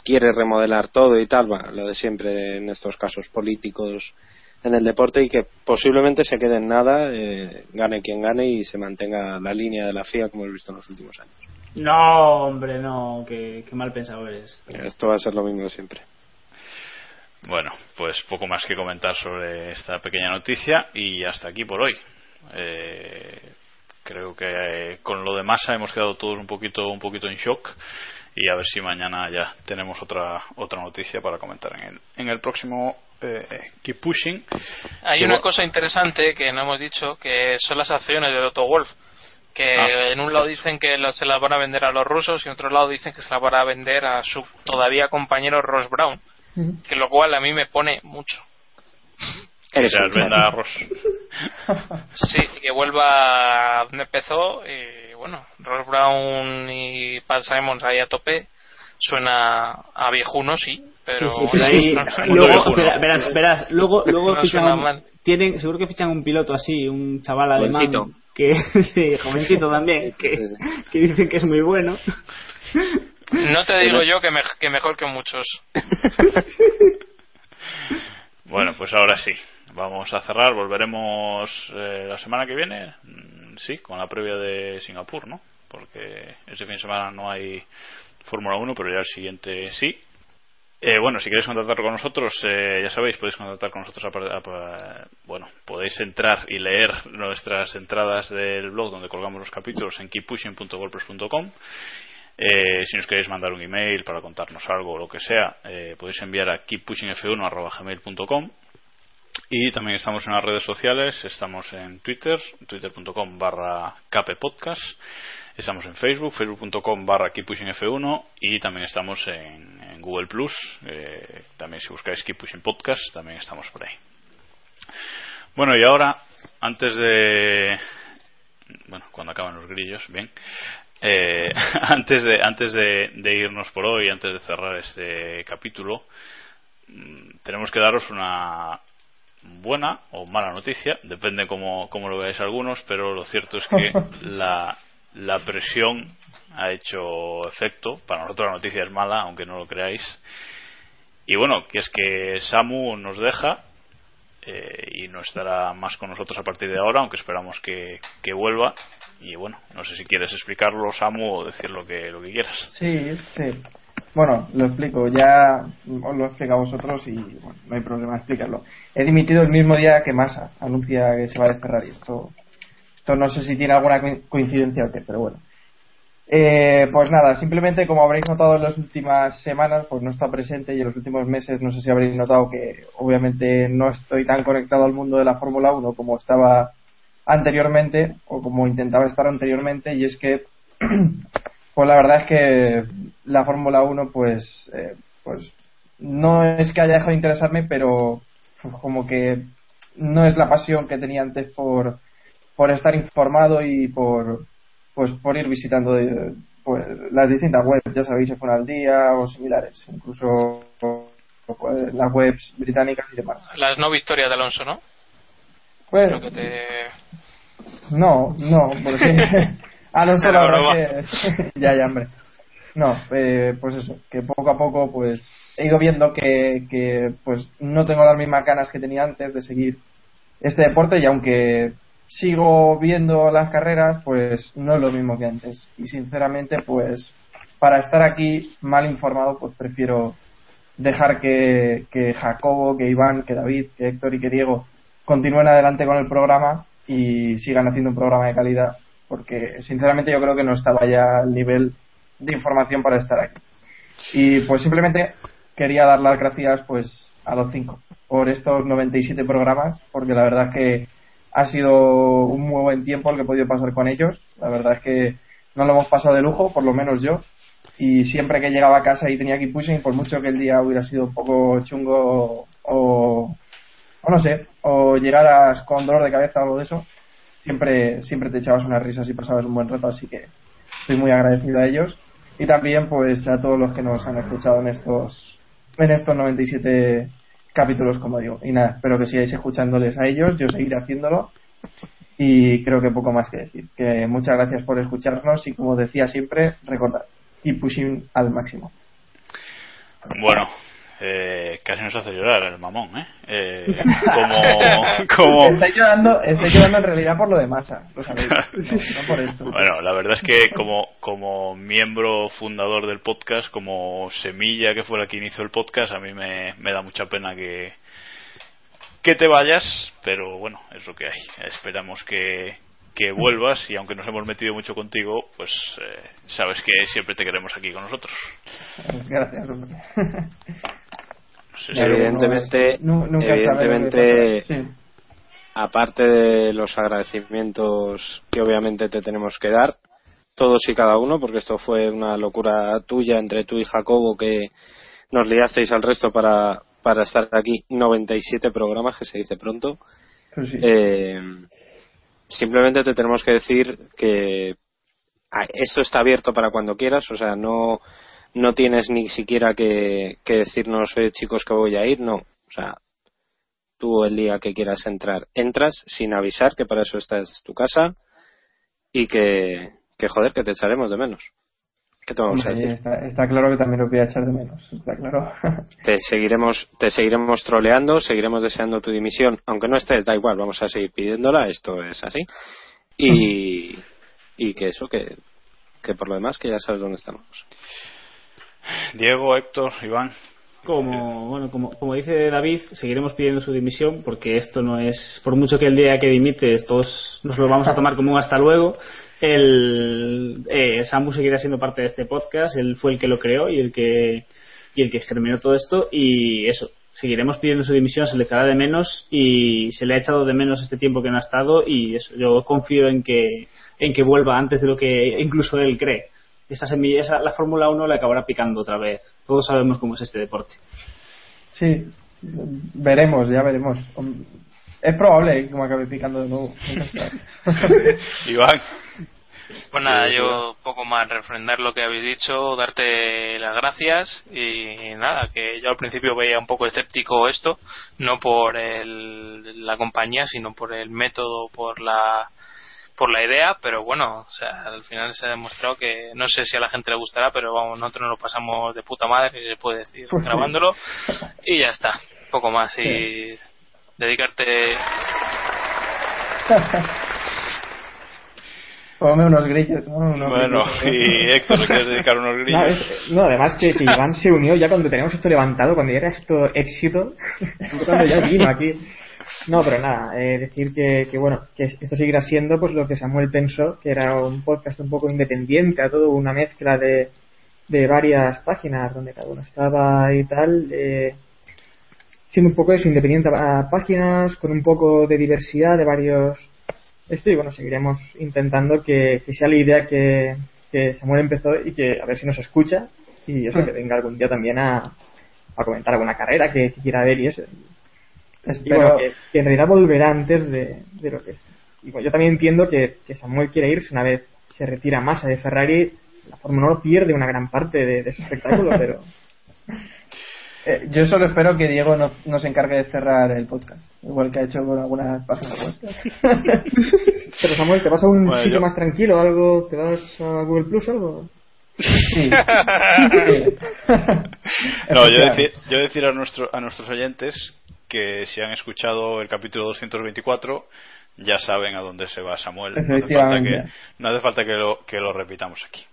[SPEAKER 5] quiere remodelar todo y tal, bueno, lo de siempre en estos casos políticos en el deporte y que posiblemente se quede en nada, eh, gane quien gane y se mantenga la línea de la FIA como hemos visto en los últimos años.
[SPEAKER 8] No, hombre, no, qué, qué mal pensado eres.
[SPEAKER 5] Esto va a ser lo mismo de siempre.
[SPEAKER 4] Bueno, pues poco más que comentar sobre esta pequeña noticia y hasta aquí por hoy. Eh, creo que eh, con lo de masa hemos quedado todos un poquito un poquito en shock y a ver si mañana ya tenemos otra otra noticia para comentar en el, en el próximo eh, Keep Pushing.
[SPEAKER 10] Hay una cosa interesante que no hemos dicho, que son las acciones de Otto Wolf. Que
[SPEAKER 4] Ah.
[SPEAKER 10] en un lado dicen que lo- se las van a vender a los rusos y en otro lado dicen que se las van a vender a su todavía compañero Ross Brown. Que lo cual a mí me pone mucho.
[SPEAKER 4] Venda a Ross. (laughs)
[SPEAKER 10] Sí, que vuelva a donde empezó. Y bueno, Ross Brown y Pat Simons ahí a tope. Suena a viejuno, sí, pero.
[SPEAKER 8] sí, sí, pero ahí,
[SPEAKER 10] no (laughs)
[SPEAKER 8] luego, verás, verás, verás, luego, (laughs) luego
[SPEAKER 10] No
[SPEAKER 8] fichan un- tienen, seguro que fichan un piloto así, un chaval alemán
[SPEAKER 5] Jovencito.
[SPEAKER 8] que, sí, jovencito también, que, que dicen que es muy bueno.
[SPEAKER 10] No te digo yo que, me- que mejor que muchos.
[SPEAKER 4] Bueno, pues ahora sí. Vamos a cerrar. Volveremos eh, la semana que viene. Mm, Sí, con la previa de Singapur, ¿no? Porque ese fin de semana no hay Fórmula 1, pero ya el siguiente sí. Eh, bueno, si queréis contactar con nosotros, eh, ya sabéis, podéis contactar con nosotros. a a bueno, podéis entrar y leer nuestras entradas del blog donde colgamos los capítulos en keeppushing.wordpress.com. Eh, si nos queréis mandar un email para contarnos algo o lo que sea, eh, podéis enviar a keeppushingf1.gmail.com y también estamos en las redes sociales, estamos en Twitter, twitter.com barra kppodcast, estamos en Facebook, facebook.com barra keeppushingf1 y también estamos en, Google Plus, eh, también si buscáis Keep Pushing Podcast, también estamos por ahí. Bueno, y ahora, antes de... Bueno, cuando acaban los grillos, bien. Eh, (laughs) antes de, antes de, de irnos por hoy, antes de cerrar este capítulo, mm, tenemos que daros una buena o mala noticia, depende cómo, cómo lo veáis algunos, pero lo cierto es que (laughs) la, la presión ha hecho efecto. Para nosotros la noticia es mala, aunque no lo creáis. Y bueno, que es que Samu nos deja eh, y no estará más con nosotros a partir de ahora, aunque esperamos que, que vuelva. Y bueno, no sé si quieres explicarlo, Samu, o decir lo que, lo que quieras.
[SPEAKER 9] Sí, sí. Bueno, lo explico. Ya os lo he explicado a vosotros y bueno, no hay problema explicarlo. He dimitido el mismo día que Massa anuncia que se va de Ferrari. Esto, esto no sé si tiene alguna co- coincidencia o qué, pero bueno. Eh, pues nada, simplemente como habréis notado en las últimas semanas, pues no está presente y en los últimos meses no sé si habréis notado que obviamente no estoy tan conectado al mundo de la Fórmula 1 como estaba anteriormente o como intentaba estar anteriormente y es que (clears throat) pues la verdad es que la Fórmula 1 pues eh, pues no es que haya dejado de interesarme pero como que no es la pasión que tenía antes por por estar informado y por pues por ir visitando eh, pues, las distintas webs ya sabéis F1 al día o similares incluso pues, las webs británicas y demás
[SPEAKER 10] Las no victorias de Alonso, ¿no?
[SPEAKER 9] Pues,
[SPEAKER 10] Lo que te...
[SPEAKER 9] No, no, porque (laughs) Alonso la (laughs)
[SPEAKER 10] Era
[SPEAKER 9] verdad
[SPEAKER 10] broma.
[SPEAKER 9] que (laughs) ya, ya, hombre. No, eh, pues eso, que poco a poco pues he ido viendo que, que pues no tengo las mismas ganas que tenía antes de seguir este deporte y aunque sigo viendo las carreras, pues no es lo mismo que antes. Y sinceramente, pues para estar aquí mal informado, pues prefiero dejar que, que Jacobo, que Iván, que David, que Héctor y que Diego continúen adelante con el programa y sigan haciendo un programa de calidad, porque sinceramente yo creo que no estaba ya al nivel de información para estar aquí. Y pues simplemente quería dar las gracias pues a los cinco por estos 97 programas, porque la verdad es que ha sido un muy buen tiempo el que he podido pasar con ellos. La verdad es que no lo hemos pasado de lujo, por lo menos yo. Y siempre que llegaba a casa y tenía que pushing, por mucho que el día hubiera sido un poco chungo o, o no sé, o llegaras con dolor de cabeza o algo de eso, siempre, siempre te echabas unas risas y pasabas un buen rato, así que estoy muy agradecido a ellos. Y también pues a todos los que nos han escuchado en estos, en estos 97 capítulos, como digo. Y nada, espero que sigáis escuchándoles a ellos, yo seguiré haciéndolo. Y creo que poco más que decir. Que muchas gracias por escucharnos y como decía siempre, recordad, keep pushing al máximo.
[SPEAKER 4] Bueno, eh, casi nos hace llorar el mamón, ¿eh? Eh, (laughs) como, como...
[SPEAKER 9] Estoy llorando, estoy llorando en realidad por lo de masa, lo sabéis. (laughs) No, no por esto.
[SPEAKER 4] Bueno, la verdad es que como, como miembro fundador del podcast, como semilla que fue la que inició el podcast, a mí me, me da mucha pena que, que te vayas, pero bueno, es lo que hay. Esperamos que, que vuelvas y aunque nos hemos metido mucho contigo, pues eh, sabes que siempre te queremos aquí con nosotros.
[SPEAKER 9] Gracias, (laughs)
[SPEAKER 4] si-
[SPEAKER 5] evidentemente,
[SPEAKER 9] nunca
[SPEAKER 5] evidentemente.
[SPEAKER 9] Sí.
[SPEAKER 5] aparte de los agradecimientos que obviamente te tenemos que dar, todos y cada uno, porque esto fue una locura tuya entre tú y Jacobo que nos liasteis al resto para, para estar aquí 97 programas, que se dice pronto.
[SPEAKER 9] Pues sí.
[SPEAKER 5] Eh, simplemente te tenemos que decir que ah, esto está abierto para cuando quieras, o sea, no, no tienes ni siquiera que, que decirnos, "Oye, chicos, que voy a ir, no. O sea, tú el día que quieras entrar, entras sin avisar, que para eso esta es tu casa y que, que joder, que te echaremos de menos. ¿Qué te vamos a decir?
[SPEAKER 9] está, está claro que también lo voy a echar de menos. Está claro. (laughs)
[SPEAKER 5] Te seguiremos, te seguiremos troleando, seguiremos deseando tu dimisión, aunque no estés, da igual, vamos a seguir pidiéndola, esto es así. Y, y que eso, que, que por lo demás, que ya sabes dónde estamos.
[SPEAKER 4] Diego, Héctor, Iván.
[SPEAKER 8] Como, bueno, como, como dice David, seguiremos pidiendo su dimisión porque esto no es, por mucho que el día que dimites todos nos lo vamos a tomar como un hasta luego, el, eh, Samu seguirá siendo parte de este podcast, él fue el que lo creó y el que, y el que germinó todo esto. Y eso, seguiremos pidiendo su dimisión, se le echará de menos y se le ha echado de menos este tiempo que no ha estado. Y eso, yo confío en que, en que vuelva antes de lo que incluso él cree. Esta semilla, esa- la Fórmula 1 le acabará picando otra vez. Todos sabemos cómo es este deporte.
[SPEAKER 9] Sí, veremos, ya veremos. Es probable que me acabe picando de nuevo. (laughs)
[SPEAKER 4] Iván.
[SPEAKER 10] Pues nada, yo poco más refrendar lo que habéis dicho, darte las gracias y nada, que yo al principio veía un poco escéptico esto, no por el- la compañía, sino por el método, por la por la idea, pero bueno, o sea, al final se ha demostrado que no sé si a la gente le gustará, pero vamos, nosotros nos lo pasamos de puta madre, si se puede decir,
[SPEAKER 9] Pues sí.
[SPEAKER 10] grabándolo y ya está, poco más y dedicarte (laughs)
[SPEAKER 9] Ponme unos grillos. ¿no? Unos
[SPEAKER 4] Bueno,
[SPEAKER 9] grillos.
[SPEAKER 4] y Héctor, ¿le quieres dedicar unos
[SPEAKER 6] No,
[SPEAKER 4] grillos?
[SPEAKER 6] es- no, además que, que Iván se unió ya cuando teníamos esto levantado, cuando ya era esto éxito, (laughs) cuando ya vino aquí. No, pero nada, eh, decir que, que bueno, que esto seguirá siendo pues lo que Samuel pensó, que era un podcast un poco independiente, a todo una mezcla de, de varias páginas donde cada uno estaba y tal, eh, siendo un poco eso, independiente a páginas, con un poco de diversidad de varios esto y bueno, seguiremos intentando que, que sea la idea que, que Samuel empezó y que a ver si nos escucha y eso, que venga algún día también a, a comentar alguna carrera que, que quiera ver y eso.
[SPEAKER 9] Espero-
[SPEAKER 6] bueno, que, que en realidad volverá antes de, de lo que es. Y bueno, yo también entiendo que, que Samuel quiere irse una vez se retira Massa de Ferrari. La Fórmula 1 pierde una gran parte de, de su espectáculo, pero (laughs)
[SPEAKER 9] Eh, yo solo espero que Diego no, no se encargue de cerrar el podcast, igual que ha hecho con algunas páginas web. (laughs)
[SPEAKER 6] Pero Samuel, ¿te vas a un
[SPEAKER 4] Bueno,
[SPEAKER 6] sitio
[SPEAKER 4] yo-
[SPEAKER 6] más tranquilo? algo ¿Te vas a Google Plus o algo? (laughs)
[SPEAKER 9] Sí.
[SPEAKER 4] No, yo decir, yo decir a, nuestro, a nuestros oyentes que si han escuchado el capítulo 224 ya saben a dónde se va Samuel. No hace falta que, no hace falta que, lo, que lo repitamos aquí.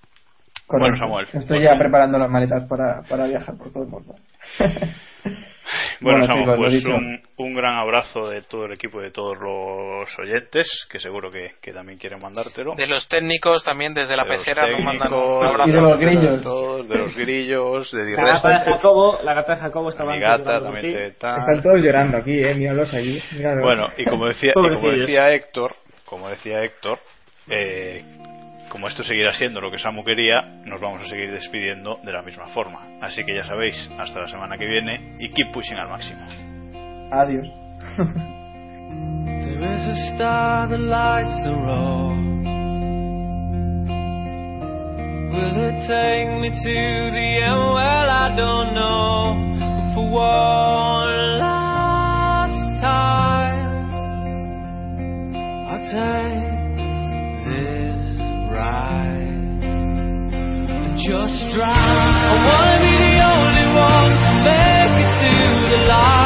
[SPEAKER 9] Correcto.
[SPEAKER 4] Bueno, Samuel.
[SPEAKER 9] Estoy ya preparando las maletas para, para viajar por todo el mundo. (laughs)
[SPEAKER 4] Bueno,
[SPEAKER 9] Bueno,
[SPEAKER 4] Samu, pues un, un gran abrazo de todo el equipo y de todos los oyentes, que seguro que, que también quieren mandártelo.
[SPEAKER 10] de los técnicos también desde la
[SPEAKER 4] De
[SPEAKER 10] pecera nos mandan un abrazo.
[SPEAKER 9] Y de los
[SPEAKER 4] de
[SPEAKER 9] grillos.
[SPEAKER 4] todos, de los grillos, de
[SPEAKER 8] La gata de Jacobo, la gata de Jacobo estaba
[SPEAKER 4] mi gata también te tal.
[SPEAKER 6] Están todos llorando aquí, eh, míralos allí. míralos.
[SPEAKER 4] Bueno, y como decía, y como decía Héctor, como decía Héctor, eh, como esto seguirá siendo lo que Samu quería, nos vamos a seguir despidiendo de la misma forma. Así que ya sabéis, hasta la semana que viene y keep pushing al máximo.
[SPEAKER 9] Adiós.
[SPEAKER 7] There is a star that lights the road. Will it take me to the end? Well, I don't know. But for one last time, I'll take this just drive. I wanna be the only one to make it to the light.